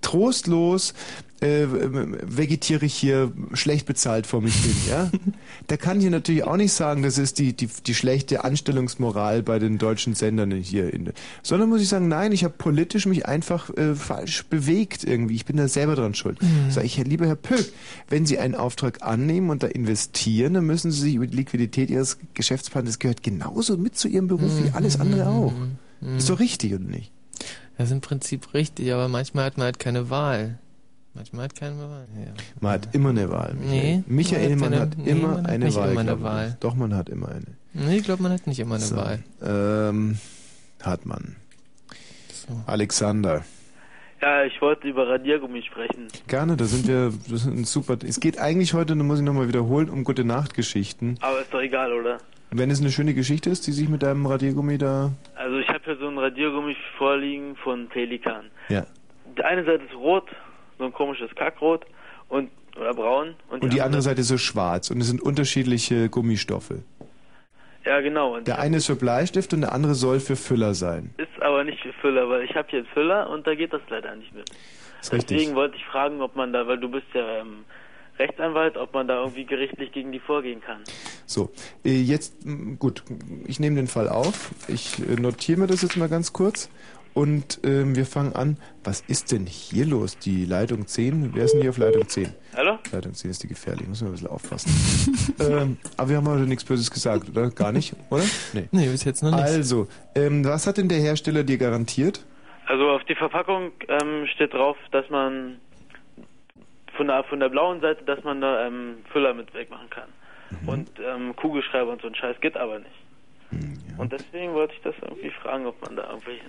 trostlos äh, vegetiere ich hier schlecht bezahlt vor mich hin, ja? <laughs> Da kann ich natürlich auch nicht sagen, das ist die, die, die schlechte Anstellungsmoral bei den deutschen Sendern hier. In, sondern muss ich sagen, nein, ich habe politisch mich einfach äh, falsch bewegt irgendwie. Ich bin da selber dran schuld. Mhm. Sag ich, lieber Herr Pöck, wenn Sie einen Auftrag annehmen und da investieren, dann müssen Sie sich über die Liquidität Ihres Geschäftspartners, das gehört genauso mit zu Ihrem Beruf wie alles andere auch. Mhm. Ist doch richtig, oder nicht? Das ist im Prinzip richtig, aber manchmal hat man halt keine Wahl. Manchmal hat keine Wahl. Ja. Man hat immer eine Wahl. Nee, Michael, man man hat nee, immer man hat eine Wahl. immer eine. Wahl. Doch, man hat immer eine. Nee, ich glaube, man hat nicht immer eine So, Wahl. Ähm, hat man. Alexander. Ja, ich wollte über Radiergummi sprechen. Gerne, da sind wir, das ist super. Es geht eigentlich heute, da muss ich nochmal wiederholen, um gute Nachtgeschichten. Aber ist doch egal, oder? Wenn es eine schöne Geschichte ist, die sich mit deinem Radiergummi da. Also ich habe hier so ein Radiergummi vorliegen von Pelikan. Ja. Die eine Seite ist rot, so ein komisches Kackrot und oder braun und, Und die andere Seite ist so schwarz und es sind unterschiedliche Gummistoffe. Ja, genau. Und Der eine ist für Bleistift und der andere soll für Füller sein. ist aber nicht für Füller, weil ich habe hier einen Füller und da geht das leider nicht mit. Ist richtig. Deswegen wollte ich fragen, ob man da, weil du bist ja ähm, Rechtsanwalt, ob man da irgendwie gerichtlich gegen die vorgehen kann. So, äh, jetzt, gut, ich nehme den Fall auf. Ich äh, notiere mir das jetzt mal ganz kurz. Und ähm, wir fangen an. Was ist denn hier los? Die Leitung 10? Wer ist denn hier auf Leitung 10? Hallo? Leitung 10 ist die gefährlich, muss man ein bisschen aufpassen. <laughs> ähm, aber wir haben heute nichts Böses gesagt, oder? Gar nicht, oder? Nee. Nee, bis jetzt noch nicht. Also, ähm, was hat denn der Hersteller dir garantiert? Also auf die Verpackung ähm, steht drauf, dass man von der, von der blauen Seite, dass man da ähm, Füller mit wegmachen kann. Mhm. Und ähm, Kugelschreiber und so ein Scheiß geht aber nicht. Hm, Und deswegen wollte ich das irgendwie fragen, ob man da irgendwelche...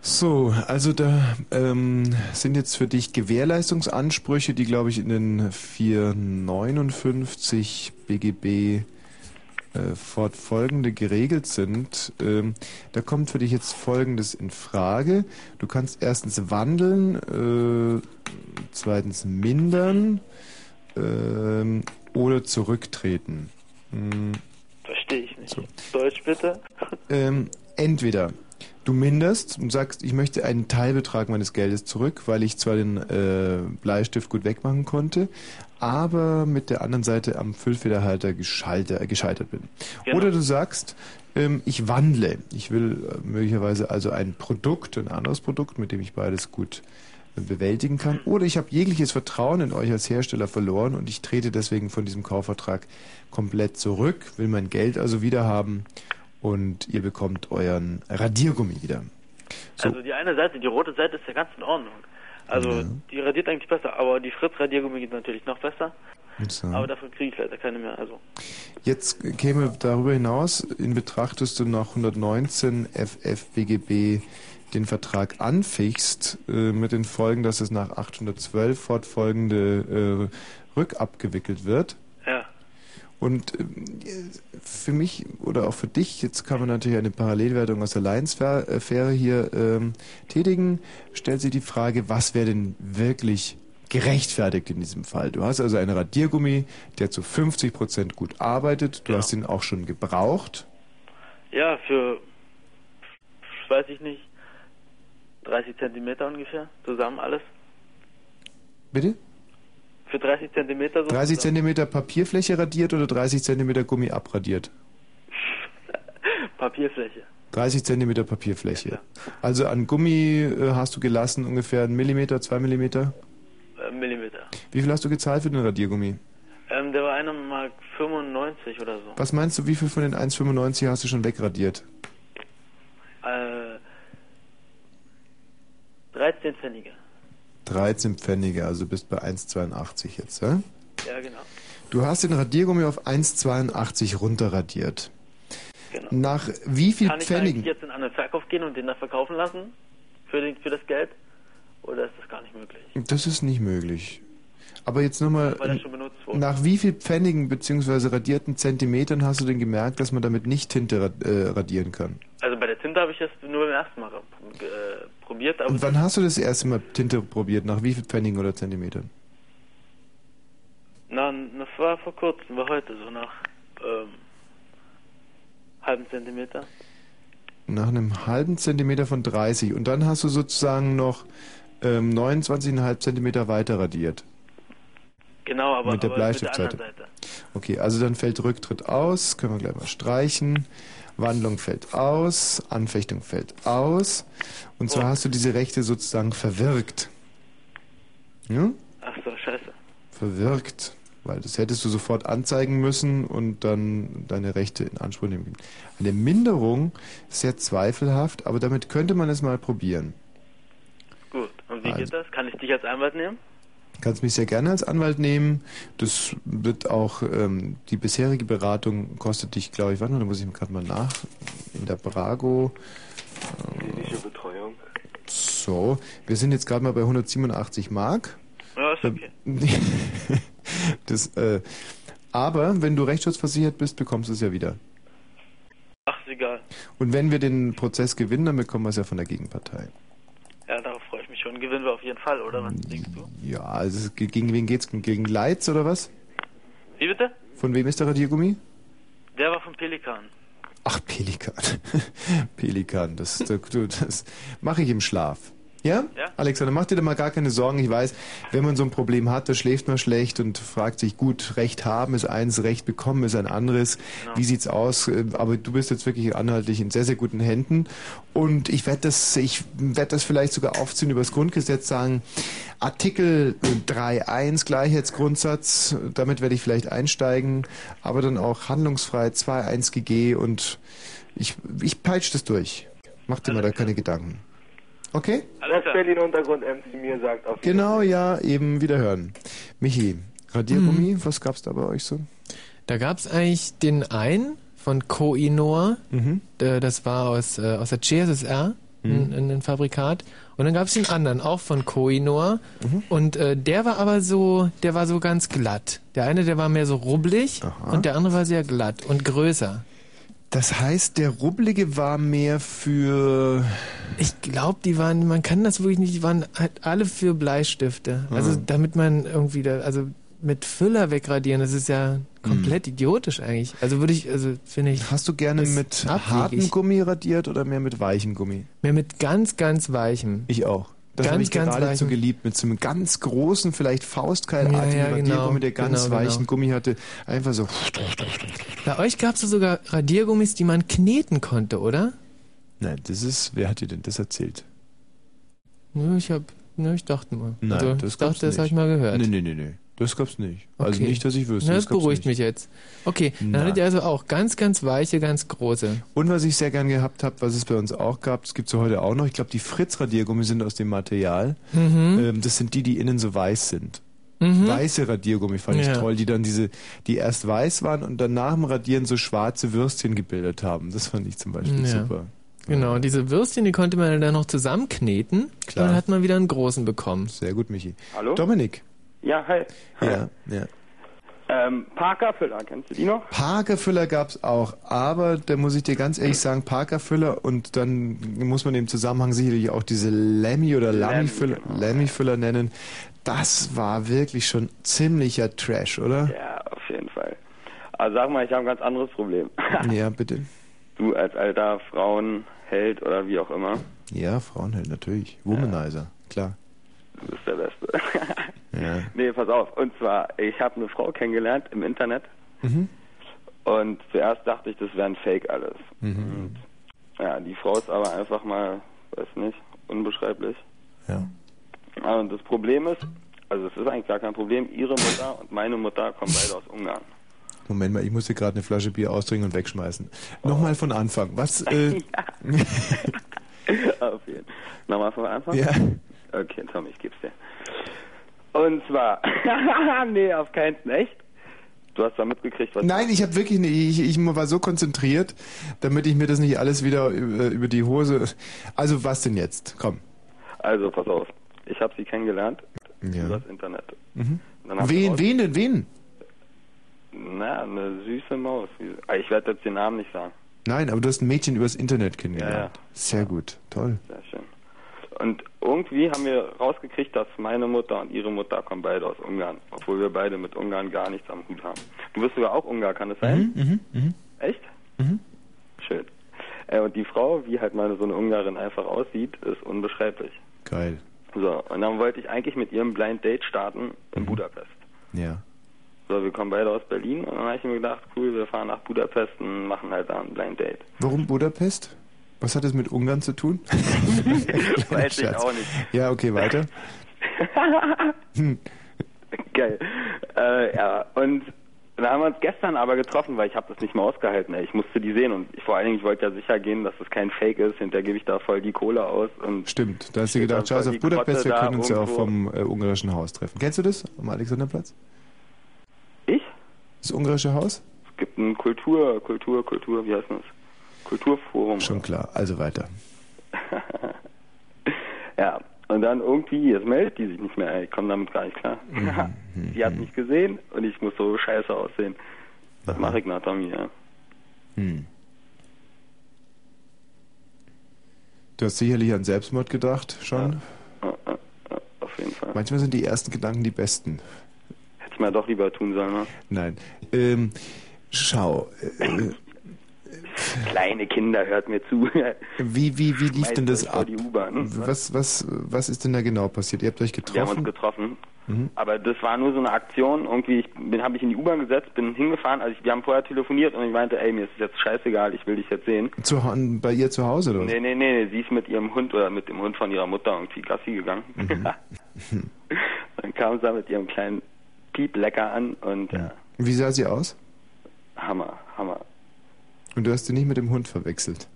So, also da ähm, sind jetzt für dich Gewährleistungsansprüche, die glaube ich in den 459 BGB äh, fortfolgende geregelt sind. Ähm, da kommt für dich jetzt Folgendes in Frage. Du kannst erstens wandeln, äh, zweitens mindern ähm, oder zurücktreten. Hm. Verstehe ich nicht. Deutsch bitte? Ähm, entweder du minderst und sagst, ich möchte einen Teilbetrag meines Geldes zurück, weil ich zwar den äh, Bleistift gut wegmachen konnte, aber mit der anderen Seite am Füllfederhalter gescheiter, gescheitert bin. Genau. Oder du sagst, ähm, ich wandle. Ich will äh, möglicherweise also ein Produkt, ein anderes Produkt, mit dem ich beides gut äh, bewältigen kann. Oder ich habe jegliches Vertrauen in euch als Hersteller verloren und ich trete deswegen von diesem Kaufvertrag komplett zurück, will mein Geld also wieder haben und ihr bekommt euren Radiergummi wieder. So, Also die eine Seite, die rote Seite ist ja ganz in Ordnung. Also die radiert eigentlich besser, aber die Fritz-Radiergummi geht natürlich noch besser. so. Aber davon kriege ich leider keine mehr. Also Jetzt käme darüber hinaus in Betracht, dass du nach 119 FFBGB den Vertrag anfichst, äh, mit den Folgen, dass es nach 812 fortfolgende äh, rückabgewickelt wird. Ja. Und ähm, für mich oder auch für dich, jetzt kann man natürlich eine Parallelwertung aus der Lions-Affäre hier ähm, tätigen, stellt sich die Frage, was wäre denn wirklich gerechtfertigt in diesem Fall? Du hast also einen Radiergummi, der zu 50 Prozent gut arbeitet, du hast ihn auch schon gebraucht. Ja, für weiß ich nicht 30 Zentimeter ungefähr zusammen alles. Bitte? Für 30 Zentimeter so. 30 zusammen. Zentimeter Papierfläche radiert oder 30 Zentimeter Gummi abradiert? <laughs> Papierfläche. 30 Zentimeter Papierfläche. Also an Gummi äh, hast du gelassen ungefähr einen Millimeter, zwei Millimeter. Äh, Millimeter. Wie viel hast du gezahlt für den Radiergummi? Ähm, der war einer Mark 95 oder so. Was meinst du, wie viel von den 1,95 hast du schon wegradiert? Äh, 13 Pfennige. 13 Pfennige, also bist bei 1,82 jetzt, ja? Ja, genau. Du hast den Radiergummi auf 1,82 runterradiert. Genau. Nach wie viel Kann ich Pfennigen? eigentlich jetzt in einen Verkauf gehen und den da verkaufen lassen? Für, den, für das Geld? Oder ist das gar nicht möglich? Das ist nicht möglich. Aber jetzt nochmal, nach wie viel Pfennigen bzw. radierten Zentimetern hast du denn gemerkt, dass man damit nicht Tinte äh, radieren kann? Also bei der Tinte habe ich das nur beim ersten Mal äh, probiert, Und wann hast du das erste Mal Tinte probiert? Nach wie viel Pfennigen oder Zentimetern? na, das war vor kurzem, war heute so nach ähm, halben Zentimeter. Nach einem halben Zentimeter von 30. Und dann hast du sozusagen noch ähm, 29,5 Zentimeter weiter radiert. Genau, aber, Mit der aber mit der Bleistiftseite. anderen Seite. Okay, also dann fällt Rücktritt aus, können wir gleich mal streichen. Wandlung fällt aus, Anfechtung fällt aus. Und zwar hast du diese Rechte sozusagen verwirkt. Ja? Ach so, scheiße. Verwirkt. Weil das hättest du sofort anzeigen müssen und dann deine Rechte in Anspruch nehmen. Eine Minderung ist sehr zweifelhaft, aber damit könnte man es mal probieren. Gut, und wie Also. geht das? Kann ich dich als Anwalt nehmen? Kannst mich sehr gerne als Anwalt nehmen. Das wird auch, ähm, die bisherige Beratung kostet dich, glaube ich, warte mal, da muss ich gerade mal nach. In der Brago. Klinische Betreuung. So, wir sind jetzt gerade mal bei 187 Mark. Ja, ist okay. <laughs> Das, äh, aber wenn du rechtsschutzversichert bist, bekommst du es ja wieder. Ach, ist egal. Und wenn wir den Prozess gewinnen, dann bekommen wir es ja von der Gegenpartei. Ja, darauf freue ich mich schon. Gewinnen wir auf jeden Fall, oder? Was denkst du? Ja, also gegen wen geht's? Gegen Leitz oder was? Wie bitte? Von wem ist der Radiergummi? Der war vom Pelikan. Ach, Pelikan. <laughs> Pelikan, das, das, das mache ich im Schlaf. Ja? Ja. Alexander, mach dir da mal gar keine Sorgen. Ich weiß, wenn man so ein Problem hat, da schläft man schlecht und fragt sich, gut, Recht haben ist eins, Recht bekommen ist ein anderes. Genau. Wie sieht's aus? Äh, Aber du bist jetzt wirklich anhaltlich in sehr, sehr guten Händen. Und ich werde das, ich werde das vielleicht sogar aufziehen über das Grundgesetz sagen. Artikel 3.1 Gleichheitsgrundsatz, damit werde ich vielleicht einsteigen, aber dann auch handlungsfrei 2.1 GG und ich, ich peitsche das durch. Mach dir mal da keine Gedanken. Okay? Was Berlin Untergrund MC mir sagt auf Genau, ja, eben wieder hören. Michi, Radiergummi, was gab's da bei euch so? Da gab's eigentlich den einen von Koinor, äh, das war aus, äh, aus der CSSR, ein, ein, ein Fabrikat. Und dann gab's den anderen, auch von Koinor. Und äh, der war aber so, der war so ganz glatt. Der eine, der war mehr so rubbelig und der andere war sehr glatt und größer. Das heißt, der Rubbelige war mehr für. Ich glaube, die waren, man kann das wirklich nicht, die waren halt alle für Bleistifte. Also Mhm. damit man irgendwie da, also mit Füller wegradieren, das ist ja komplett idiotisch eigentlich. Also würde ich, also finde ich. Hast du gerne mit hartem Gummi radiert oder mehr mit weichem Gummi? Mehr mit ganz, ganz weichem. Ich auch. Das ganz, habe ich ganz geradezu weichem. geliebt, mit so einem ganz großen, vielleicht faustkeilartigen Ja, ja, genau, Radiergummi, der ganz genau, genau. weichen Gummi hatte. Einfach so. Bei euch gab es sogar Radiergummis, die man kneten konnte, oder? Nein, das ist. Wer hat dir denn das erzählt? Nö, ich hab, nö, ich dachte mal. Nein, also, das ich dachte, das habe ich mal gehört. Nee, nee, nee, nee. Das gab's nicht. Also Okay. nicht, dass ich wüsste. Na, das, gab's beruhigt nicht. mich jetzt. Okay, dann Na. hattet ihr also auch ganz, ganz weiche, ganz große. Und was ich sehr gern gehabt habe, was es bei uns auch gab, das gibt's ja heute auch noch, ich glaube, die Fritz-Radiergummi sind aus dem Material. Mhm. Ähm, das sind die, die innen so weiß sind. Mhm. Weiße Radiergummi fand ich Ja. toll, die dann diese, die erst weiß waren und dann nach dem Radieren so schwarze Würstchen gebildet haben. Das fand ich zum Beispiel Ja. super. Genau, und diese Würstchen, die konnte man dann noch zusammenkneten. Klar. Und dann hat man wieder einen großen bekommen. Sehr gut, Michi. Hallo? Dominik. Ja, hi. Ja, ja. Ähm, Parker-Füller, kennst du die noch? Parkerfüller gab's auch, aber da muss ich dir ganz ehrlich sagen, Parkerfüller und dann muss man im Zusammenhang sicherlich auch diese Lemmy oder Lammy-Füller Lammy-Füller nennen. Das war wirklich schon ziemlicher Trash, oder? Ja, auf jeden Fall. Also sag mal, ich habe ein ganz anderes Problem. <laughs> Ja, bitte. Du als alter Frauenheld oder wie auch immer, Ja, Frauenheld, natürlich. Womanizer, klar. du bist der Beste. <laughs> Ja. nee, pass auf. Und zwar, ich habe eine Frau kennengelernt im Internet Mhm. und zuerst dachte ich, das wäre ein Fake alles. Mhm. Ja, die Frau ist aber einfach mal, weiß nicht, unbeschreiblich. Ja. Und das Problem ist, also es ist eigentlich gar kein Problem, ihre Mutter und meine Mutter kommen beide aus Ungarn. Moment mal, ich muss hier gerade eine Flasche Bier austrinken und wegschmeißen. Nochmal von Anfang. Was? <laughs> Äh, <laughs> Auf jeden Fall. Nochmal von Anfang? Ja. Okay, Tom, ich geb's dir. Und zwar, <laughs> nee, auf keinen echt? Du hast da mitgekriegt, was Nein, ich habe wirklich nicht, ich, ich war so konzentriert, damit ich mir das nicht alles wieder über, über die Hose. Also was denn jetzt? Komm. Also, pass auf. Ich habe sie kennengelernt Ja. über das Internet. Mhm. Dann hab ich Wen, raus- wen denn, wen? Na, eine süße Maus. Ah, Ich werde jetzt den Namen nicht sagen. Nein, aber du hast ein Mädchen übers Internet kennengelernt. Ja. Sehr gut, toll. Sehr schön. Und irgendwie haben wir rausgekriegt, dass meine Mutter und ihre Mutter kommen beide aus Ungarn, obwohl wir beide mit Ungarn gar nichts am Hut haben. Du bist sogar auch Ungar, kann das sein? Mhm, mhm. Echt? Mhm. Schön. Äh, und die Frau, wie halt meine so eine Ungarin einfach aussieht, ist unbeschreiblich. Geil. So, und dann wollte ich eigentlich mit ihrem Blind Date starten Mhm. in Budapest. Ja. So, wir kommen beide aus Berlin und dann habe ich mir gedacht, cool, wir fahren nach Budapest und machen halt da ein Blind Date. Warum Budapest? Was hat das mit Ungarn zu tun? <laughs> Weiß ich auch nicht. Ja, okay, weiter. Hm. <laughs> Geil. Äh, ja, und da haben wir uns gestern aber getroffen, weil ich habe das nicht mehr ausgehalten. Ey. Ich musste die sehen und ich, vor allen Dingen, ich wollte ja sicher gehen, dass das kein Fake ist. Hinterher gebe ich da voll die Kohle aus. Und Stimmt, da hast du gedacht, voll auf Budapest, wir können uns ja auch vom äh, ungarischen Haus treffen. Kennst du das am Alexanderplatz? Ich? Das ungarische Haus? es gibt ein Kultur, Kultur, Kultur, wie heißt das? Kulturforum. Schon klar, also weiter. <laughs> Ja, und dann irgendwie, jetzt meldet die sich nicht mehr, ich komme damit gar nicht klar. Mhm, <laughs> Sie hat mich gesehen und ich muss so scheiße aussehen. Was mache ich nach ja? Hm. Du hast sicherlich an Selbstmord gedacht, schon. Auf jeden Fall. Manchmal sind die ersten Gedanken die besten. Hätte ich mal doch lieber tun sollen, ne? Nein. Ähm, schau, äh, Kleine Kinder, hört mir zu. wie, wie, wie lief denn das ab? Was, was, was ist denn da genau passiert? Ihr habt euch Wir haben uns getroffen? getroffen. Mhm. Aber das war nur so eine Aktion. Irgendwie, ich bin, habe ich in die U-Bahn gesetzt, bin hingefahren. Also ich, wir haben vorher telefoniert und ich meinte, ey, mir ist es jetzt scheißegal, ich will dich jetzt sehen. Zu, bei ihr zu Hause, oder? was? Nee, nee, nee, sie ist mit ihrem Hund oder mit dem Hund von ihrer Mutter irgendwie Gassi gegangen. Mhm. <laughs> Dann kam sie da mit ihrem kleinen Piep lecker an und ja, Wie sah sie aus? Hammer, Hammer. Und du hast sie nicht mit dem Hund verwechselt.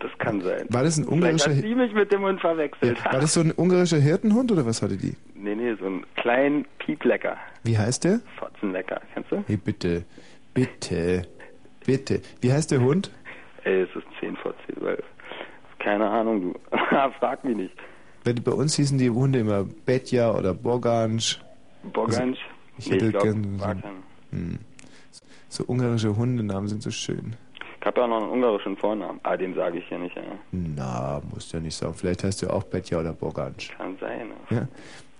Das, kann sein. War das ein Vielleicht ungarischer hat sie mich mit dem Hund verwechselt. War das so ein ungarischer Hirtenhund oder was hatte die? nee, nee, so ein kleinen Pieplecker. Wie heißt der? Fotzenlecker, kennst du? Hey, bitte, bitte, bitte. Wie heißt der Hund? Ey, es ist 10 vor 10, 12. Keine Ahnung, du. <laughs> Frag mich nicht. Weil Bei uns hießen die Hunde immer Betja oder Borgansch. Borgansch? Ich Nee, hätte ich glaub, gern so, hm. so ungarische Hundenamen sind so schön. Ich habe ja auch noch einen ungarischen Vornamen. Ah, den sage ich hier nicht, ja. Na, musst ja nicht sagen. Vielleicht heißt du auch Betja oder Borgansch. Kann sein. Ne? Ja.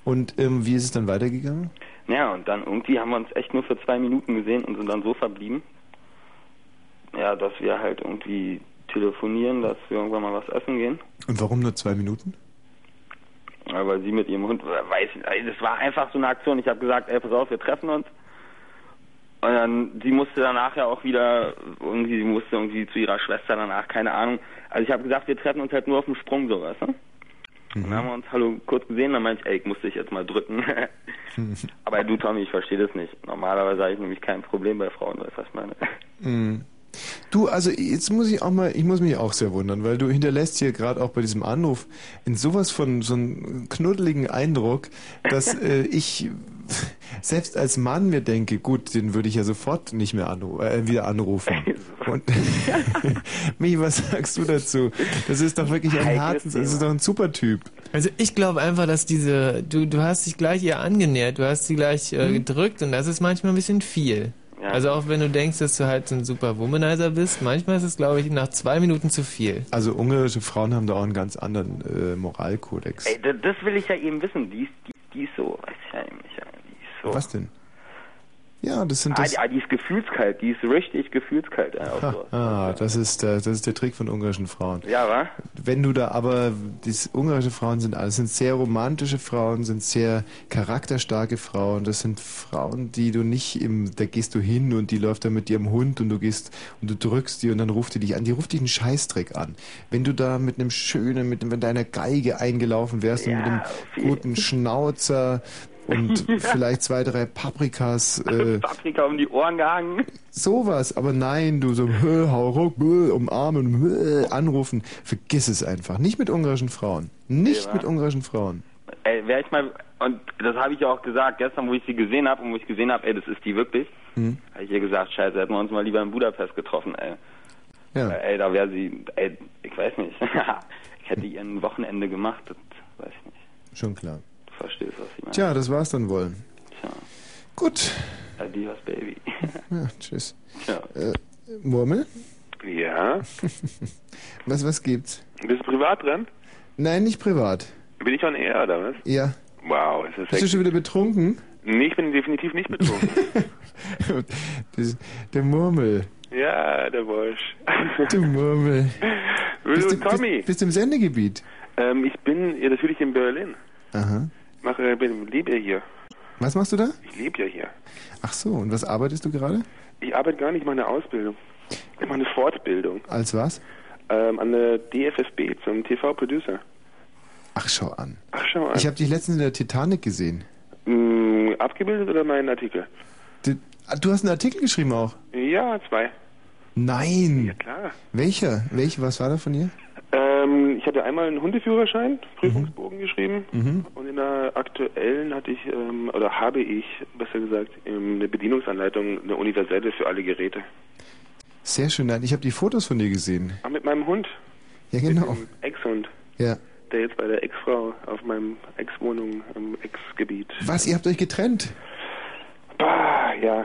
Und ähm, wie ist es dann weitergegangen? Ja, und dann irgendwie haben wir uns echt nur für zwei Minuten gesehen und sind dann so verblieben, ja, dass wir halt irgendwie telefonieren, dass wir irgendwann mal was essen gehen. Und warum nur zwei Minuten? Ja, weil sie mit ihrem Hund, weiß ich, das war einfach so eine Aktion. Ich habe gesagt, ey, pass auf, wir treffen uns. Und dann, sie musste danach ja auch wieder, irgendwie, sie musste irgendwie zu ihrer Schwester danach, keine Ahnung. Also ich habe gesagt, wir treffen uns halt nur auf dem Sprung, so, weißt du? Und dann haben wir uns hallo kurz gesehen, dann meinte ich, ey, ich muss dich jetzt mal drücken. <laughs> Aber du, Tommy, ich verstehe das nicht. Normalerweise habe ich nämlich kein Problem bei Frauen, weißt du, was ich meine? Mhm. Du, also jetzt muss ich auch mal, ich muss mich auch sehr wundern, weil du hinterlässt hier gerade auch bei diesem Anruf in sowas von so einen knuddeligen Eindruck, dass <laughs> äh, ich selbst als Mann mir denke, gut, den würde ich ja sofort nicht mehr anru äh, wieder anrufen. Und <laughs> Michi, was sagst du dazu? Das ist doch wirklich ein Herzens, das ist doch ein super Typ. Also ich glaube einfach, dass diese, du, du hast dich gleich ihr angenähert, du hast sie gleich äh, Mhm. gedrückt und das ist manchmal ein bisschen viel. Ja. Also auch wenn du denkst, dass du halt so ein super Womanizer bist, manchmal ist es, glaube ich, nach zwei Minuten zu viel. Also ungarische Frauen haben da auch einen ganz anderen äh, Moralkodex. Ey, das, das will ich ja eben wissen. Die ist, die, die ist so, weiß ich ja eben nicht. ja. Die so. Was denn? Ja, das sind Ah, das. die, ah, die ist gefühlskalt, die ist richtig gefühlskalt. Ja, auch so. Ah, das ist, der, das ist der Trick von ungarischen Frauen. ja wa? Wenn du da aber, die ungarische Frauen sind alles, sind sehr romantische Frauen, sind sehr charakterstarke Frauen. Das sind Frauen, die du nicht im, da gehst du hin und die läuft da mit ihrem Hund und du gehst und du drückst die und dann ruft die dich an. Die ruft dich einen Scheißdreck an. Wenn du da mit einem schönen, mit, mit deiner Geige eingelaufen wärst und mit einem guten Schnauzer und <laughs> vielleicht zwei, drei Paprikas, <laughs> äh, Paprika um die Ohren gehangen. Sowas, aber nein, du so, "Hö, hau ruck, bö, umarmen, bö, anrufen, vergiss es einfach. Nicht mit ungarischen Frauen. Nicht Ja. mit ungarischen Frauen. Ey, wär ich mal, und das habe ich ja auch gesagt, gestern, wo ich sie gesehen habe und wo ich gesehen habe, ey, das ist die wirklich, Hm? habe ich ihr gesagt, scheiße, hätten wir uns mal lieber in Budapest getroffen, ey. Ja. Ey, da wäre sie, ey, ich weiß nicht. <laughs> ich hätte ihr ein Wochenende gemacht, das weiß ich nicht. Schon klar. Du verstehst, was ich meine. Tja, das war's dann wohl. Tja. Gut. Adios, Baby. <laughs> Ja, tschüss. Tja. Äh, Murmel? Ja. <laughs> Was, was gibt's? Bist du privat dran? Nein, nicht privat. Bin ich on air, oder was? Ja. Wow, ist das Bist du schon wieder betrunken? Nee, ich bin definitiv nicht betrunken. <laughs> Das, der Murmel. ja, der Wosch. Du Murmel. Bist du, du Tommy? Bist, bist du im Sendegebiet? Ähm, ich bin ja, natürlich in Berlin. Aha. Ich mache, bin, lebe ja hier. Was machst du da? Ich lebe ja hier. Ach so, und was arbeitest du gerade? Ich arbeite gar nicht, ich mache eine Ausbildung. Ich mache eine Fortbildung. Als was? Ähm, an der DFSB zum TV-Producer. Ach, schau an. Ach, schau an. Ich habe dich letztens in der Titanic gesehen. Mm, abgebildet oder mein Artikel? Du, ah, du hast einen Artikel geschrieben auch? Ja, zwei. Nein. Ja, klar. Welcher? Welcher? Was war da von dir? Ähm, ich hatte einmal einen Hundeführerschein, Prüfungsbogen geschrieben. Mhm. Aktuellen hatte ich, ähm, oder habe ich, besser gesagt, ähm, eine Bedienungsanleitung, eine universelle für alle Geräte. Sehr schön. Nein, ich habe die Fotos von dir gesehen. Ah, mit meinem Hund, Ja, genau. Ex-Hund, Ja. der jetzt bei der Ex-Frau auf meinem Ex-Wohnung im Ex-Gebiet. Was? Ihr habt euch getrennt? Bah, ja.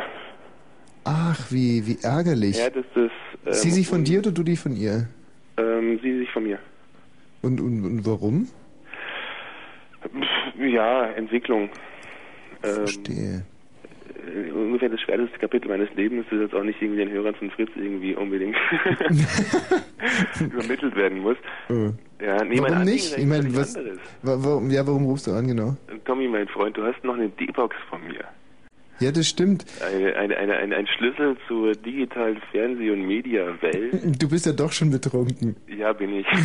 Ach, wie, wie ärgerlich. Ja, das ist. Ähm, Sie sich von dir oder du die von ihr? Ähm, sie sich von mir. Und, und, und warum? Pff, Ja, Entwicklung. Ähm, Verstehe. äh, ungefähr das schwerste Kapitel meines Lebens, das jetzt auch nicht irgendwie den Hörern von Fritz irgendwie unbedingt <laughs> <laughs> übermittelt werden muss. Oh. Ja, nee, warum nicht? Ich meine, was, warum, ja, warum rufst du an, genau? Tommy, mein Freund, du hast noch eine D-Box von mir. Ja, das stimmt. Eine, eine, ein, ein Schlüssel zur digitalen Fernseh- und Mediawelt. Du bist ja doch schon betrunken. Ja, bin ich. <laughs>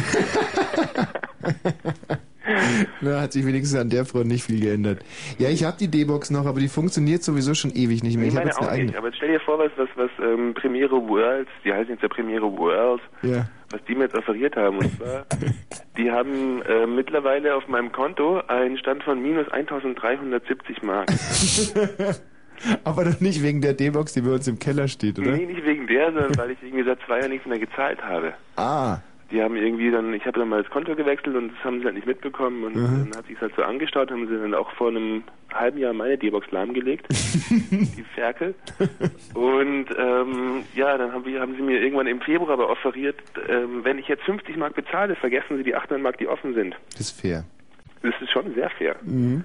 Na, hat sich wenigstens an der Front nicht viel geändert. Ja, ich habe die D-Box noch, aber die funktioniert sowieso schon ewig nicht mehr. Ich habe meine jetzt eine auch eigene. nicht. Aber jetzt stell dir vor, was, was, was ähm, Premiere World, die heißen jetzt ja Premiere World, Ja. was die mir jetzt offeriert haben. Und zwar, <laughs> die haben äh, mittlerweile auf meinem Konto einen Stand von minus 1370 Mark. <laughs> aber doch nicht wegen der D-Box, die bei uns im Keller steht, oder? Nee, nicht wegen der, sondern weil ich irgendwie seit zwei Jahren nichts mehr gezahlt habe. Ah. Die haben irgendwie dann, ich habe dann mal das Konto gewechselt und das haben sie halt nicht mitbekommen und Mhm. dann hat sich halt so angestaut, haben sie dann auch vor einem halben Jahr meine D-Box lahmgelegt, <laughs> die Ferkel. Und ähm, ja, dann haben, wir, haben sie mir irgendwann im Februar aber offeriert, ähm, wenn ich jetzt 50 Mark bezahle, vergessen sie die 800 Mark, die offen sind. Das ist fair. Das ist schon sehr fair. Mhm.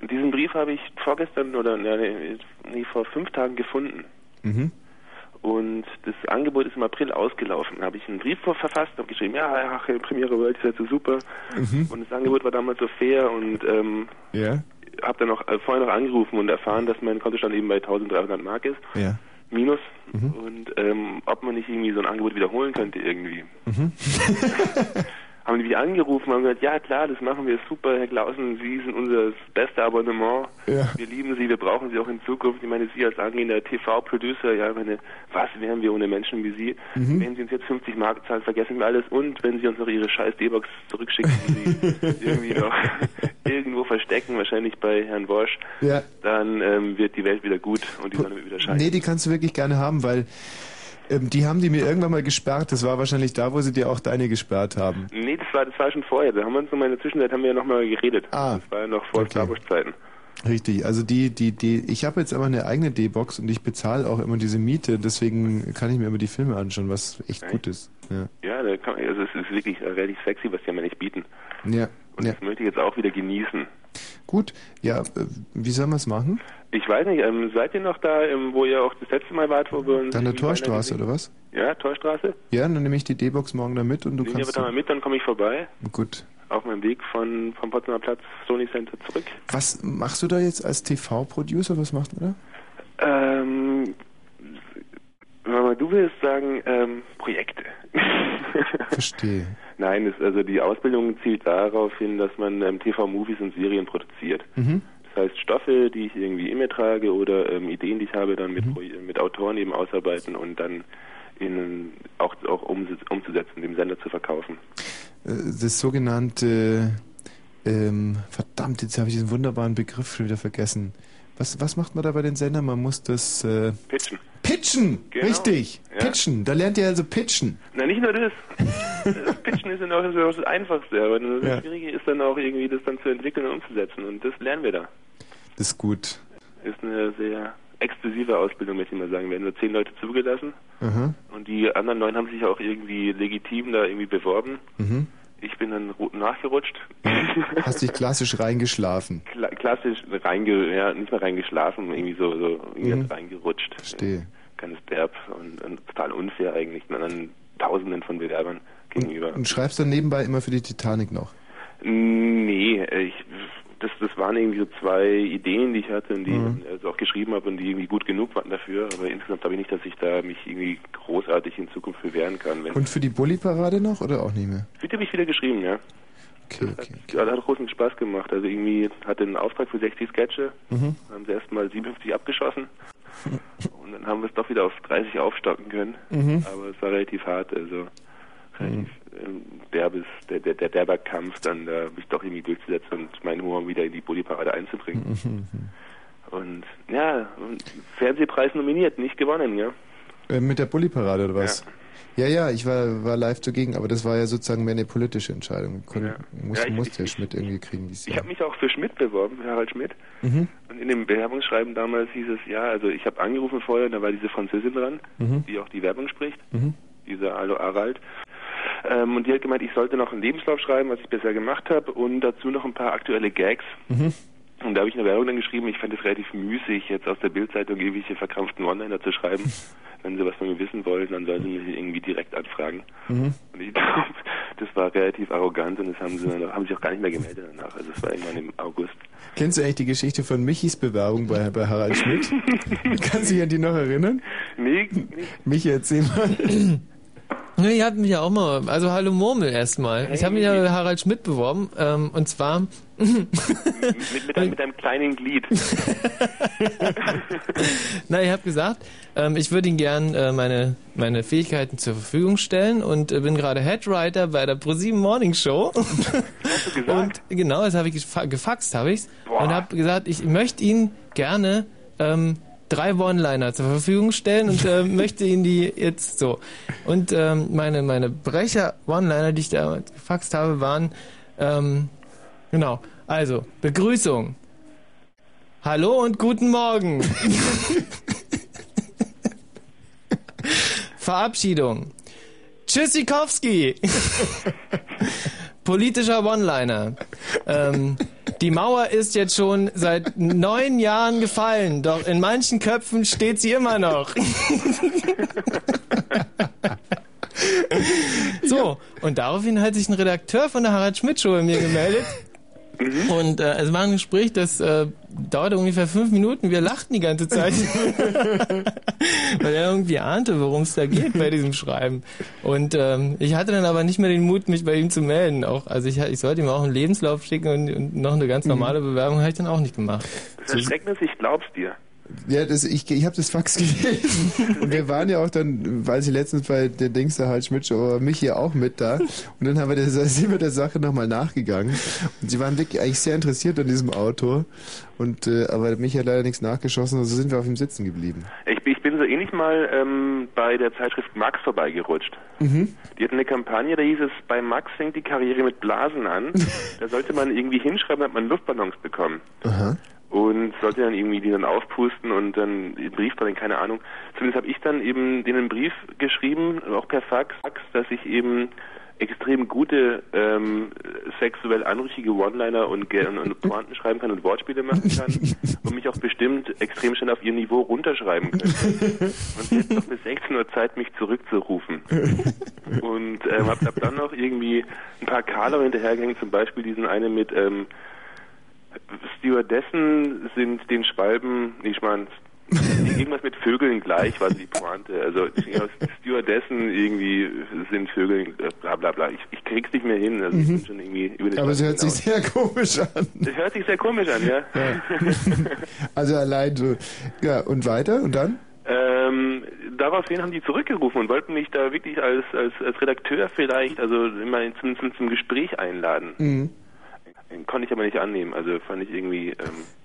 Und diesen Brief habe ich vorgestern oder nee, nee, vor fünf Tagen gefunden. Mhm. Und das Angebot ist im April ausgelaufen. Da habe ich einen Brief verfasst, habe geschrieben, ja, ach, Premiere World ist ja so super. Mhm. Und das Angebot war damals so fair und ähm, Ja? habe dann noch äh, vorher noch angerufen und erfahren, dass mein Kontostand eben bei 1300 Mark ist, Ja. minus. Mhm. Und ähm, ob man nicht irgendwie so ein Angebot wiederholen könnte irgendwie. Mhm. <laughs> <laughs> haben die mich angerufen und haben gesagt, ja klar, das machen wir super, Herr Klausen, Sie sind unser beste Abonnement. Ja. Wir lieben Sie, wir brauchen Sie auch in Zukunft. Ich meine, Sie als angehender TV-Producer, ja, meine, was wären wir ohne Menschen wie Sie? Mhm. Wenn Sie uns jetzt 50 Mark zahlen, vergessen wir alles. Und wenn Sie uns noch Ihre scheiß D-Box zurückschicken, die Sie <laughs> irgendwie noch <laughs> irgendwo verstecken, wahrscheinlich bei Herrn Wosch, Ja. dann ähm, wird die Welt wieder gut und die Sonne wird wieder scheinen. Nee, die kannst du wirklich gerne haben, weil ähm, die haben die mir irgendwann mal gesperrt. Das war wahrscheinlich da, wo sie dir auch deine gesperrt haben. Nee, das war, das war schon vorher. Da haben wir uns noch mal in der Zwischenzeit haben wir ja noch mal geredet. Ah. Das war ja noch vor Okay. Starbucks-Zeiten. Richtig, also die, die, die, ich habe jetzt aber eine eigene D-Box und ich bezahle auch immer diese Miete, deswegen kann ich mir immer die Filme anschauen, was echt gut ist. Ja. Ja, da kann man, also es ist wirklich relativ sexy, was die mir nicht bieten. Ja. Und ja. das möchte ich jetzt auch wieder genießen. Gut, ja, äh, wie sollen wir es machen? Ich weiß nicht, ähm, seid ihr noch da, ähm, wo ihr auch das letzte Mal wart, wo wir uns... Dann der Torstraße, oder was? Ja, Torstraße. Ja, dann nehme ich die D-Box morgen da mit und du Nehmen wir kannst... da mal mit, dann komme ich vorbei. Gut. Auf meinem Weg von, vom Potsdamer Platz Sony Center zurück. Was machst du da jetzt als TV-Producer? Was macht man Ähm, Mama, du willst sagen, ähm, Projekte. da? Verstehe. Nein, es, also die Ausbildung zielt darauf hin, dass man ähm, TV-Movies und Serien produziert. Mhm. Das heißt, Stoffe, die ich irgendwie in mir trage oder ähm, Ideen, die ich habe, dann mit, Pro- mit Autoren eben ausarbeiten und dann in, auch, auch umzusetzen, dem Sender zu verkaufen. Äh, Das sogenannte... Ähm, verdammt, jetzt habe ich diesen wunderbaren Begriff schon wieder vergessen. Was, was macht man da bei den Sendern? Man muss das... Äh, Pitchen. pitchen! Genau. Richtig! Ja. Pitchen! Da lernt ihr also pitchen. Na, nicht nur das. das <laughs> Pitchen ist dann auch das, Einfachste, aber das Ja. Schwierige ist dann auch irgendwie, das dann zu entwickeln und umzusetzen. Und das lernen wir da. Das ist gut. Ist eine sehr exklusive Ausbildung, möchte ich mal sagen. Wir werden nur zehn Leute zugelassen Aha. und die anderen neun haben sich auch irgendwie legitim da irgendwie beworben. Mhm. Ich bin dann ru- nachgerutscht. <laughs> Hast dich klassisch reingeschlafen. Kla klassisch reinge ja, nicht mehr reingeschlafen, irgendwie so, so irgendwie Mhm. reingerutscht. Verstehe. Ganz derb und, und total unfair eigentlich den anderen Tausenden von Bewerbern gegenüber. Und schreibst dann nebenbei immer für die Titanic noch. Nee, ich, das, das waren irgendwie so zwei Ideen, die ich hatte und die Mhm. ich also auch geschrieben habe und die irgendwie gut genug waren dafür. Aber insgesamt glaube ich nicht, dass ich da mich irgendwie großartig in Zukunft bewähren kann. Und für die Bulli-Parade noch oder auch nicht mehr? Bitte habe ich wieder geschrieben, ja. Okay, okay. Hat, hat großen Spaß gemacht. Also irgendwie hatte einen Auftrag für 60 Sketche, Mhm. haben sie erstmal 57 abgeschossen <laughs> und dann haben wir es doch wieder auf 30 aufstocken können. Mhm. Aber es war relativ hart, also relativ ähm, derbes, der, der, der derber Kampf, dann da mich doch irgendwie durchzusetzen und meinen Humor wieder in die Bulli-Parade einzubringen. Mhm. Und ja, und Fernsehpreis nominiert, nicht gewonnen, ja. Äh, mit der Bulli-Parade oder was? Ja. ja, ich war, war live zugegen, aber das war ja sozusagen mehr eine politische Entscheidung. Kon Muss, Ja, ich- musste der Schmidt irgendwie kriegen dieses Ich habe mich auch für Schmidt beworben, für Harald Schmidt. Mhm. Und in dem Bewerbungsschreiben damals hieß es, ja, also ich habe angerufen vorher, da war diese Französin dran, Mhm. die auch die Werbung spricht, Mhm. diese Alo Arald. Ähm, und die hat gemeint, ich sollte noch einen Lebenslauf schreiben, was ich bisher gemacht habe, und dazu noch ein paar aktuelle Gags. Mhm. Und da habe ich eine Werbung dann geschrieben, ich fand es relativ müßig, jetzt aus der Bildzeitung irgendwelche verkrampften One-Liner zu schreiben. <laughs> Wenn sie was von mir wissen wollen, dann sollen sie mich irgendwie direkt anfragen. Mhm. Und ich <laughs> glaube, das war relativ arrogant und das haben sie dann, haben sich auch gar nicht mehr gemeldet danach. Also es war irgendwann im August. Kennst du eigentlich die Geschichte von Michis Bewerbung bei, bei Harald Schmidt? <laughs> Kannst du dich an die noch erinnern? Nee, Michi, erzähl mal. Ja, ihr habt mich ja auch mal, also hallo Murmel erstmal. Ich habe mich ja bei Harald Schmidt beworben ähm, und zwar mit, mit, einem, mit einem kleinen Glied. <laughs> Na, ich habe gesagt, ähm, ich würde Ihnen gern äh, meine, meine Fähigkeiten zur Verfügung stellen und äh, bin gerade Headwriter bei der ProSieben Morning Show. und genau, das habe ich gefa gefaxt, habe ich's und habe gesagt, ich möchte Ihnen gerne ähm, drei One-Liner zur Verfügung stellen und äh, <laughs> möchte Ihnen die jetzt so. Und ähm, meine meine Brecher One-Liner, die ich da gefaxt habe, waren ähm, genau. Also Begrüßung. Hallo und guten Morgen. <laughs> Verabschiedung. Tschüssikowski. <laughs> Politischer One-Liner. Ähm, die Mauer ist jetzt schon seit neun Jahren gefallen, doch in manchen Köpfen steht sie immer noch. <laughs> so, und daraufhin hat sich ein Redakteur von der Harald Schmidt Show bei mir gemeldet. Und äh, es war ein Gespräch, das äh, dauerte ungefähr fünf Minuten. Wir lachten die ganze Zeit, <laughs> weil er irgendwie ahnte, worum es da geht bei diesem Schreiben. Und ähm, ich hatte dann aber nicht mehr den Mut, mich bei ihm zu melden. Auch, also ich, ich sollte ihm auch einen Lebenslauf schicken und, und noch eine ganz normale Bewerbung habe ich dann auch nicht gemacht. Das Erschrecknis, ich glaub's dir. Ja, das, ich, ich habe das Fax gelesen. Und wir waren ja auch dann, weil sie letztens bei der Dings der Harald Schmidt aber mich hier auch mit da. Und dann haben wir der, <laughs> sind wir der Sache nochmal nachgegangen. Und sie waren wirklich eigentlich sehr interessiert an diesem Autor. Und, äh, aber mich hat leider nichts nachgeschossen, also sind wir auf ihm sitzen geblieben. Ich, bin- ich bin so ähnlich mal ähm, bei der Zeitschrift Max vorbeigerutscht. Mhm. Die hatten eine Kampagne, da hieß es, bei Max fängt die Karriere mit Blasen an. <laughs> da sollte man irgendwie hinschreiben, hat man Luftballons bekommen. Aha. Und sollte dann irgendwie die dann aufpusten und dann den Brief bei denen, keine Ahnung. Zumindest habe ich dann eben denen einen Brief geschrieben, auch per Fax, dass ich eben extrem gute ähm, sexuell anrüchige One-Liner und, und, und Pointen schreiben kann und Wortspiele machen kann <laughs> und mich auch bestimmt extrem schnell auf ihr Niveau runterschreiben könnte. Und jetzt noch bis 16 Uhr Zeit, mich zurückzurufen. Und ähm, hab, hab dann noch irgendwie ein paar Karler hinterhergehängt, zum Beispiel diesen eine mit ähm, Stewardessen sind den Schwalben, nee, ich meine, irgendwas mit Vögeln gleich war so die Pointe. Also ja, Stewardessen irgendwie sind Vögeln, äh, bla bla bla. Ich, ich krieg's nicht mehr hin. Also ich bin schon irgendwie über den Mhm. Aber es hört sich sehr komisch an. Das hört sich sehr komisch an, ja. <laughs> Also allein so. Ja, und weiter? Und dann? Ähm, daraufhin haben die zurückgerufen und wollten mich da wirklich als, als, als Redakteur vielleicht, also immer zum, zum, zum Gespräch einladen. Mhm. Konnte ich aber nicht annehmen, also fand ich irgendwie, ähm,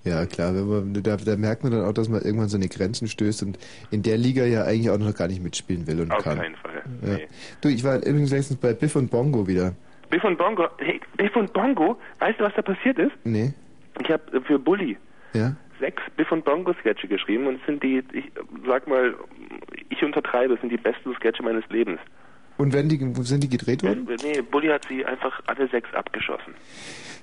Ja, klar, wenn man, da, da merkt man dann auch, dass man irgendwann seine Grenzen stößt und in der Liga ja eigentlich auch noch gar nicht mitspielen will und auf kann. keinen Fall. Ja. Nee. Du, ich war übrigens letztens bei Biff und Bongo wieder. Biff und Bongo, hey, Biff und Bongo, weißt du, was da passiert ist? Nee? Ich habe für Bully Ja? sechs Biff und Bongo Sketche geschrieben und es sind die, ich sag mal, ich untertreibe, es sind die besten Sketche meines Lebens. Und wenn die, wo sind die gedreht worden? Nee, Bully hat sie einfach alle sechs abgeschossen.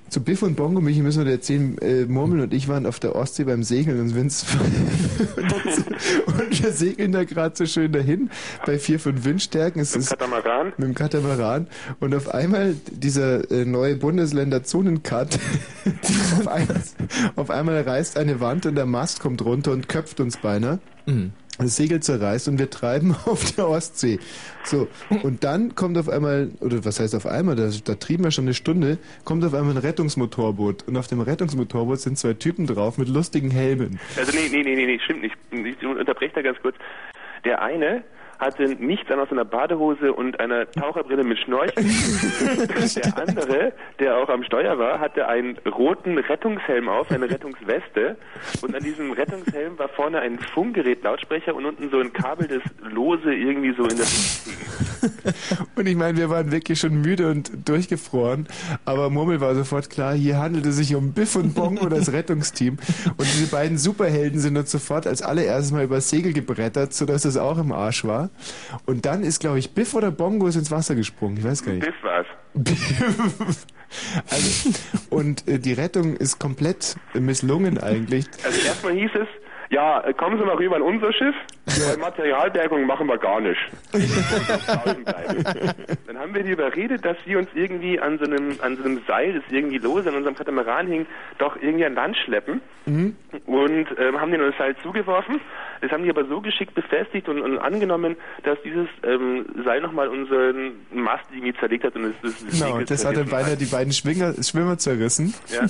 Zu Biff und Bongo, Michi, müssen wir dir erzählen, äh, Murmel und ich waren auf der Ostsee beim Segeln und, wenn's <laughs> und wir segeln da gerade so schön dahin bei vier, fünf Windstärken. Es Mit dem ist Katamaran? Mit dem Katamaran. Und auf einmal dieser äh, neue Bundesländer-Zonen-Cut, <laughs> auf, einmal, auf einmal reißt eine Wand und der Mast kommt runter und köpft uns beinahe. Das Segel zerreißt und wir treiben <laughs> auf der Ostsee. So, und dann kommt auf einmal, oder was heißt auf einmal, da, da trieben wir schon eine Stunde, kommt auf einmal ein Rettungsmotorboot. Und auf dem Rettungsmotorboot sind zwei Typen drauf mit lustigen Helmen. Also nee, nee, nee, nee, stimmt nicht. Ich unterbreche da ganz kurz. Der eine hatte nichts an aus einer Badehose und einer Taucherbrille mit Schnorchel. <laughs> der andere, der auch am Steuer war, hatte einen roten Rettungshelm auf, eine Rettungsweste. Und an diesem Rettungshelm war vorne ein Funkgerät, Lautsprecher und unten so ein Kabel, das lose irgendwie so in der. Und ich meine, wir waren wirklich schon müde und durchgefroren, aber Murmel war sofort klar, hier handelt es sich um Biff und Bongo, das Rettungsteam. Und diese beiden Superhelden sind uns sofort als allererstes mal übers Segel gebrettert, sodass es auch im Arsch war. Und dann ist, glaube ich, Biff oder Bongo ist ins Wasser gesprungen, ich weiß gar nicht. Biff war's. <laughs> Also, und äh, die Rettung ist komplett misslungen eigentlich. Also erstmal hieß es, ja, äh, kommen Sie mal rüber in unser Schiff, weil Materialbergung machen wir gar nicht. <laughs> Dann haben wir die überredet, dass sie uns irgendwie an so einem, an so einem Seil, das irgendwie lose an unserem Katamaran hing, doch irgendwie an Land schleppen Mhm. und ähm, haben den das Seil zugeworfen. Das haben die aber so geschickt befestigt und, und angenommen, dass dieses ähm, Seil nochmal unseren Mast irgendwie zerlegt hat und es das, das Genau, das hat dann beinahe die beiden Schwinger, Schwimmer zerrissen. ja.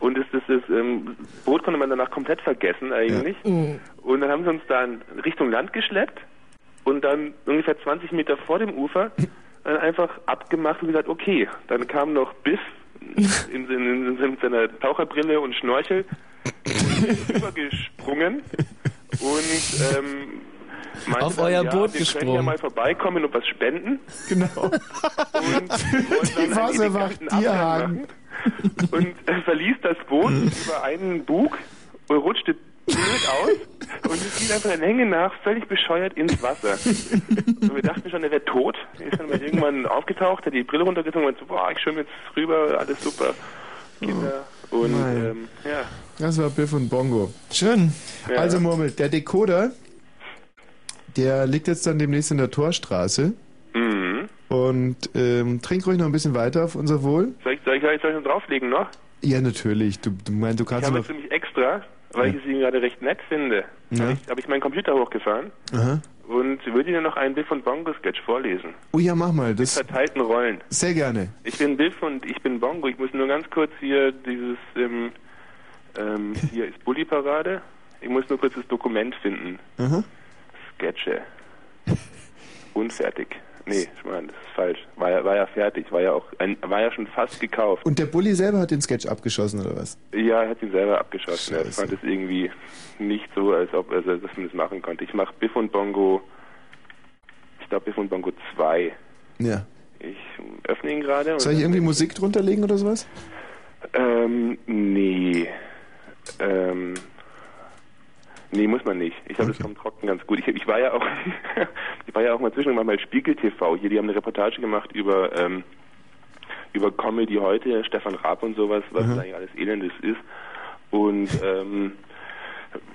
Und das, das, das ähm, Boot konnte man danach komplett vergessen eigentlich. Und dann haben sie uns dann Richtung Land geschleppt und dann ungefähr 20 Meter vor dem Ufer <laughs> dann einfach abgemacht und gesagt, okay, dann kam noch Biff <laughs> in, in, in, in seiner Taucherbrille und Schnorchel <laughs> übergesprungen und ähm, meinte Auf dann, euer ja, Boot wir können ja gesprungen. mal vorbeikommen und was spenden. Genau. Die Wasserwacht Bierhagen. <laughs> und er verließ das Boot über einen Bug und rutschte blöd aus und es fiel einfach ein Hänge nach, völlig bescheuert ins Wasser. Und wir dachten schon, er wäre tot. Er ist dann irgendwann aufgetaucht, hat die Brille runtergezogen und so, boah, ich schwimme jetzt rüber, alles super. Kinder. Und Nein. ähm, ja. Das war Biff und Bongo. Schön. Ja. Also Murmel, der Decoder, der liegt jetzt dann demnächst in der Torstraße. Mhm. Und ähm, trink ruhig noch ein bisschen weiter auf unser Wohl. Soll ich, ich, soll ich noch drauflegen noch? Ja, natürlich. Du, du meinst, du Ich kannst habe noch. jetzt nämlich extra, weil ich es Ihnen gerade recht nett finde, Ja. habe ich, hab ich meinen Computer hochgefahren Aha. und würde Ihnen noch einen Biff und Bongo Sketch vorlesen. Oh ja, mach mal. Das Verteilten Rollen. sehr gerne. Ich bin Biff und ich bin Bongo. Ich muss nur ganz kurz hier dieses, ähm, ähm, <laughs> hier ist Bulli-Parade. Ich muss nur kurz das Dokument finden. Aha. Sketche. <laughs> Unfertig. Nee, ich meine, das ist falsch. War ja, war ja fertig, war ja auch, ein, war ja schon fast gekauft. Und der Bulli selber hat den Sketch abgeschossen, oder was? Ja, er hat ihn selber abgeschossen. Er fand es irgendwie nicht so, als ob man das machen konnte. Ich mache Biff und Bongo, ich glaube Biff und Bongo 2. Ja. Ich öffne ihn gerade. Soll ich irgendwie Musik drunter legen oder sowas? Ähm, nee. Ähm, nee, muss man nicht. Ich glaube, das kommt trocken ganz gut. Ich, ich war ja auch, <laughs> ich war ja auch mal zwischendurch mal bei Spiegel TV. Hier, die haben eine Reportage gemacht über ähm, über Comedy heute, Stefan Raab und sowas, was Mhm. eigentlich alles Elendes ist. Und ähm,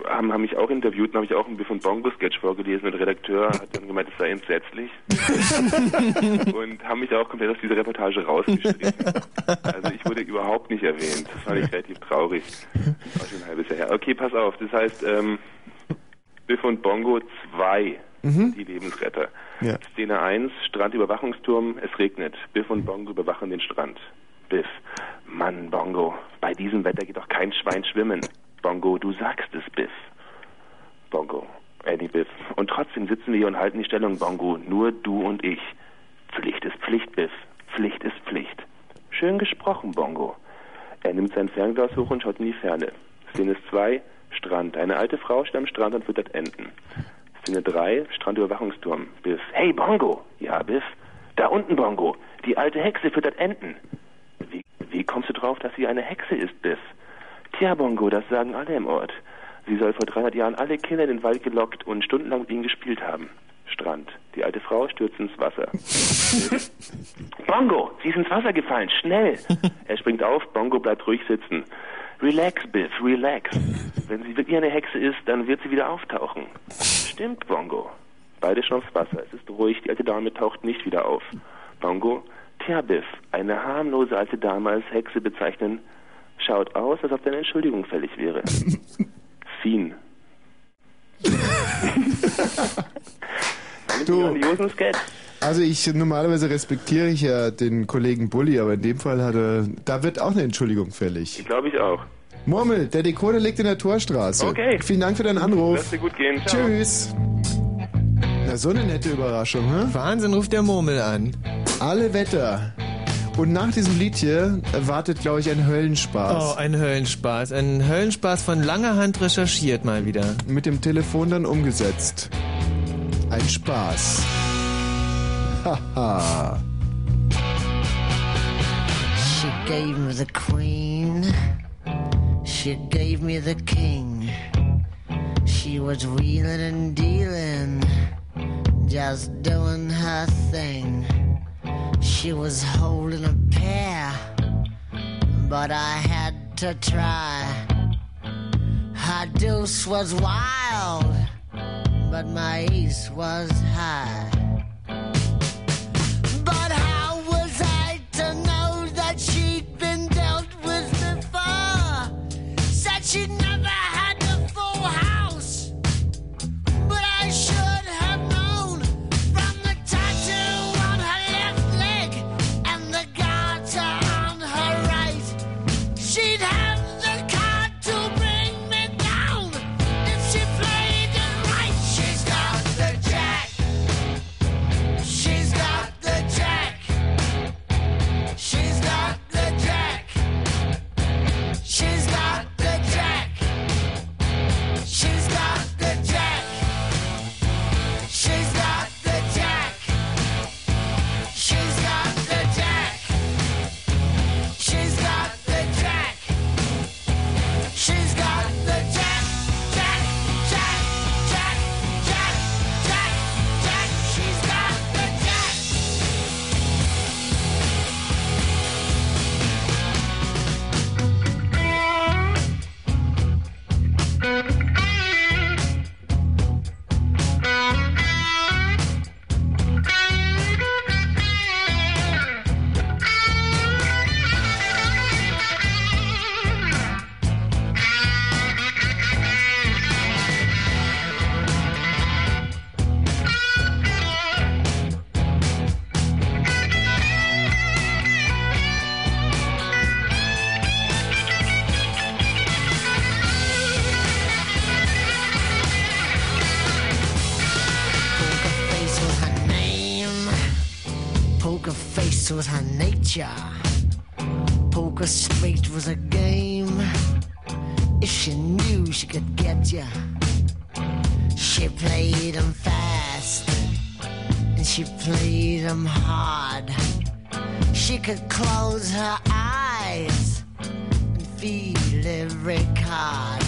haben, haben mich auch interviewt und habe ich auch ein Biff und Bongo Sketch vorgelesen und der Redakteur hat dann gemeint, es sei entsetzlich <laughs> und haben mich auch komplett aus dieser Reportage rausgestrichen. Also ich wurde überhaupt nicht erwähnt. Das fand ich relativ traurig. War schon ein halbes Jahr her. Okay, pass auf. Das heißt, ähm, Biff und Bongo 2, Mhm. die Lebensretter. Ja. Szene 1, Strandüberwachungsturm, es regnet. Biff und Bongo überwachen den Strand. Biff, Mann, Bongo, bei diesem Wetter geht doch kein Schwein schwimmen. Bongo, du sagst es, Biff. Bongo, Eddie Biff. Und trotzdem sitzen wir hier und halten die Stellung, Bongo, nur du und ich. Pflicht ist Pflicht, Biff. Pflicht ist Pflicht. Schön gesprochen, Bongo. Er nimmt sein Fernglas hoch und schaut in die Ferne. Szene 2, Strand. Eine alte Frau steht am Strand und füttert Enten. Szene 3, Strandüberwachungsturm. Biff. Hey, Bongo. Ja, Biff. Da unten, Bongo. Die alte Hexe füttert Enten. Wie, wie kommst du drauf, dass sie eine Hexe ist, Biff? Tja, Bongo, das sagen alle im Ort. Sie soll vor 300 Jahren alle Kinder in den Wald gelockt und stundenlang mit ihnen gespielt haben. Strand. Die alte Frau stürzt ins Wasser. <laughs> Bongo, sie ist ins Wasser gefallen, schnell! Er springt auf, Bongo bleibt ruhig sitzen. Relax, Biff, relax. Wenn sie wirklich eine Hexe ist, dann wird sie wieder auftauchen. Stimmt, Bongo. Beide schon aufs Wasser. Es ist ruhig, die alte Dame taucht nicht wieder auf. Bongo, tja, Biff, eine harmlose alte Dame als Hexe bezeichnen, schaut aus, als ob deine Entschuldigung fällig wäre. <laughs> Fien. <laughs> Du, Sketch. also ich normalerweise respektiere ich ja den Kollegen Bulli, aber in dem Fall hat er, da wird auch eine Entschuldigung fällig. Glaube ich auch. Murmel, der Decoder liegt in der Torstraße. Okay. Vielen Dank für deinen Anruf. Lass dir gut gehen. Ciao. Tschüss. Na, so eine nette Überraschung, hä? Wahnsinn, ruft der Murmel an. Alle Wetter. Und nach diesem Lied hier wartet, glaube ich, ein Höllenspaß. Oh, ein Höllenspaß. Ein Höllenspaß von langer Hand recherchiert mal wieder. Mit dem Telefon dann umgesetzt. Ein Spaß. Haha. She gave me the queen. She gave me the king. She was wheeling and dealing, just doing her thing. She was holding a pair, but I had to try. Her deuce was wild, but my ace was high. Poker straight was a game. If she knew she could get ya, she played 'em fast and she played 'em hard. She could close her eyes and feel every card.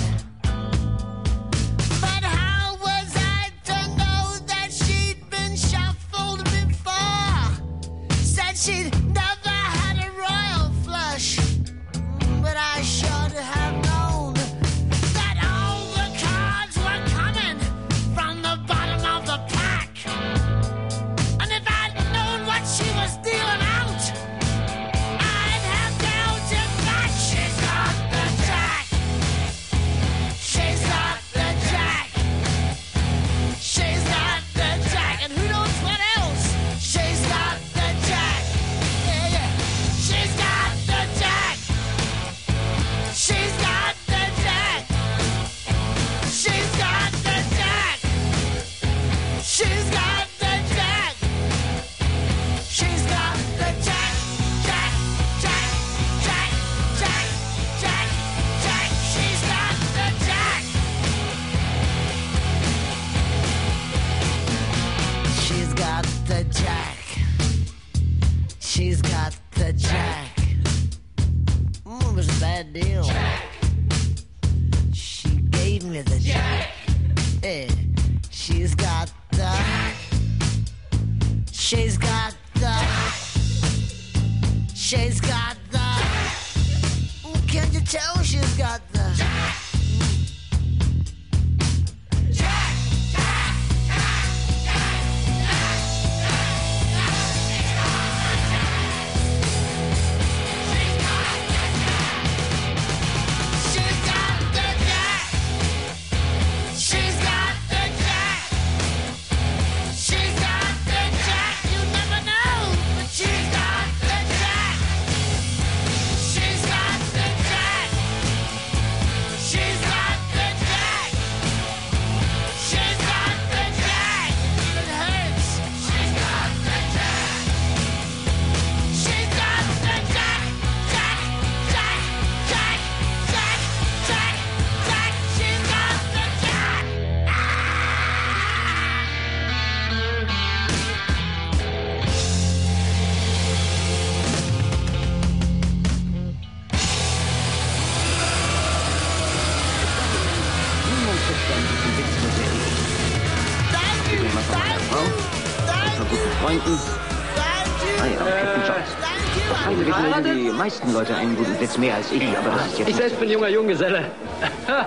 Meisten Leute einen guten Witz mehr als ich, aber das ist jetzt... Ich selbst bin junger Junggeselle.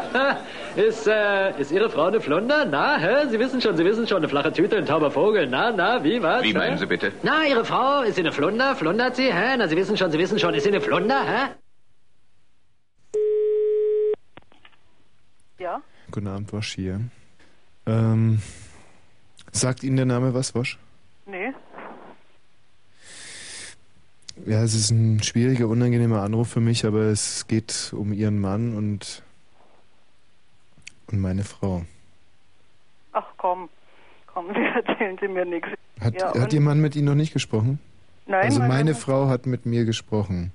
<laughs> ist, äh, ist Ihre Frau eine Flunder? Na, hä? Sie wissen schon, Sie wissen schon, eine flache Tüte, ein tauber Vogel. Na, na, wie, was? Wie meinen? Sie bitte? Na, Ihre Frau, ist sie eine Flunder? Flundert sie, hä? Na, Sie wissen schon, Sie wissen schon, ist sie eine Flunder, hä? Ja? Guten Abend, Wosch hier. Ähm, sagt Ihnen der Name was, Wosch? Nee. Ja, es ist ein schwieriger, unangenehmer Anruf für mich, aber es geht um Ihren Mann und, und meine Frau. Ach komm, komm, Sie <laughs> erzählen Sie mir nichts. Hat, ja, hat Ihr Mann mit Ihnen noch nicht gesprochen? Nein, also mein meine Frau hat mit mir gesprochen.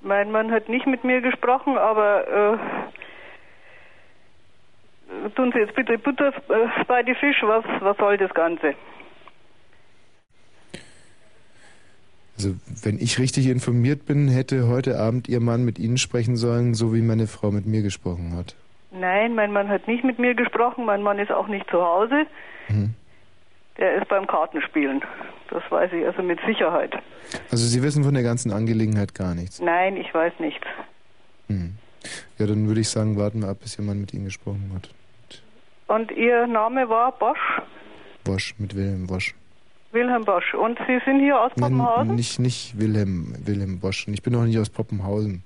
Mein Mann hat nicht mit mir gesprochen, aber äh, tun Sie jetzt bitte Butter äh, bei die Fisch, was, was soll das Ganze? Also wenn ich richtig informiert bin, hätte heute Abend Ihr Mann mit Ihnen sprechen sollen, so wie meine Frau mit mir gesprochen hat. Nein, mein Mann hat nicht mit mir gesprochen, mein Mann ist auch nicht zu Hause. Mhm. Der ist beim Kartenspielen. Das weiß ich also mit Sicherheit. Also Sie wissen von der ganzen Angelegenheit gar nichts. Nein, ich weiß nichts. Hm. Ja, dann würde ich sagen, warten wir ab, bis Ihr Mann mit Ihnen gesprochen hat. Und Ihr Name war Bosch? Wosch, mit Wilhelm Wosch. Wilhelm Bosch. Und Sie sind hier aus Nein, Poppenhausen? nicht, nicht Wilhelm, Wilhelm Wosch. Und ich bin auch nicht aus Poppenhausen.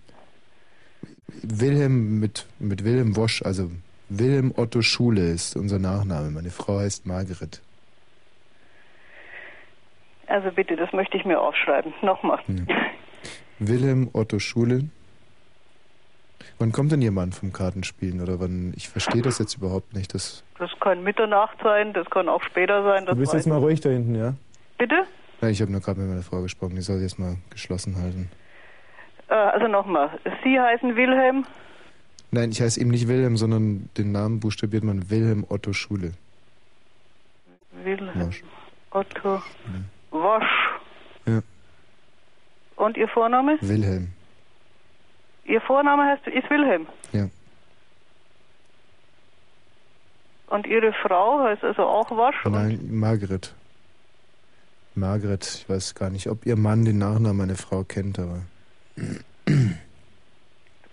Wilhelm mit, mit Wilhelm Wosch, also Wilhelm Otto Schule ist unser Nachname. Meine Frau heißt Margret. Also bitte, das möchte ich mir aufschreiben. Nochmal. Wilhelm Otto Schule. Wann kommt denn Ihr Mann vom Kartenspielen? Oder wann? Ich verstehe das jetzt überhaupt nicht. Das, Das kann Mitternacht sein, das kann auch später sein. Das du bist jetzt mal ruhig da hinten, ja? Bitte? Ja, ich habe nur gerade mit meiner Frau gesprochen. Die soll jetzt mal geschlossen halten. Äh, also nochmal. Sie heißen Wilhelm. Nein, ich heiße eben nicht Wilhelm, sondern den Namen buchstabiert man Wilhelm Otto Schule. Wilhelm Wosch. Otto Wosch. Ja. Und Ihr Vorname? Wilhelm. Ihr Vorname heißt, ist Wilhelm. Ja. Und Ihre Frau heißt also auch Wosch. Nein, Margret. Margret, ich weiß gar nicht, ob ihr Mann den Nachnamen meiner Frau kennt, aber.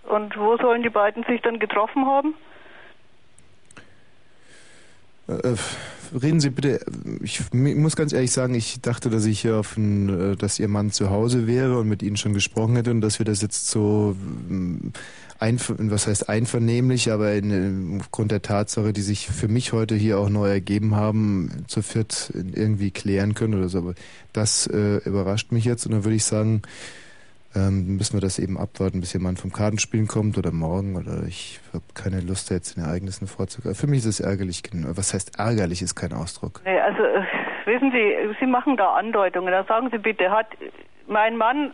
Und wo sollen die beiden sich dann getroffen haben? Reden Sie bitte. Ich muss ganz ehrlich sagen, ich dachte, dass ich hier auf ein, äh, dass Ihr Mann zu Hause wäre und mit Ihnen schon gesprochen hätte und dass wir das jetzt so ähm, einver was heißt einvernehmlich, aber in, aufgrund der Tatsache, die sich für mich heute hier auch neu ergeben haben, zu viert irgendwie klären können oder so. Aber das äh, überrascht mich jetzt und dann würde ich sagen, ähm, müssen wir das eben abwarten, bis jemand vom Kartenspielen kommt oder morgen oder ich habe keine Lust, da jetzt den Ereignissen vorzugreifen. Für mich ist es ärgerlich. Was heißt ärgerlich, ist kein Ausdruck. Nee, also äh, wissen Sie, Sie machen da Andeutungen. Da sagen Sie bitte, hat mein Mann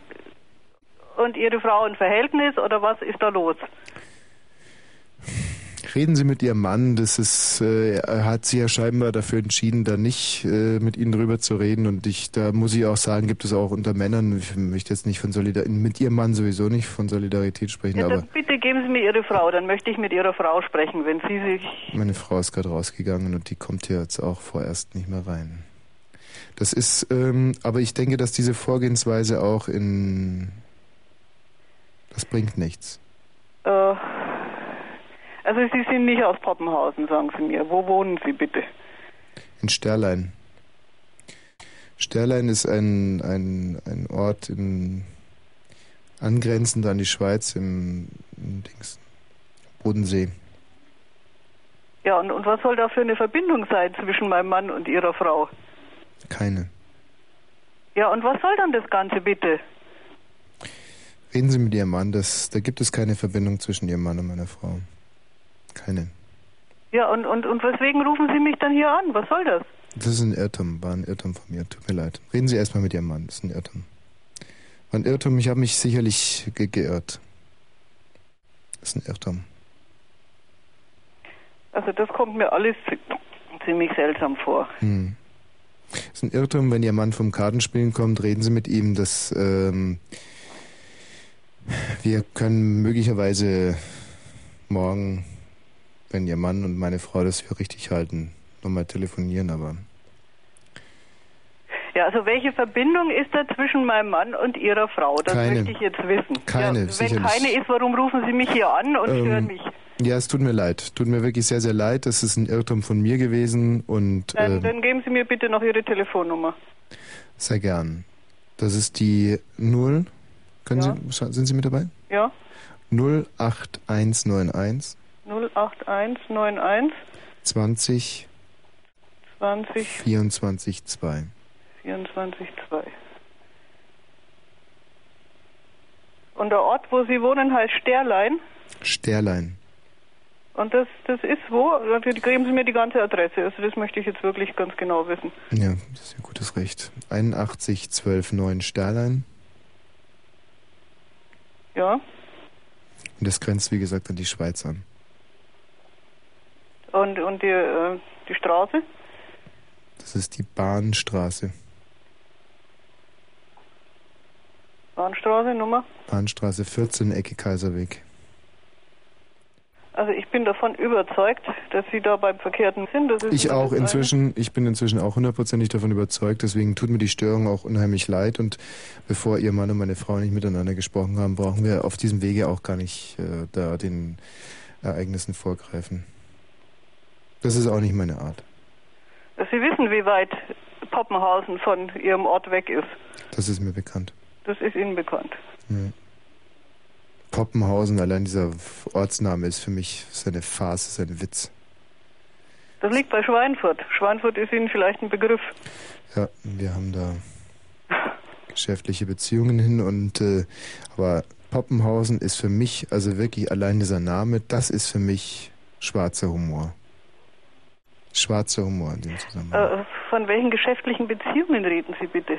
und Ihre Frau ein Verhältnis oder was ist da los? Reden Sie mit Ihrem Mann, das ist, äh, er hat sich ja scheinbar dafür entschieden, da nicht äh, mit Ihnen drüber zu reden und ich, da muss ich auch sagen, gibt es auch unter Männern, ich möchte jetzt nicht von Solidarität, mit Ihrem Mann sowieso nicht von Solidarität sprechen, Ja, aber bitte geben Sie mir Ihre Frau, dann möchte ich mit Ihrer Frau sprechen, wenn Sie sich... meine Frau ist gerade rausgegangen und die kommt hier jetzt auch vorerst nicht mehr rein. Das ist, ähm, aber ich denke, dass diese Vorgehensweise auch in, das bringt nichts. Äh, also Sie sind nicht aus Poppenhausen, sagen Sie mir. Wo wohnen Sie bitte? In Sterlein. Sterlein ist ein, ein, ein Ort in, angrenzend an die Schweiz im, im Dings, Bodensee. Ja, und, und was soll da für eine Verbindung sein zwischen meinem Mann und Ihrer Frau? Keine. Ja, und was soll dann das Ganze bitte? Reden Sie mit Ihrem Mann, das, da gibt es keine Verbindung zwischen Ihrem Mann und meiner Frau. Keine. Ja, und, und, und weswegen rufen Sie mich dann hier an? Was soll das? Das ist ein Irrtum, war ein Irrtum von mir, tut mir leid. Reden Sie erstmal mit Ihrem Mann, das ist ein Irrtum. War ein Irrtum, ich habe mich sicherlich ge geirrt. Das ist ein Irrtum. Also das kommt mir alles zi- ziemlich seltsam vor. Hm. Das ist ein Irrtum, wenn Ihr Mann vom Kartenspielen kommt, reden Sie mit ihm, dass ähm, wir können möglicherweise morgen, wenn Ihr Mann und meine Frau das für richtig halten, nochmal telefonieren, aber Ja, also welche Verbindung ist da zwischen meinem Mann und Ihrer Frau? Das Keine. möchte ich jetzt wissen. Keine, ja, wenn sicherlich. keine ist, warum rufen Sie mich hier an und Ähm, stören mich? ja, es tut mir leid. Tut mir wirklich sehr, sehr leid. Das ist ein Irrtum von mir gewesen und Dann, ähm, dann geben Sie mir bitte noch Ihre Telefonnummer. sehr gern. Das ist die 0. Können Ja. Sie, sind Sie mit dabei? Ja, 08191 08191 20 20 24 2. 24 2. Und der Ort, wo Sie wohnen, heißt Sterlein. Sterlein. Und das, das ist wo? Also Geben Sie mir die ganze Adresse. Also das möchte ich jetzt wirklich ganz genau wissen. Ja, das ist Ihr gutes Recht. 81 12 9 Sterlein. Ja. Und das grenzt, wie gesagt, an die Schweiz an. Und, und die, äh, die Straße? Das ist die Bahnstraße. Bahnstraße, Nummer? Bahnstraße 14, Ecke Kaiserweg. Also ich bin davon überzeugt, dass Sie da beim Verkehrten sind. Ich auch inzwischen, ich bin inzwischen auch hundertprozentig davon überzeugt, deswegen tut mir die Störung auch unheimlich leid und bevor Ihr Mann und meine Frau nicht miteinander gesprochen haben, brauchen wir auf diesem Wege auch gar nicht äh, da den Ereignissen vorgreifen. Das ist auch nicht meine Art. Sie wissen, wie weit Poppenhausen von Ihrem Ort weg ist. Das ist mir bekannt. Das ist Ihnen bekannt. Ja. Poppenhausen, allein dieser Ortsname ist für mich seine Farce, sein Witz. Das liegt bei Schweinfurt. Schweinfurt ist Ihnen vielleicht ein Begriff. Ja, wir haben da geschäftliche Beziehungen hin und äh, aber Poppenhausen ist für mich, also wirklich allein dieser Name, das ist für mich schwarzer Humor. Schwarzer Humor in dem Zusammenhang. Äh, von welchen geschäftlichen Beziehungen reden Sie bitte?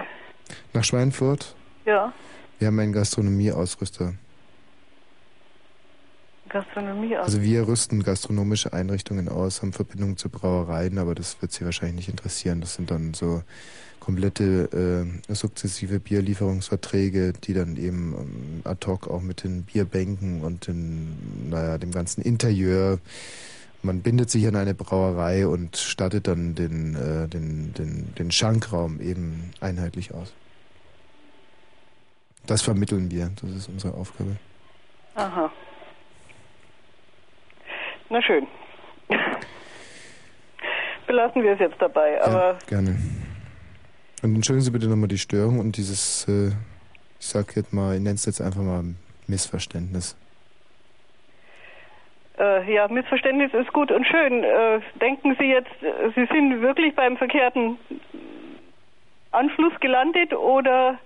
Nach Schweinfurt, Ja, wir haben einen Gastronomieausrüster. Gastronomie. aus. Also wir rüsten gastronomische Einrichtungen aus, haben Verbindungen zu Brauereien, aber das wird Sie wahrscheinlich nicht interessieren. Das sind dann so komplette äh, sukzessive Bierlieferungsverträge, die dann eben ähm, ad hoc auch mit den Bierbänken und den, naja, dem ganzen Interieur. Man bindet sich an eine Brauerei und stattet dann den, äh, den, den, den Schankraum eben einheitlich aus. Das vermitteln wir, das ist unsere Aufgabe. Aha. Na schön. <laughs> Belassen wir es jetzt dabei, aber Gerne. Und entschuldigen Sie bitte nochmal die Störung und dieses, äh, ich sag jetzt mal, ich nenne es jetzt einfach mal Missverständnis. Äh, ja, Missverständnis ist gut und schön. Äh, denken Sie jetzt, äh, Sie sind wirklich beim verkehrten Anschluss gelandet oder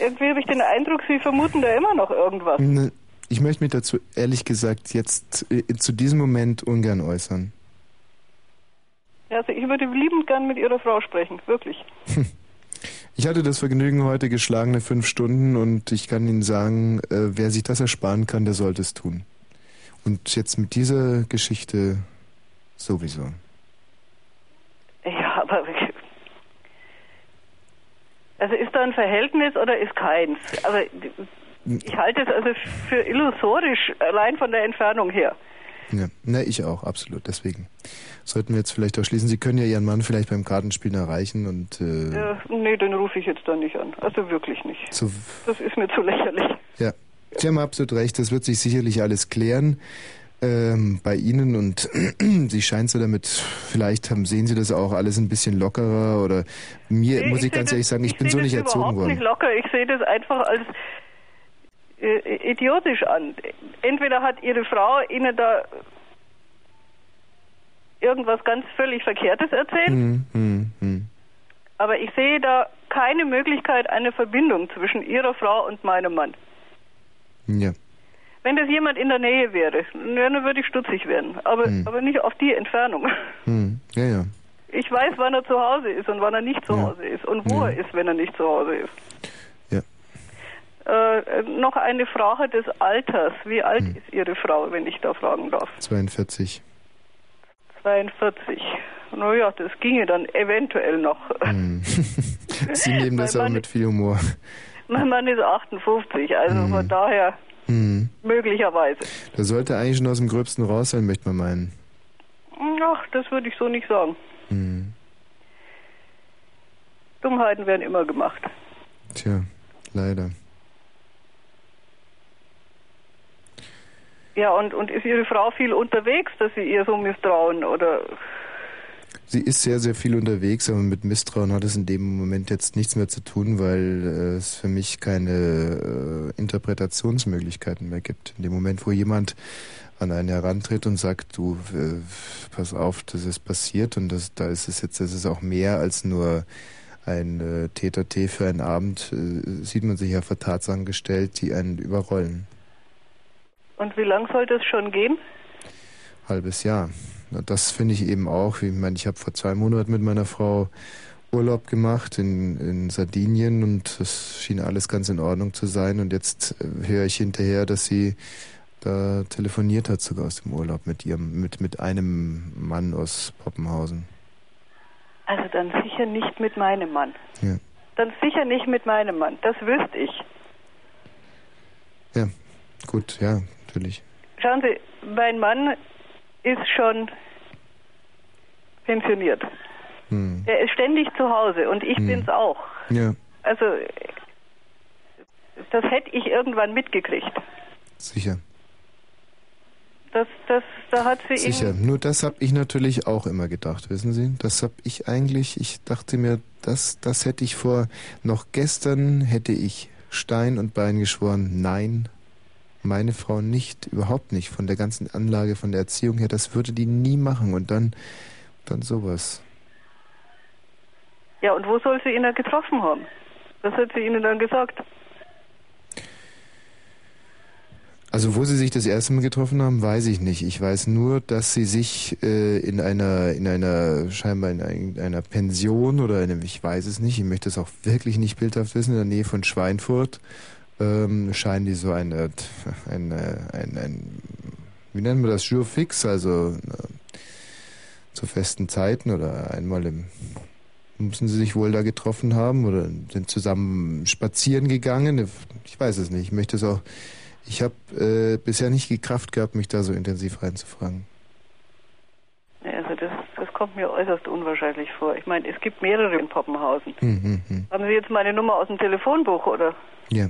irgendwie habe ich den Eindruck, Sie vermuten da immer noch irgendwas. Ne, Ich möchte mich dazu ehrlich gesagt jetzt äh, zu diesem Moment ungern äußern. Ja, Also ich würde liebend gern mit Ihrer Frau sprechen, wirklich. <laughs> Ich hatte das Vergnügen heute geschlagene fünf Stunden und ich kann Ihnen sagen, äh, wer sich das ersparen kann, der sollte es tun. Und jetzt mit dieser Geschichte sowieso. Ja, aber <laughs> also ist da ein Verhältnis oder ist keins? Aber ich halte es also für illusorisch, allein von der Entfernung her. Ja, na, ich auch, absolut. Deswegen sollten wir jetzt vielleicht auch schließen. Sie können ja Ihren Mann vielleicht beim Kartenspielen erreichen und äh, Äh, nee, den rufe ich jetzt da nicht an. Also wirklich nicht. so, Das ist mir zu lächerlich. ja. Sie haben absolut recht, das wird sich sicherlich alles klären ähm, bei Ihnen und <clears throat> Sie scheinen so damit, vielleicht haben, sehen Sie das auch alles ein bisschen lockerer oder mir, Nee, muss ich seh ganz das- ehrlich sagen, ich, bin seh so nicht erzogen überhaupt worden. nicht locker. Ich sehe das einfach als äh, idiotisch an. Entweder hat Ihre Frau Ihnen da irgendwas ganz völlig Verkehrtes erzählt, Hm, hm, hm. aber ich sehe da keine Möglichkeit einer Verbindung zwischen Ihrer Frau und meinem Mann. Ja. Wenn das jemand in der Nähe wäre, dann würde ich stutzig werden. Aber, Hm. aber nicht auf die Entfernung. Hm. Ja, ja. Ich weiß, wann er zu Hause ist und wann er nicht zu Ja. Hause ist und wo Ja. er ist, wenn er nicht zu Hause ist. Äh, noch eine Frage des Alters. Wie alt Hm. ist Ihre Frau, wenn ich da fragen darf? 42. 42. Naja, das ginge dann eventuell noch. Hm. <laughs> Sie nehmen das aber Mann- mit viel Humor. Mein Mann ist 58, also Hm. von daher Hm. möglicherweise. Da sollte eigentlich schon aus dem Gröbsten raus sein, möchte man meinen. Ach, das würde ich so nicht sagen. Hm. Dummheiten werden immer gemacht. Tja, leider. Ja, und, und ist Ihre Frau viel unterwegs, dass Sie ihr so misstrauen? Oder Sie ist sehr, sehr viel unterwegs, aber mit Misstrauen hat es in dem Moment jetzt nichts mehr zu tun, weil äh, es für mich keine äh, Interpretationsmöglichkeiten mehr gibt. In dem Moment, wo jemand an einen herantritt und sagt, du, äh, pass auf, das ist passiert und das, da ist es jetzt, das ist auch mehr als nur ein äh, Täter-T für einen Abend, äh, sieht man sich ja vor Tatsachen gestellt, die einen überrollen. und wie lang soll das schon gehen? halbes Jahr. Das finde ich eben auch. Ich meine, ich habe vor zwei Monaten mit meiner Frau Urlaub gemacht in, in Sardinien und das schien alles ganz in Ordnung zu sein. Und jetzt äh, höre ich hinterher, dass sie da telefoniert hat, sogar aus dem Urlaub mit ihrem, mit, mit einem Mann aus Poppenhausen. Also dann sicher nicht mit meinem Mann. Ja. Dann sicher nicht mit meinem Mann. Das wüsste ich. Ja, gut, ja, natürlich. Schauen Sie, mein Mann ist schon pensioniert. Hm. Er ist ständig zu Hause und ich Hm. bin's auch. Ja, Also das hätte ich irgendwann mitgekriegt. sicher. Das, das, da hat sie Sicher, nur das habe ich natürlich auch immer gedacht, wissen Sie? Das habe ich eigentlich, ich dachte mir, das, das hätte ich vor, noch gestern hätte ich Stein und Bein geschworen, nein, meine Frau nicht, überhaupt nicht, von der ganzen Anlage, von der Erziehung her, das würde die nie machen und dann, dann sowas. Ja, und wo soll sie ihn dann getroffen haben? Was hat sie Ihnen dann gesagt? Also wo sie sich das erste Mal getroffen haben, weiß ich nicht. Ich weiß nur, dass sie sich äh, in einer, in einer, scheinbar in ein- einer Pension oder in einem, ich weiß es nicht, ich möchte es auch wirklich nicht bildhaft wissen, in der Nähe von Schweinfurt, ähm, scheinen die so eine, eine, ein, ein, wie nennen wir das, Jour fix, also äh, zu festen Zeiten oder einmal im, müssen sie sich wohl da getroffen haben oder sind zusammen spazieren gegangen. Ich weiß es nicht. Ich möchte es auch, ich habe äh, bisher nicht die Kraft gehabt, mich da so intensiv reinzufragen. Also das, das kommt mir äußerst unwahrscheinlich vor. Ich meine, es gibt mehrere in Poppenhausen. Hm, hm, hm. Haben Sie jetzt meine Nummer aus dem Telefonbuch, oder? Ja.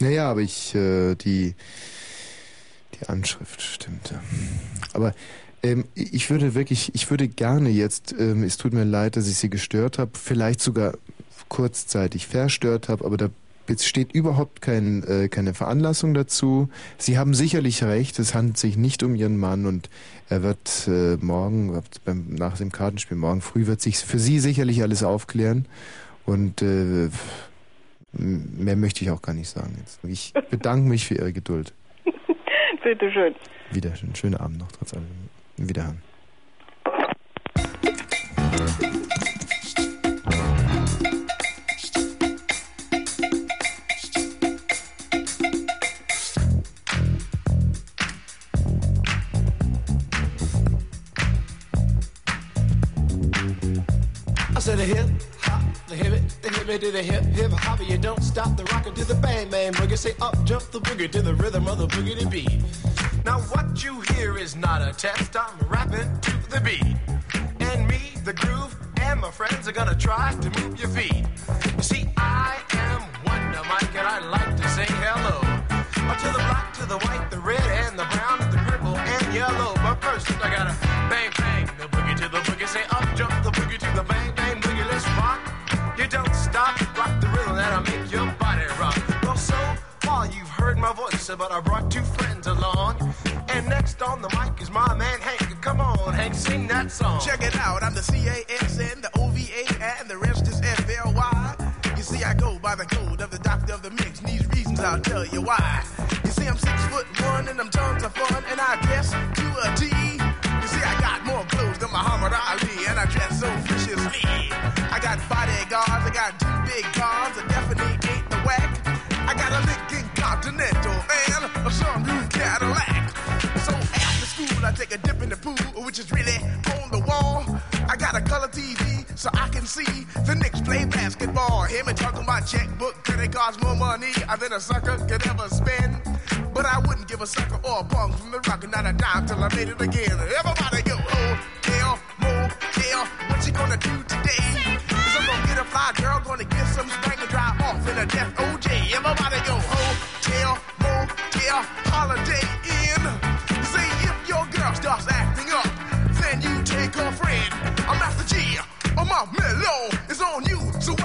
Naja, aber ich, äh, die, die Anschrift stimmt. Aber ähm, ich würde wirklich, ich würde gerne jetzt, ähm, es tut mir leid, dass ich Sie gestört habe, vielleicht sogar kurzzeitig verstört habe, aber da besteht überhaupt kein, äh, keine Veranlassung dazu. Sie haben sicherlich recht, es handelt sich nicht um Ihren Mann und er wird äh, morgen, beim, nach dem Kartenspiel, morgen früh wird sich für Sie sicherlich alles aufklären und äh, mehr möchte ich auch gar nicht sagen jetzt. Ich bedanke mich für Ihre Geduld. <laughs> Bitte schön. Wieder schön. Schönen Abend noch, trotz allem. Wiederhören. Shimmy to the hip hip hopper. You don't stop the rocker to the bang bang boogie. Say up jump the boogie to the rhythm of the boogie beat. Now what you hear is not a test. I'm rapping to the beat, and me, the groove, and my friends are gonna try to move your feet. You see, I am Wonder Mike, and I like to say hello. To the black, to the white, the red, and the brown, the purple, and yellow. But first, I gotta bang bang the but I brought two friends along. And next on the mic is my man Hank. Come on, Hank, sing that song. Check it out, I'm the C-A-S-N, the O-V-A, and the rest is F-L-Y. You see, I go by the code of the doctor of the mix, and these reasons I'll tell you why. You see, I'm six foot one, and I'm tons of fun, and I dress to a T. You see, I got more clothes than Muhammad Ali, and I dress so viciously. So I can see the Knicks play basketball. Hear me talking about checkbook, credit cards, more money than a sucker could ever spend. But I wouldn't give a sucker or a punk from the rock, not a dime till I made it again. Everybody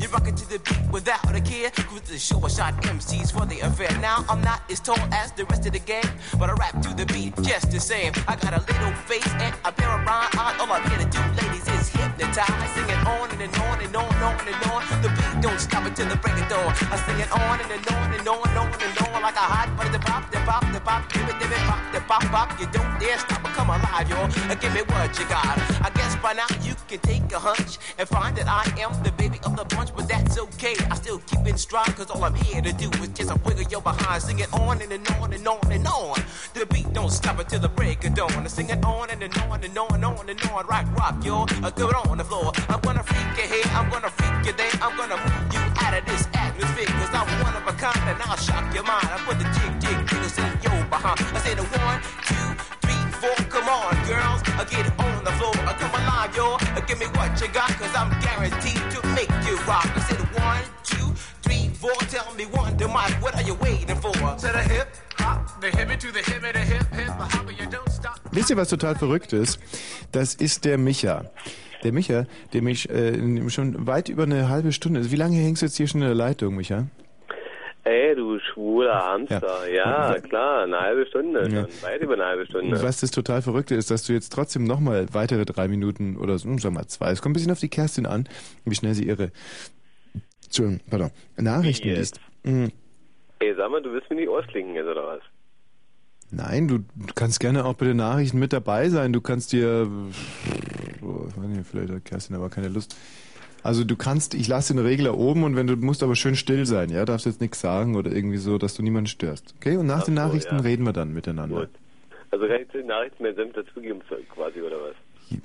You rock it to the beat without a care. Cruise the show, I shot MCs for the affair. Now I'm not as tall as the rest of the gang, but I rap to the beat just the same. I got a little face and a pair of rhyme eyes. All I'm here to do, ladies, is hypnotize. Sing it on and, and on and on and on and on. The beat don't stop until the break of dawn. I sing it on and, and on and on and on and on like a hot butter. The pop, the pop, the pop, give it, give it, pop, the pop, pop. You don't dare stop or come alive, y'all. Uh, Give me what you got. I guess by now you can take a hunch and find that I am the baby of the bunch, but that's okay. I still keep in stride, cause all I'm here to do is just a wiggle your behind. Sing it on and, and on and on and on. The beat don't stop until the break of dawn. I sing it on and, and on and on and on and on. Rock, rock, y'all. Uh, Good on the floor. I'm gonna freak you here, I'm gonna freak you there. I'm gonna you out of this atmosphere, cause I'm one of a kind and I'll shock your mind. I put the jig, jig, jiggles in your behind. I say the one, two, three, four. Come on, girls. I get on the floor. I come alive, y'all. Give me what you got, cause I'm guaranteed to make you rock. I said one, two, three, four. Tell me one, the mic, what are you waiting for? To the hip, the the the. Wisst ihr, was total verrückt ist? Das ist der Micha. Der Micha, der mich äh, schon weit über eine halbe Stunde. Also wie lange hängst du jetzt hier schon in der Leitung, Micha? Ey, du schwuler Hamster. Ja, Ja. klar, eine halbe Stunde Ja. schon. Weit über eine halbe Stunde. Und was das total Verrückte ist, dass du jetzt trotzdem nochmal weitere drei Minuten oder so, hm, sag mal zwei, es kommt ein bisschen auf die Kerstin an, wie schnell sie ihre Entschuldigung, pardon, Nachrichten liest. Hm, Ey, sag mal, du willst mir nicht ausklinken jetzt, oder was? Nein, du, du kannst gerne auch bei den Nachrichten mit dabei sein. Du kannst dir, oh, vielleicht hat Kerstin aber keine Lust. Also du kannst, ich lasse den Regler oben und wenn du musst aber schön still sein, ja, darfst jetzt nichts sagen oder irgendwie so, dass du niemanden störst. Okay? Und nach Ach den so, Nachrichten ja. reden wir dann miteinander. Gut. Also kann ich zu den Nachrichten mehr Senf dazugeben, quasi, oder was?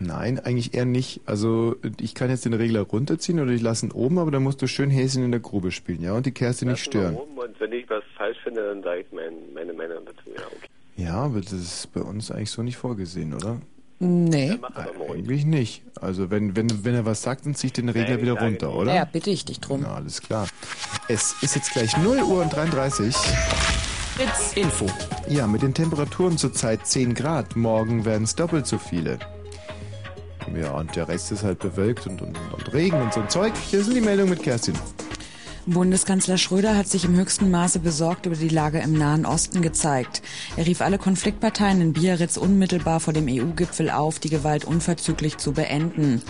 Nein, eigentlich eher nicht. Also ich kann jetzt den Regler runterziehen oder ich lasse ihn oben, aber dann musst du schön Häschen in der Grube spielen, ja, und die Kerstin nicht stören. oben Und wenn ich was falsch finde, dann sage ich mein, meine Meinung dazu. Ja, aber das ist bei uns eigentlich so nicht vorgesehen, oder? Nee. Eigentlich nicht. Also wenn, wenn, wenn er was sagt, dann zieh ich den Regler Nee, wieder runter, oder? Ja, bitte ich dich drum. Na, alles klar. Es ist jetzt gleich 0 Uhr und 33. Fritz Info. Ja, mit den Temperaturen zurzeit 10 Grad. Morgen werden es doppelt so viele. Ja, und der Rest ist halt bewölkt und, und, und Regen und so ein Zeug. Hier sind die Meldungen mit Kerstin. Bundeskanzler Schröder hat sich im höchsten Maße besorgt über die Lage im Nahen Osten gezeigt. Er rief alle Konfliktparteien in Biarritz unmittelbar vor dem EU-Gipfel auf, die Gewalt unverzüglich zu beenden.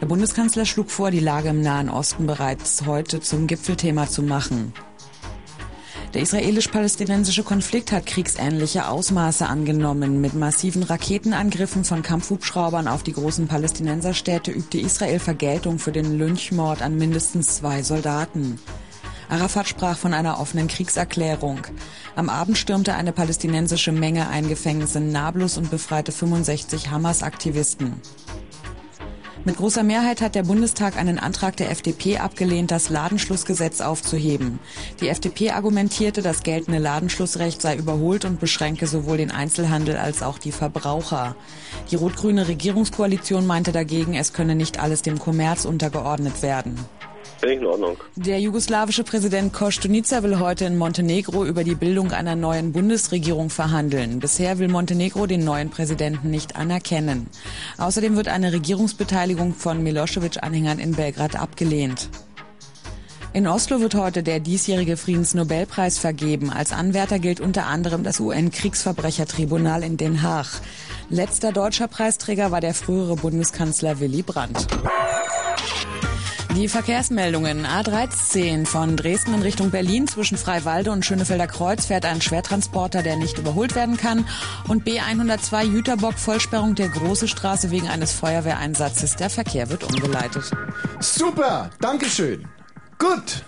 Der Bundeskanzler schlug vor, die Lage im Nahen Osten bereits heute zum Gipfelthema zu machen. Der israelisch-palästinensische Konflikt hat kriegsähnliche Ausmaße angenommen. Mit massiven Raketenangriffen von Kampfhubschraubern auf die großen Palästinenserstädte übte Israel Vergeltung für den Lynchmord an mindestens zwei Soldaten. Arafat sprach von einer offenen Kriegserklärung. Am Abend stürmte eine palästinensische Menge ein Gefängnis in Nablus und befreite 65 Hamas-Aktivisten. Mit großer Mehrheit hat der Bundestag einen Antrag der FDP abgelehnt, das Ladenschlussgesetz aufzuheben. Die FDP argumentierte, das geltende Ladenschlussrecht sei überholt und beschränke sowohl den Einzelhandel als auch die Verbraucher. Die rot-grüne Regierungskoalition meinte dagegen, es könne nicht alles dem Kommerz untergeordnet werden. Finde ich in Ordnung. Der jugoslawische Präsident Kostunica will heute in Montenegro über die Bildung einer neuen Bundesregierung verhandeln. Bisher will Montenegro den neuen Präsidenten nicht anerkennen. Außerdem wird eine Regierungsbeteiligung von Milosevic-Anhängern in Belgrad abgelehnt. In Oslo wird heute der diesjährige Friedensnobelpreis vergeben. Als Anwärter gilt unter anderem das UN-Kriegsverbrechertribunal in Den Haag. Letzter deutscher Preisträger war der frühere Bundeskanzler Willy Brandt. Die Verkehrsmeldungen. A13 von Dresden in Richtung Berlin zwischen Freiwalde und Schönefelder Kreuz fährt ein Schwertransporter, der nicht überholt werden kann. Und B102 Jüterbock Vollsperrung der Große Straße wegen eines Feuerwehreinsatzes. Der Verkehr wird umgeleitet. Super, Dankeschön. Gut.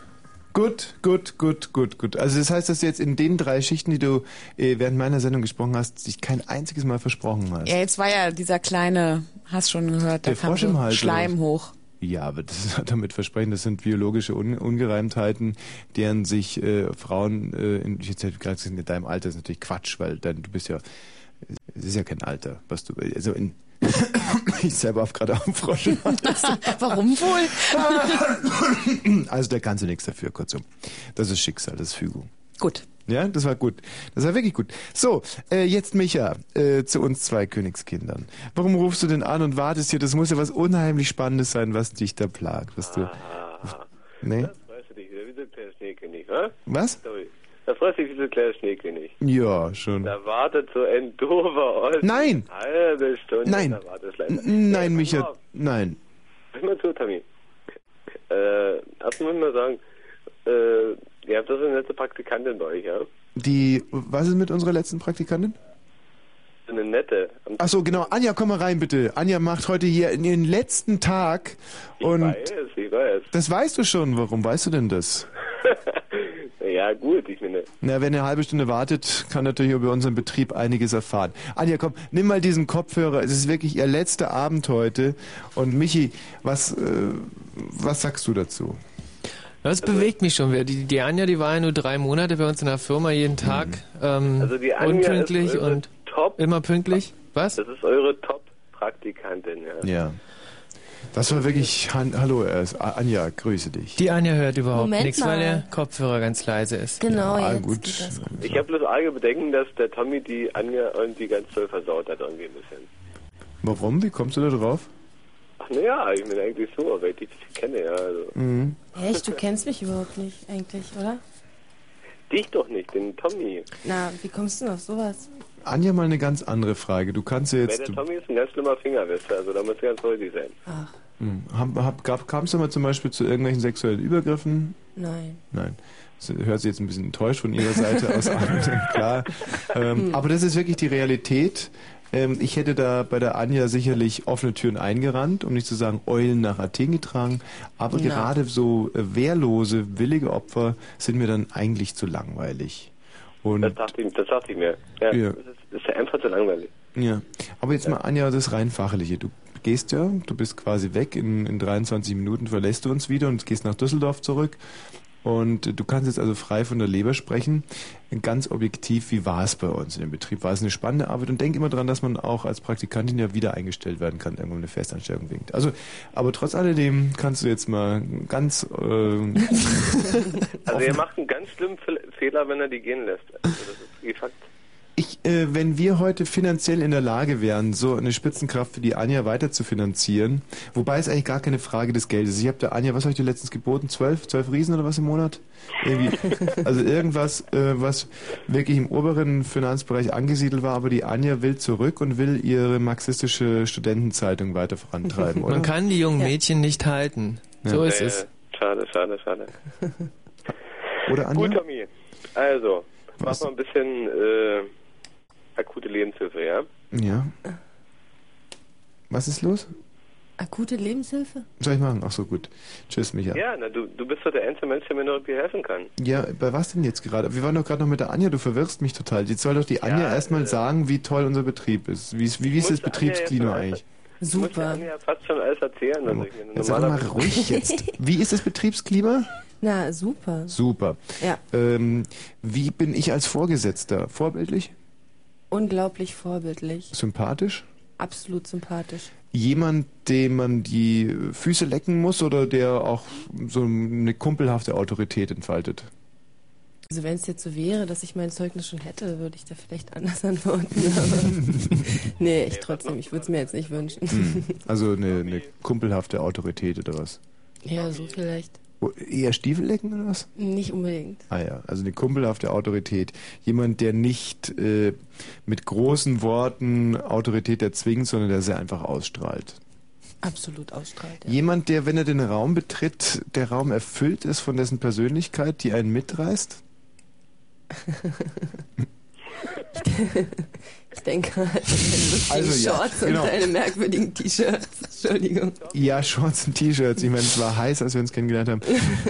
Gut, gut, gut, gut, gut. Also das heißt, dass du jetzt in den drei Schichten, die du äh, während meiner Sendung gesprochen hast, dich kein einziges Mal versprochen hast. Ja, jetzt war ja dieser kleine, hast schon gehört, da Der kam Frosch im so Schleim hoch. Ja, aber das hat <laughs> damit versprechen, das sind biologische Un Ungereimtheiten, deren sich äh, Frauen, äh, in, ich jetzt hätte gerade gesagt, in deinem Alter ist natürlich Quatsch, weil dann, du bist ja, es ist ja kein Alter, was du, also in, <coughs> ich selber auf gerade am Frosch. <laughs> Warum wohl? <coughs> Also da kannst du nichts dafür, kurzum. Das ist Schicksal, das ist Fügung. Gut. Ja, das war gut. Das war wirklich gut. So, äh, jetzt Micha, äh, zu uns zwei Königskindern. Warum rufst du denn an und wartest hier? Das muss ja was unheimlich Spannendes sein, was dich da plagt. Was du, nee? Das freust du dich wieder wie so ein kleiner Schneekönig, wa? Was? Sorry. Da freust du dich wie so ein kleiner Schneekönig. Ja, schon. Da wartet so ein doofer Ost. Nein. Eine halbe Stunde. Nein. N- Nein, Micha, nein. Hör mal zu, Tommy. Äh, erstmal muss ich mal sagen, äh, ihr habt das eine nette Praktikantin bei euch, ja? Die, was ist mit unserer letzten Praktikantin? Eine nette. Ach so, genau. Anja, komm mal rein, bitte. Anja macht heute hier den letzten Tag und Ich weiß, ich weiß. das weißt du schon. Warum weißt du denn das? <laughs> ja, gut, ich meine, Na, wenn eine halbe Stunde wartet, kann natürlich über unseren Betrieb einiges erfahren. Anja, komm, nimm mal diesen Kopfhörer. Es ist wirklich ihr letzter Abend heute. Und Michi, was, äh, was sagst du dazu? Das bewegt mich schon. Die, die Anja, die war ja nur drei Monate bei uns in der Firma, jeden Tag ähm, Also die Anja unpünktlich ist und Top- immer pünktlich. Was? das ist eure Top-Praktikantin, ja. Ja. Das war wirklich, Han Hallo, äh, Anja, grüße dich. Die Anja hört überhaupt Moment nichts, weil mal. der Kopfhörer ganz leise ist. Genau, ja, jetzt gut. Ich habe bloß arge Bedenken, dass der Tommy die Anja irgendwie ganz toll versaut hat, irgendwie ein bisschen. Warum? Wie kommst du da drauf? Naja, ich bin eigentlich so, weil ich dich kenne, ja. Also. Mhm. Echt, du kennst mich überhaupt nicht eigentlich, oder? Dich doch nicht, den Tommy. Na, wie kommst du denn auf sowas? Anja, mal eine ganz andere Frage. Du kannst ja Weil jetzt... der Tommy ist ein ganz schlimmer Finger, weißt du, also da musst du ganz vorsichtig sein. Ach, Hm. Hab, hab, gab, Kam es da mal zum Beispiel zu irgendwelchen sexuellen Übergriffen? nein. Nein. Das hört sich jetzt ein bisschen enttäuscht von Ihrer Seite aus an, <laughs> klar. Ähm, aber das ist wirklich die Realität. Ähm, ich hätte da bei der Anja sicherlich offene Türen eingerannt, um nicht zu sagen Eulen nach Athen getragen. Aber Na. gerade so äh, wehrlose, willige Opfer sind mir dann eigentlich zu langweilig. Und Das dachte ich, das dachte ich mir. Ja, Ja. Das, ist, ja einfach zu langweilig. Ja, aber jetzt mal Anja, das rein fachliche. Du gehst ja, du bist quasi weg, in, in 23 Minuten verlässt du uns wieder und gehst nach Düsseldorf zurück. Und du kannst jetzt also frei von der Leber sprechen. Ganz objektiv, wie war es bei uns in dem Betrieb? War es eine spannende Arbeit? Und denk immer dran, dass man auch als Praktikantin ja wieder eingestellt werden kann, irgendwo eine Festanstellung winkt. Also, aber trotz alledem kannst du jetzt mal ganz, äh, <laughs> Also er macht einen ganz schlimmen Fe- Fehler, wenn er die gehen lässt. Also das ist Fakt. Ich, äh, wenn wir heute finanziell in der Lage wären, so eine Spitzenkraft für die Anja weiter zu finanzieren, wobei es eigentlich gar keine Frage des Geldes ist. Ich habe der Anja, was habe ich dir letztens geboten? Zwölf? Zwölf Riesen oder was im Monat? Irgendwie, <laughs> also irgendwas, äh, was wirklich im oberen Finanzbereich angesiedelt war, aber die Anja will zurück und will ihre marxistische Studentenzeitung weiter vorantreiben, oder? Man kann die jungen Mädchen nicht halten. So Ja. ist Äh, es. Schade, schade, schade. Oder Anja? Gut, Tommy. Also, mach mal ein bisschen äh, akute Lebenshilfe, ja? Ja. Was ist los? Akute Lebenshilfe? Soll ich machen? Ach so, gut. Tschüss, Micha. Ja, na, du, du bist doch der einzige Mensch, der mir noch irgendwie helfen kann. Ja, bei was denn jetzt gerade? Wir waren doch gerade noch mit der Anja, du verwirrst mich total. Jetzt soll doch die Anja Ja, erstmal äh, sagen, wie toll unser Betrieb ist. Wie, ist- wie, wie ist das Betriebsklima eigentlich? Ich muss dir Anja fast schon alles erzählen. Also ich Jetzt sag doch mal ruhig jetzt. <laughs> Wie ist das Betriebsklima? Na, super. Super. Ja. Ähm, wie bin ich als Vorgesetzter? Vorbildlich? Unglaublich vorbildlich. Sympathisch? Absolut sympathisch. Jemand, dem man die Füße lecken muss oder der auch so eine kumpelhafte Autorität entfaltet? Also wenn es jetzt so wäre, dass ich mein Zeugnis schon hätte, würde ich da vielleicht anders <laughs> antworten. Aber <laughs> nee, ich trotzdem, ich würde es mir jetzt nicht wünschen. Hm. Also eine, <laughs> eine kumpelhafte Autorität oder was? Ja, so vielleicht. Eher Stiefel lecken oder was? Nicht unbedingt. Ah ja, also eine kumpelhafte Autorität. Jemand, der nicht äh, mit großen Worten Autorität erzwingt, sondern der sehr einfach ausstrahlt. Absolut ausstrahlt. Ja. Jemand, der, wenn er den Raum betritt, der Raum erfüllt ist von dessen Persönlichkeit, die einen mitreißt? <laughs> Ich denke halt Also ja, Shorts genau. und deine merkwürdigen T-Shirts. Entschuldigung. Ja, Shorts und T-Shirts. Ich meine, es war heiß, als wir uns kennengelernt haben.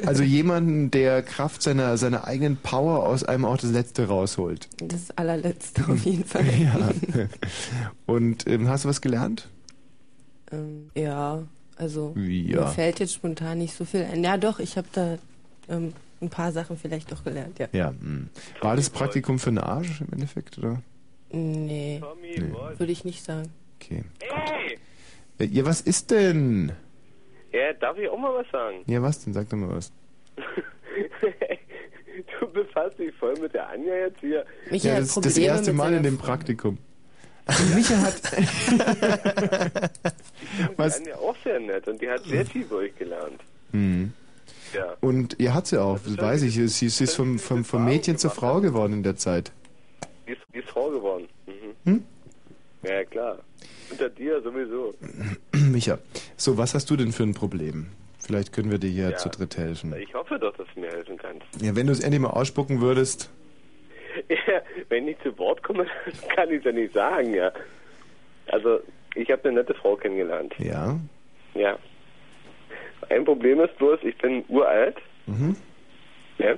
Also jemanden, der Kraft seiner, seiner eigenen Power aus einem auch das Letzte rausholt. Das allerletzte auf jeden Fall. <laughs> Ja. Und ähm, hast du was gelernt? Ähm, ja, also Ja. mir fällt jetzt spontan nicht so viel ein. Ja, doch, ich habe da ähm, ein paar Sachen vielleicht doch gelernt, ja. Ja. Hm. War das Praktikum für einen Arsch im Endeffekt, oder? Nee, Nee. würde ich nicht sagen. Okay. Äh, Ja, was ist denn? Ja, darf ich auch mal was sagen? Ja, was denn? Sag doch mal was. <laughs> du befasst dich voll mit der Anja jetzt hier. ja, das ist das erste Mal in dem Praktikum. Micha hat. <laughs> Was? Die Anja auch sehr nett und die hat <laughs> sehr viel bei euch gelernt. Hm. Ja. Und ihr hat sie auch, das weiß ich. Sie, sie ist vom, vom, vom Mädchen zur Frau geworden in der Zeit. Die ist, die ist Frau geworden. Mhm. Hm? Ja, klar. Unter dir sowieso. <clears throat> Micha, so, was hast du denn für ein Problem? Vielleicht können wir dir hier Ja. zu dritt helfen. Ich hoffe doch, dass du mir helfen kannst. Ja, wenn du es endlich mal ausspucken würdest. <laughs> Ja, wenn ich zu Wort komme, <laughs> kann ich es ja nicht sagen, ja. Also, ich habe eine nette Frau kennengelernt. Ja. Ja. Ein Problem ist bloß, ich bin uralt. Mhm. Ja.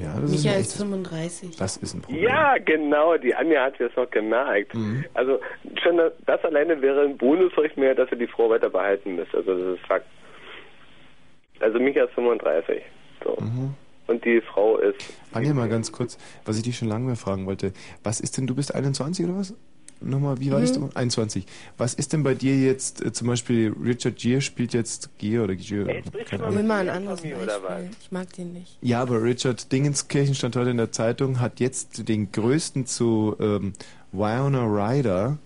Ja, das ist, Michael ein ist echtes, 35. das ist ein Problem. Ja, genau, die Anja hat es noch gemerkt. Mhm. Also schon das, das alleine wäre ein Bonus für euch mehr, dass ihr die Frau weiter behalten müsst. Also das ist Fakt. Also Micha ist 35. So. Mhm. Und die Frau ist. Anja, mal ganz kurz, was ich dich schon lange mehr fragen wollte. Was ist denn, du bist 21 oder was? Nochmal, wie war ich? Mhm. 21. Was ist denn bei dir jetzt, äh, zum Beispiel Richard Gere spielt jetzt Gere oder Gere? Keine Nimm Ahnung. mal ein anderes Beispiel. Ich mag den nicht. Ja, aber Richard Dingenskirchen stand heute in der Zeitung, hat jetzt den größten zu ähm, Winona Ryder,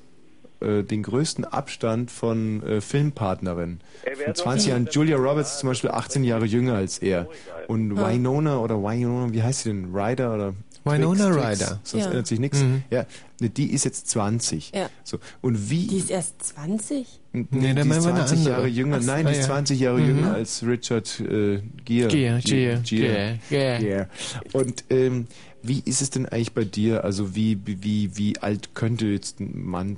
äh, den größten Abstand von äh, Filmpartnerin. Von ist 20 noch- Jahren. Julia Roberts ist zum Beispiel 18 Jahre jünger als er. Und Ah. Winona oder Winona, wie heißt sie denn? Ryder oder? Winona Ryder. Sonst Ja. ändert sich nichts. Mhm. Ja, ne, die ist jetzt 20. Ja. So. Und wie? Die ist erst 20? Nee, Nee, die ist wir eine 20 andere. Jahre jünger. So, Nein, die ah, ist ja. 20 Jahre Mhm. jünger als Richard äh, Gere. Gere, Gere, Gere, Gere. Gere. Und ähm, wie ist es denn eigentlich bei dir? Also wie wie wie alt könnte jetzt ein Mann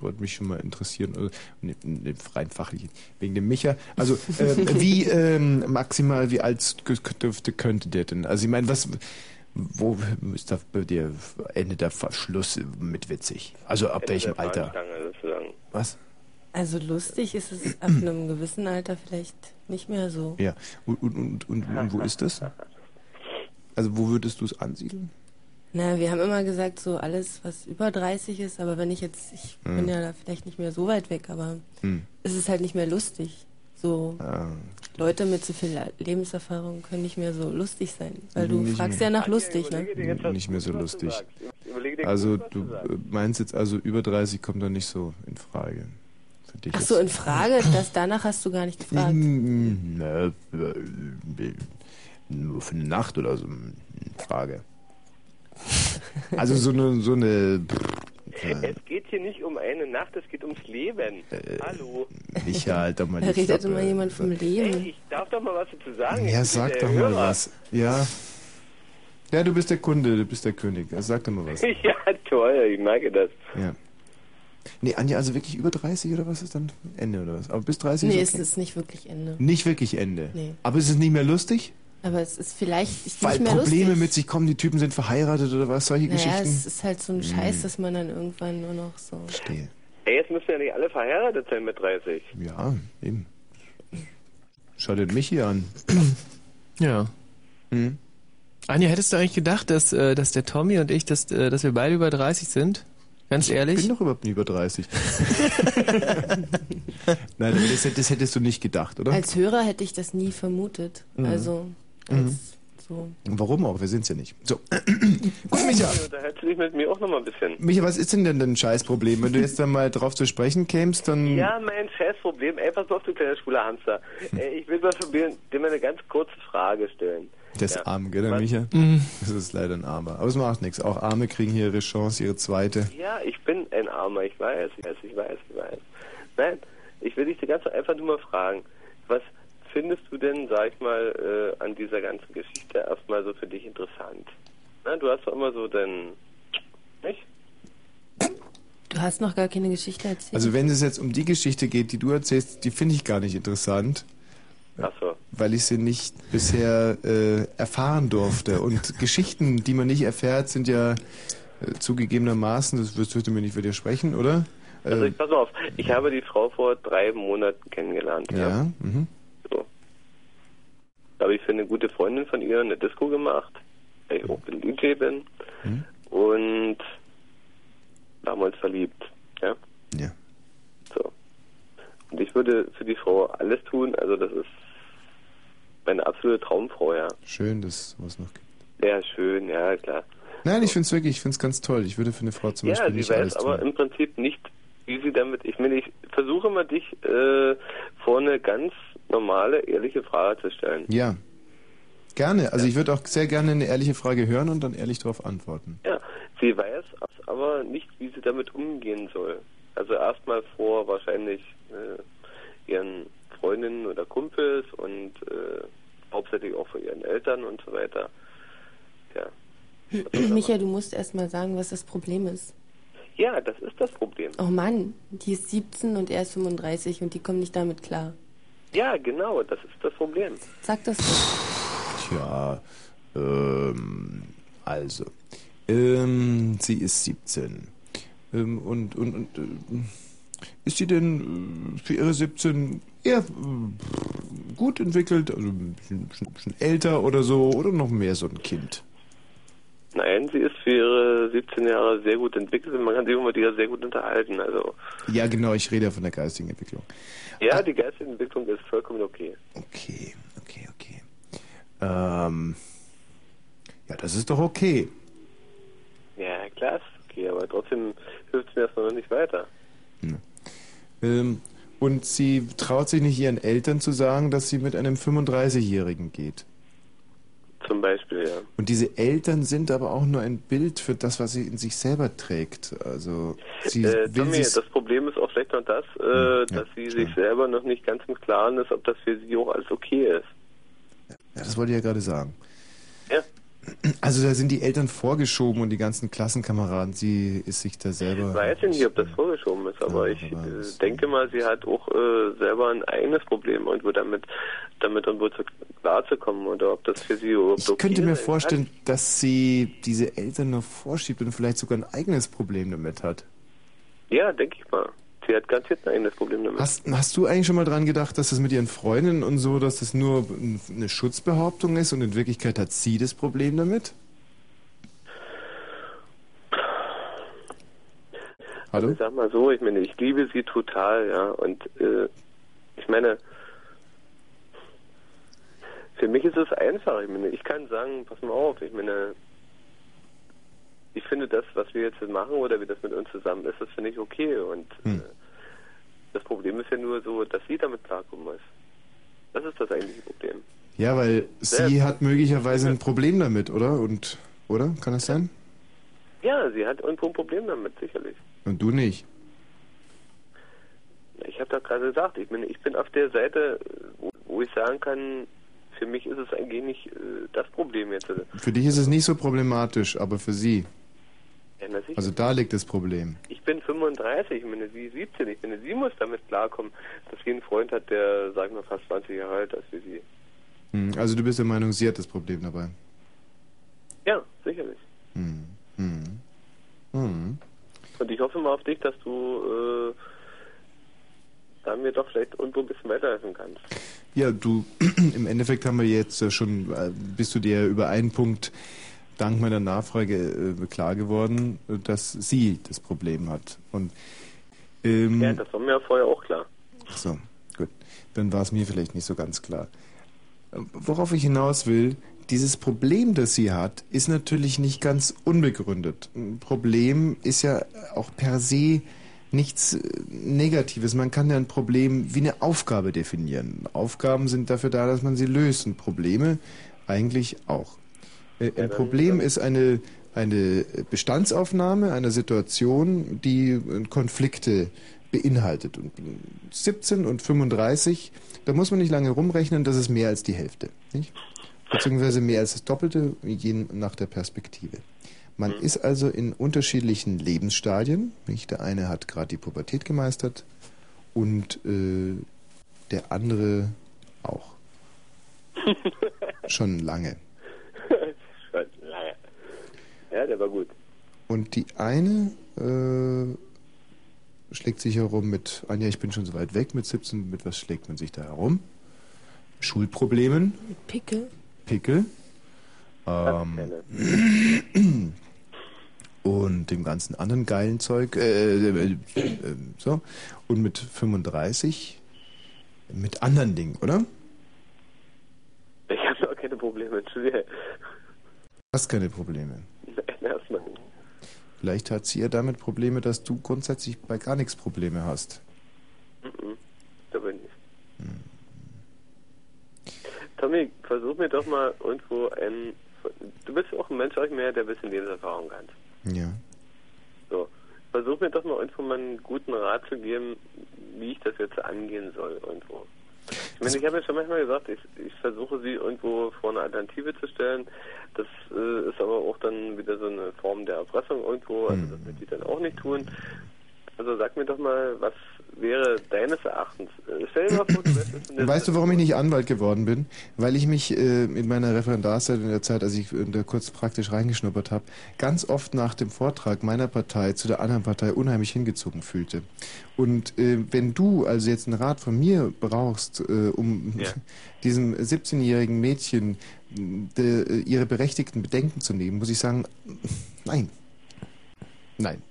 würde mich schon mal interessieren, also, ne, ne, rein fachlich, wegen dem Micha. Also, ähm, <laughs> wie ähm, maximal, wie alt dürfte, könnte der denn? Also, ich meine, was, wo ist da bei dir, endet der Verschluss mit witzig? Also, ab Ende welchem Alter? Was? Also lustig ist es ab <clears throat> einem gewissen Alter vielleicht nicht mehr so. Ja, und, und, und, und, und wo ist das? Also, wo würdest du es ansiedeln? Na, wir haben immer gesagt, so alles, was über 30 ist, aber wenn ich jetzt, ich Hm. bin ja da vielleicht nicht mehr so weit weg, aber Hm. es ist halt nicht mehr lustig. So Ah, Leute mit so viel Lebenserfahrung können nicht mehr so lustig sein. Weil du Nicht fragst mehr. ja nach lustig, ne? nicht mehr so lustig. Also du äh, meinst jetzt also über 30 kommt dann nicht so in Frage. Für dich Ach so, in Frage, das, danach hast du gar nicht gefragt. Mm, Na, äh, nur für eine Nacht oder so in Frage. Also so eine so eine Es geht hier nicht um eine Nacht, es geht ums Leben. Hallo. Micha, halt doch mal Da redet Klappe. immer jemand vom Leben. Hey, ich darf doch mal was dazu sagen. Ja, sag doch mal Hörer. was. Ja. Ja, du bist der Kunde, du bist der König. Sag doch mal was. <laughs> ja, toll, ich merke das. Ja. Nee, Anja, also wirklich über 30 oder was ist dann Ende oder was? Aber bis 30 Nee, ist es okay. ist nicht wirklich Ende. Nicht wirklich Ende. Nee. Aber ist es nicht mehr lustig? Aber es ist vielleicht nicht Weil mehr Probleme lustig. mit sich kommen, die Typen sind verheiratet oder was, solche naja, Geschichten? es ist halt so ein Scheiß, Hm. dass man dann irgendwann nur noch so... Verstehe. Ey, jetzt müssen ja nicht alle verheiratet sein mit 30. Ja, eben. Schaut mich hier an. <clears throat> Ja. Hm? Anja, hättest du eigentlich gedacht, dass, äh, dass der Tommy und ich, dass, äh, dass wir beide über 30 sind? Ganz ehrlich? Ich bin doch überhaupt nie über 30. <laughs> <laughs> Nein, das, das hättest du nicht gedacht, oder? Als Hörer hätte ich das nie vermutet. Mhm. Also, Mhm. so... Warum auch? Wir sind's ja nicht. So. <clears throat> Gut, Micha. Da hättest du dich mit mir auch noch mal ein bisschen. Micha, was ist denn denn dein Scheißproblem? Wenn du jetzt dann mal drauf zu sprechen kämst, dann... Ja, mein Scheißproblem. Ey, pass auf, du kleiner schwuler Hamster. Ey, ich will mal probieren, dir mal eine ganz kurze Frage stellen. Der ist Ja. arm, gell, der? Micha? Mhm. Das ist leider ein Armer. Aber es macht nichts. Auch Arme kriegen hier ihre Chance, ihre zweite. Ja, ich bin ein Armer, ich weiß, ich weiß, ich weiß, ich weiß. Nein, ich will dich die ganze einfach nur mal fragen, was findest du denn, sag ich mal, äh, an dieser ganzen Geschichte erstmal so für dich interessant? Na, du hast doch immer so dein, nicht? Du hast noch gar keine Geschichte erzählt. Also wenn es jetzt um die Geschichte geht, die du erzählst, die finde ich gar nicht interessant. Ach so. Weil ich sie nicht bisher äh, erfahren durfte. Und <laughs> Geschichten, die man nicht erfährt, sind ja äh, zugegebenermaßen, das wirst du mir nicht widersprechen, oder? Also Äh, ich pass mal auf, ich habe die Frau vor drei Monaten kennengelernt. ja. Mhm. Da habe ich für eine gute Freundin von ihr eine Disco gemacht, weil ich auch ein DJ bin. Mhm. Und damals verliebt. Ja? Ja. So. Und ich würde für die Frau alles tun, also das ist meine absolute Traumfrau, ja. Schön, dass sowas noch gibt. Sehr schön, ja, klar. Nein, ich finde es wirklich, ich finde es ganz toll. Ich würde für eine Frau zum ja, Beispiel sie nicht weiß alles aber tun. im Prinzip nicht, wie sie damit, ich meine, ich versuche mal dich äh, vor eine ganz normale, ehrliche Frage zu stellen. Ja. Gerne. Also ich würde auch sehr gerne eine ehrliche Frage hören und dann ehrlich darauf antworten. Ja, sie weiß aber nicht, wie sie damit umgehen soll. Also erstmal vor wahrscheinlich äh, ihren Freundinnen oder Kumpels und äh, hauptsächlich auch vor ihren Eltern und so weiter. Ja. <clears throat> Micha, du musst erst mal sagen, was das Problem ist. Ja, das ist das Problem. Oh Mann, die ist 17 und er ist 35 und die kommen nicht damit klar. Ja, genau, das ist das Problem. Sag das doch. Tja, ähm, also, ähm, sie ist 17. Ähm, und, und, und äh, ist sie denn äh, für ihre 17 eher äh, gut entwickelt, also ein bisschen, bisschen, bisschen älter oder so, oder noch mehr so ein Kind? Nein, sie ist für ihre 17 Jahre sehr gut entwickelt und man kann sich auch mit ihr sehr gut unterhalten. Also, Ja, genau, ich rede ja von der geistigen Entwicklung. Ja, die geistige Entwicklung ist vollkommen okay. Okay, okay, okay. Ähm, ja, das ist doch okay. Ja, klar ist okay, aber trotzdem hilft es mir erstmal noch nicht weiter. Ähm, und sie traut sich nicht ihren Eltern zu sagen, dass sie mit einem 35-Jährigen geht. Zum Beispiel, ja. Und diese Eltern sind aber auch nur ein Bild für das, was sie in sich selber trägt. Also sie äh, will Tommy, das Problem ist auch vielleicht noch das, äh, dass sie sich selber noch nicht ganz im Klaren ist, ob das für sie auch alles okay ist. Ja, das wollte ich ja gerade sagen. Ja. Also da sind die Eltern vorgeschoben und die ganzen Klassenkameraden, sie ist sich da selber. Ich weiß ja nicht, ob das vorgeschoben ist, aber ich äh, denke mal, sie hat auch äh, selber ein eigenes Problem irgendwo damit, damit irgendwo zu, klarzukommen oder ob das für sie überhaupt Ich könnte mir vorstellen, dass sie diese Eltern nur vorschiebt und vielleicht sogar ein eigenes Problem damit hat. Ja, denke ich mal. Sie hat garantiert ein eigenes Problem damit. Hast, hast du eigentlich schon mal dran gedacht, dass das mit ihren Freundinnen und so, dass das nur eine Schutzbehauptung ist und in Wirklichkeit hat sie das Problem damit? Hallo? Ich sag mal so, ich meine, ich liebe sie total, ja, und äh, ich meine, für mich ist es einfach. Ich meine, ich kann sagen, pass mal auf, ich meine, ich finde das, was wir jetzt machen oder wie das mit uns zusammen ist, das finde ich okay. Und Hm. äh, das Problem ist ja nur so, dass sie damit klarkommen muss. Das ist das eigentliche Problem. Ja, weil sie hat möglicherweise ein Problem damit, oder? Und oder? Kann das sein? Ja, sie hat irgendwo ein Problem damit, sicherlich. Und du nicht. Ich habe doch gerade gesagt, ich bin, ich bin auf der Seite, wo, wo ich sagen kann, für mich ist es eigentlich nicht äh, das Problem jetzt. Für dich ist es nicht so problematisch, aber für sie. Ja. Also da liegt das Problem. Ich bin 35, ich meine, sie 17. Ich finde, sie muss damit klarkommen, dass sie einen Freund hat, der, sag ich mal, fast 20 Jahre alt ist wie sie. Hm, Also du bist der Meinung, sie hat das Problem dabei. Ja, sicherlich. Hm. Hm. Hm. Und ich hoffe mal auf dich, dass du äh, da mir doch vielleicht irgendwo ein bisschen weiterhelfen kannst. Ja, du, <clears throat> im Endeffekt haben wir jetzt schon, äh, bist du dir über einen Punkt dank meiner Nachfrage äh, klar geworden, dass sie das Problem hat. Und ähm, Ja, das war mir ja vorher auch klar. Ach so, gut. Dann war es mir vielleicht nicht so ganz klar. Worauf ich hinaus will, dieses Problem, das sie hat, ist natürlich nicht ganz unbegründet. Ein Problem ist ja auch per se nichts äh, Negatives. Man kann ja ein Problem wie eine Aufgabe definieren. Aufgaben sind dafür da, dass man sie löst und Probleme eigentlich auch. Äh, Ein Problem ist eine, eine Bestandsaufnahme einer Situation, die äh, Konflikte beinhaltet. Und 17 und 35, da muss man nicht lange rumrechnen, das ist mehr als die Hälfte. Nicht? Beziehungsweise mehr als das Doppelte, je nach der Perspektive. Man ist also in unterschiedlichen Lebensstadien. Nicht? Der eine hat gerade die Pubertät gemeistert und äh, der andere auch. <laughs> Schon lange. Ja, der war gut. Und die eine äh, schlägt sich herum mit, Anja, ich bin schon so weit weg mit 17, mit was schlägt man sich da herum? Schulproblemen, Pickel? Pickel. Ähm, <clears throat> und dem ganzen anderen geilen Zeug, äh, äh, äh, so. Und mit 35 mit anderen Dingen, oder? Ich habe noch keine Probleme, Entschuldige. Hast keine Probleme. Nicht. Vielleicht hat sie ja damit Probleme, dass du grundsätzlich bei gar nichts Probleme hast. Mhm. Da bin ich. Tommy, versuch mir doch mal irgendwo ein. Du bist auch ein Mensch, ich mir, der ein bisschen Lebenserfahrung hat. Ja. So. Versuch mir doch mal irgendwo mal einen guten Rat zu geben, wie ich das jetzt angehen soll irgendwo. Ich meine, ich habe ja schon manchmal gesagt, ich, ich versuche sie irgendwo vor eine Alternative zu stellen. Das äh, ist aber auch dann wieder so eine Form der Erpressung irgendwo. Also das wird die dann auch nicht tun. Also sag mir doch mal, was wäre deines Erachtens? Äh, stell dir mal vor, du wärst jetzt in der Weißt du, warum ich nicht Anwalt geworden bin? Weil ich mich äh, in meiner Referendarzeit in der Zeit, als ich äh, da kurz praktisch reingeschnuppert habe, ganz oft nach dem Vortrag meiner Partei zu der anderen Partei unheimlich hingezogen fühlte. Und äh, wenn du also jetzt einen Rat von mir brauchst, äh, um Ja. <laughs> diesem 17-jährigen Mädchen de, äh, ihre berechtigten Bedenken zu nehmen, muss ich sagen, nein. Nein.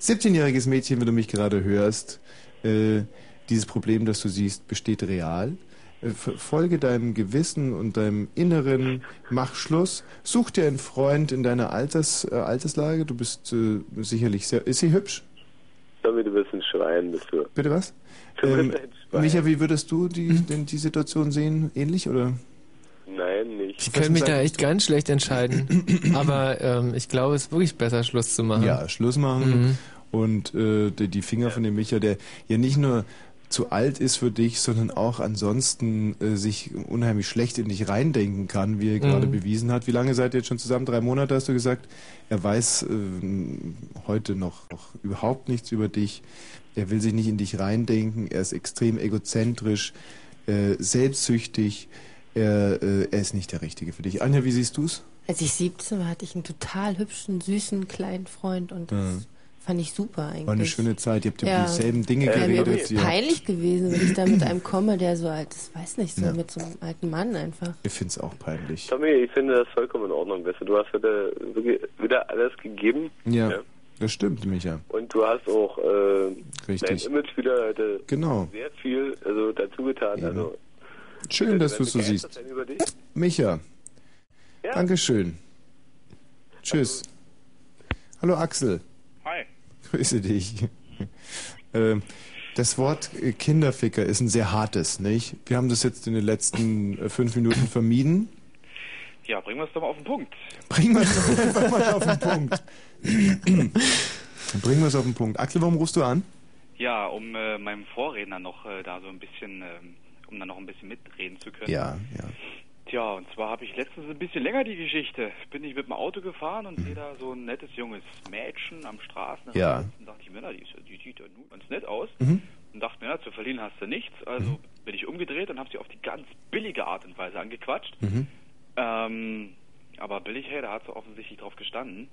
17-jähriges Mädchen, wenn du mich gerade hörst, äh, dieses Problem, das du siehst, besteht real. Äh, Folge deinem Gewissen und deinem Inneren, mach Schluss, such dir einen Freund in deiner Alters, äh, Alterslage. Du bist äh, sicherlich sehr. Ist sie hübsch? Tommy, du bist ein Schwein, bist du. Bitte was? Ähm. Micha, wie würdest du die, denn die Situation sehen? Ähnlich oder? Nein. Ich könnte mich da echt ganz schlecht entscheiden. <clears throat> Aber ähm, ich glaube, es ist wirklich besser, Schluss zu machen. Ja, Schluss machen. Mhm. Und äh, die, die Finger von dem Micha, der ja nicht nur zu alt ist für dich, sondern auch ansonsten äh, sich unheimlich schlecht in dich reindenken kann, wie er gerade Mhm. bewiesen hat. Wie lange seid ihr jetzt schon zusammen? Drei Monate hast du gesagt. Er weiß äh, heute noch, noch überhaupt nichts über dich. Er will sich nicht in dich reindenken. Er ist extrem egozentrisch, äh, selbstsüchtig. Er, äh, er ist nicht der Richtige für dich. Anja, wie siehst du's? Als ich 17 war, hatte ich einen total hübschen, süßen, kleinen Freund und das Ja. fand ich super eigentlich. War eine schöne Zeit. Ihr habt über Ja. dieselben Dinge Wäre mir geredet. habt- peinlich gewesen, wenn ich da mit einem komme, der so alt ist, weiß nicht, so Ja. mit so einem alten Mann einfach. Ich finde es auch peinlich. Tommy, ich finde das vollkommen in Ordnung. Weißt du, du hast wieder, wirklich wieder alles gegeben. Ja, das stimmt, Micha. Und du hast auch äh, Richtig. dein Image wieder heute Genau. sehr viel also, dazu getan. Also, Schön, dass du es so siehst. Micha, Ja. Dankeschön. Tschüss. Hallo Axel. Hi. Grüße dich. Ähm, Das Wort äh, Kinderficker ist ein sehr hartes, nicht? Wir haben das jetzt in den letzten äh, fünf Minuten vermieden. Ja, bringen wir es doch mal auf den Punkt. Bringen wir es doch einfach mal auf den Punkt. Bringen wir es auf den Punkt. Axel, warum rufst du an? Ja, um äh, meinem Vorredner noch äh, da so ein bisschen, ähm, um da noch ein bisschen mitreden zu können. Ja, ja. Tja, und zwar habe ich letztens ein bisschen länger die Geschichte. Bin ich mit dem Auto gefahren und sehe da so ein nettes junges Mädchen am Straßenrand. Ja. Und dachte ich mir, na, die, ist, die sieht ja nun ganz nett aus. Mhm. Und dachte mir, na, zu verlieren hast du nichts. Also bin ich umgedreht und habe sie auf die ganz billige Art und Weise angequatscht. Mhm. Ähm, aber billig, hey, da hat sie offensichtlich drauf gestanden.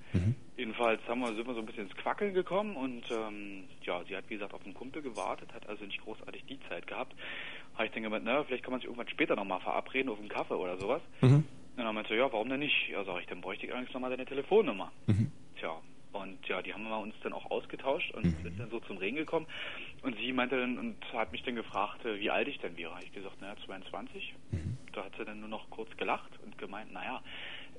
Jedenfalls haben wir, sind wir so ein bisschen ins Quackeln gekommen und ähm, ja, sie hat wie gesagt auf einen Kumpel gewartet, hat also nicht großartig die Zeit gehabt. Habe ich dann gemeint, na, vielleicht kann man sich irgendwann später nochmal verabreden auf einen Kaffee oder sowas. Mhm. Und dann meinte sie, ja, warum denn nicht? Ja, sag ich, dann bräuchte ich allerdings nochmal deine Telefonnummer. Mhm. Tja, und ja, die haben wir uns dann auch ausgetauscht und sind dann so zum Reden gekommen. Und sie meinte dann und hat mich dann gefragt, äh, wie alt ich denn wäre. Habe ich gesagt, naja, 22. Da hat sie dann nur noch kurz gelacht und gemeint, naja,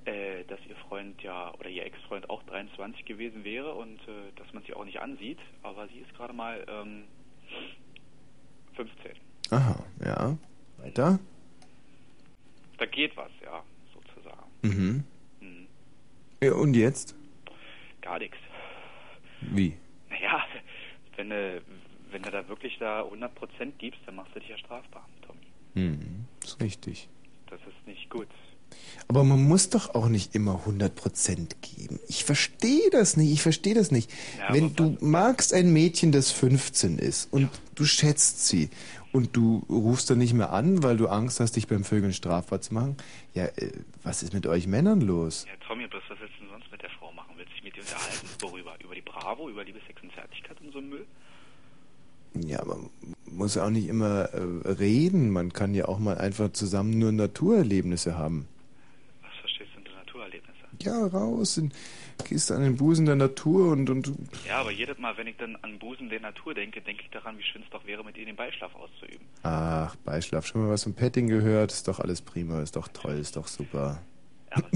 äh, dass ihr Freund ja oder ihr Ex-Freund auch 23 gewesen wäre und äh, dass man sie auch nicht ansieht. Aber sie ist gerade mal ähm, 15. Aha, ja. Weiter? Da geht was, ja, sozusagen. Mhm. Mhm. Ja, und jetzt? Gar nichts. Wie? Naja, wenn du, wenn du da wirklich da 100% gibst, dann machst du dich ja strafbar, Tommy. Hm, ist richtig. Das ist nicht gut. Aber man muss doch auch nicht immer 100% geben. Ich verstehe das nicht, ich verstehe das nicht. Ja, Wenn du magst ein Mädchen, das 15 ist und du schätzt sie und du rufst dann nicht mehr an, weil du Angst hast, dich beim Vögeln strafbar zu machen, ja, äh, was ist mit euch Männern los? Ja, Tommy, bloß was willst du denn sonst mit der Frau machen? Willst du dich mit ihr unterhalten? Worüber? Über die Bravo, über Liebe, Sex und Zärtlichkeit und so Müll? Ja, man muss auch nicht immer äh, reden. Man kann ja auch mal einfach zusammen nur Naturerlebnisse haben. Was verstehst du unter Naturerlebnisse? Ja, raus, in, gehst an den Busen der Natur und, und Ja, aber jedes Mal, wenn ich dann an Busen der Natur denke, denke ich daran, wie schön es doch wäre, mit ihr den Beischlaf auszuüben. Ach, Beischlaf, schon mal was vom Petting gehört, ist doch alles prima, ist doch toll, ist doch super. aber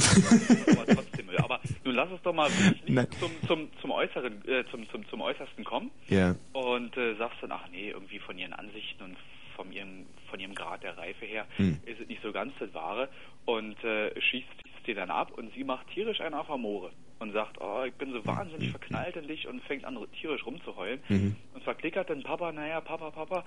trotzdem. Aber nun lass uns doch mal zum, zum, zum, Äußeren, äh, zum, zum, zum Äußersten kommen. Ja. Und äh, sagst dann, ach nee, irgendwie von ihren Ansichten und von ihrem, von ihrem Grad der Reife her Hm. ist es nicht so ganz das Wahre. Und äh, schießt sie dann ab und sie macht tierisch einen auf Amore und sagt, oh, ich bin so wahnsinnig verknallt in dich und fängt an tierisch rumzuheulen. Mhm. Und verklickert dann Papa, naja, Papa, Papa,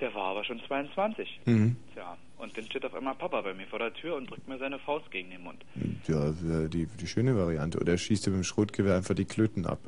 der war aber schon 22. Mhm. Tja, und dann steht auf einmal Papa bei mir vor der Tür und drückt mir seine Faust gegen den Mund. Ja, die, die schöne Variante. Oder er schießt mit dem Schrotgewehr einfach die Klöten ab.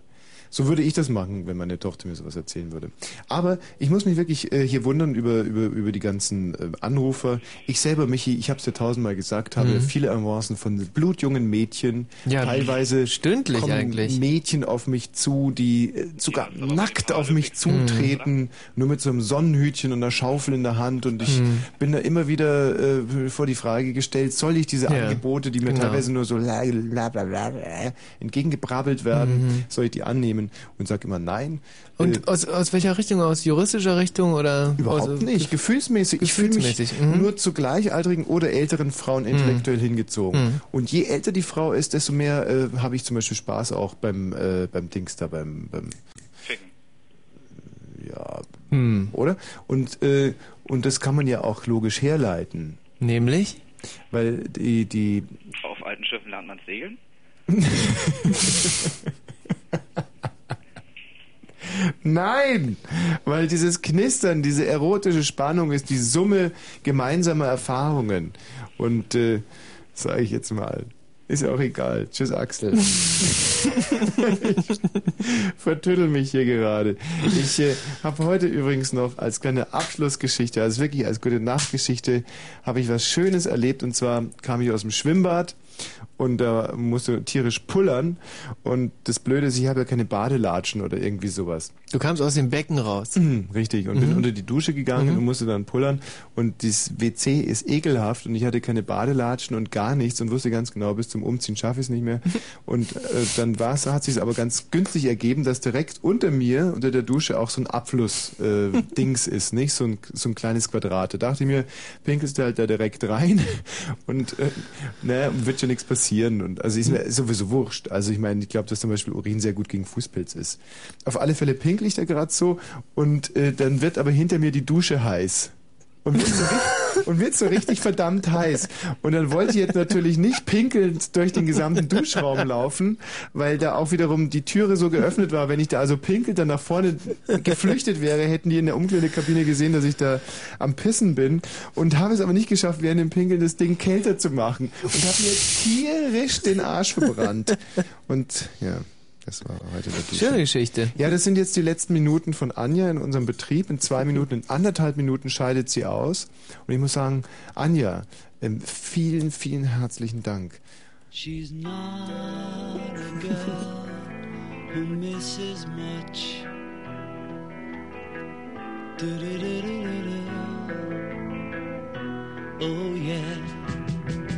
So würde ich das machen, wenn meine Tochter mir sowas erzählen würde. Aber ich muss mich wirklich äh, hier wundern über, über, über die ganzen äh, Anrufer. Ich selber, Michi, ich habe es ja tausendmal gesagt, habe Mhm. viele Avancen von blutjungen Mädchen. Ja, teilweise stündlich kommen eigentlich. Mädchen auf mich zu, die äh, sogar nackt auf mich zutreten, nur mit so einem Sonnenhütchen und einer Schaufel in der Hand. Und ich Mhm. bin da immer wieder äh, vor die Frage gestellt, soll ich diese Ja, Angebote, die mir genau. teilweise nur so la- la- bla- bla- entgegengebrabbelt werden, Mhm. soll ich die annehmen? Und sag immer nein. Und aus, aus welcher Richtung? Aus juristischer Richtung oder? Überhaupt aus, nicht, gefühlsmäßig. Ich fühle mich Gefühlsmäßig, mhm. nur zu gleichaltrigen oder älteren Frauen intellektuell hingezogen. Mhm. Und je älter die Frau ist, desto mehr äh, habe ich zum Beispiel Spaß auch beim, äh, beim Dings da, beim, beim ja, Hm. oder? Und, äh, und das kann man ja auch logisch herleiten. Nämlich? Weil die, die, Auf alten Schiffen lernt man segeln. <laughs> <laughs> Nein, weil dieses Knistern, diese erotische Spannung ist die Summe gemeinsamer Erfahrungen. Und äh, sage ich jetzt mal, ist auch egal. Tschüss, Axel. <laughs> ich vertüttel mich hier gerade. Ich äh, habe heute übrigens noch als kleine Abschlussgeschichte, also wirklich als gute Nachtgeschichte, habe ich was Schönes erlebt. Und zwar kam ich aus dem Schwimmbad und da musste tierisch pullern. Und das Blöde ist, ich habe ja keine Badelatschen oder irgendwie sowas. Du kamst aus dem Becken raus. Mhm, richtig. Und bin Mhm. unter die Dusche gegangen Mhm. und musste dann pullern. Und das WC ist ekelhaft und ich hatte keine Badelatschen und gar nichts und wusste ganz genau, bis zum Umziehen schaffe ich es nicht mehr. <laughs> Und äh, dann war's, hat sich aber ganz günstig ergeben, dass direkt unter mir, unter der Dusche, auch so ein Abfluss-Dings <laughs> ist, nicht? So ein, so ein kleines Quadrat. Da dachte ich mir, pinkelst du halt da direkt rein <laughs> und äh, ne, wird schon nichts passieren. Und also ist mir sowieso wurscht. Also ich meine, ich glaube, dass zum Beispiel Urin sehr gut gegen Fußpilz ist. Auf alle Fälle pinkel ich da gerade so und äh, dann wird aber hinter mir die Dusche heiß. Und wird, so richtig, und wird so richtig verdammt heiß. Und dann wollte ich jetzt natürlich nicht pinkelnd durch den gesamten Duschraum laufen, weil da auch wiederum die Türe so geöffnet war. Wenn ich da also pinkelt dann nach vorne geflüchtet wäre, hätten die in der Umkleidekabine gesehen, dass ich da am Pissen bin. Und habe es aber nicht geschafft, während dem Pinkeln das Ding kälter zu machen. Und habe mir tierisch den Arsch verbrannt. Und ja. Das war heute der Dusche. Schöne Geschichte. Ja, das sind jetzt die letzten Minuten von Anja in unserem Betrieb. In zwei Minuten, in anderthalb Minuten scheidet sie aus. Und ich muss sagen, Anja, ähm, vielen, vielen herzlichen Dank. She's not a girl who misses much. Du-du-du-du-du-du. Oh yeah.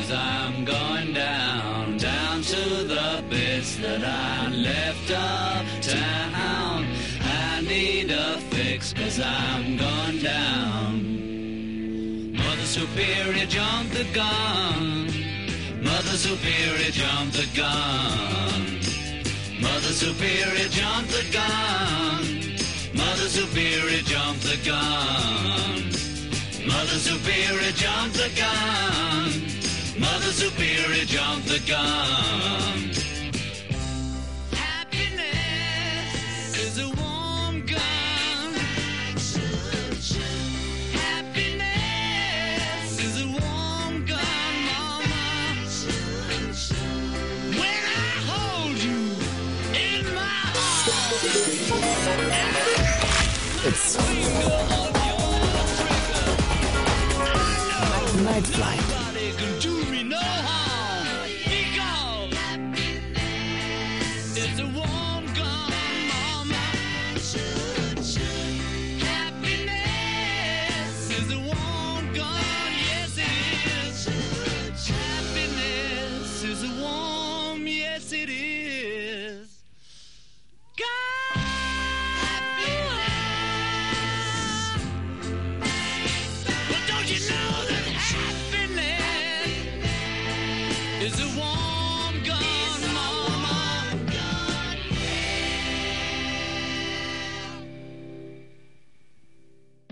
Cause I'm going down, down to the bits that I left uptown. I need a fix cause I'm going down. The gun. Mother Superior jumped the gun. Mother Superior jumped the gun. Mother Superior jumped the gun. Mother Superior jumped the gun. Mother Superior jumped the gun. It's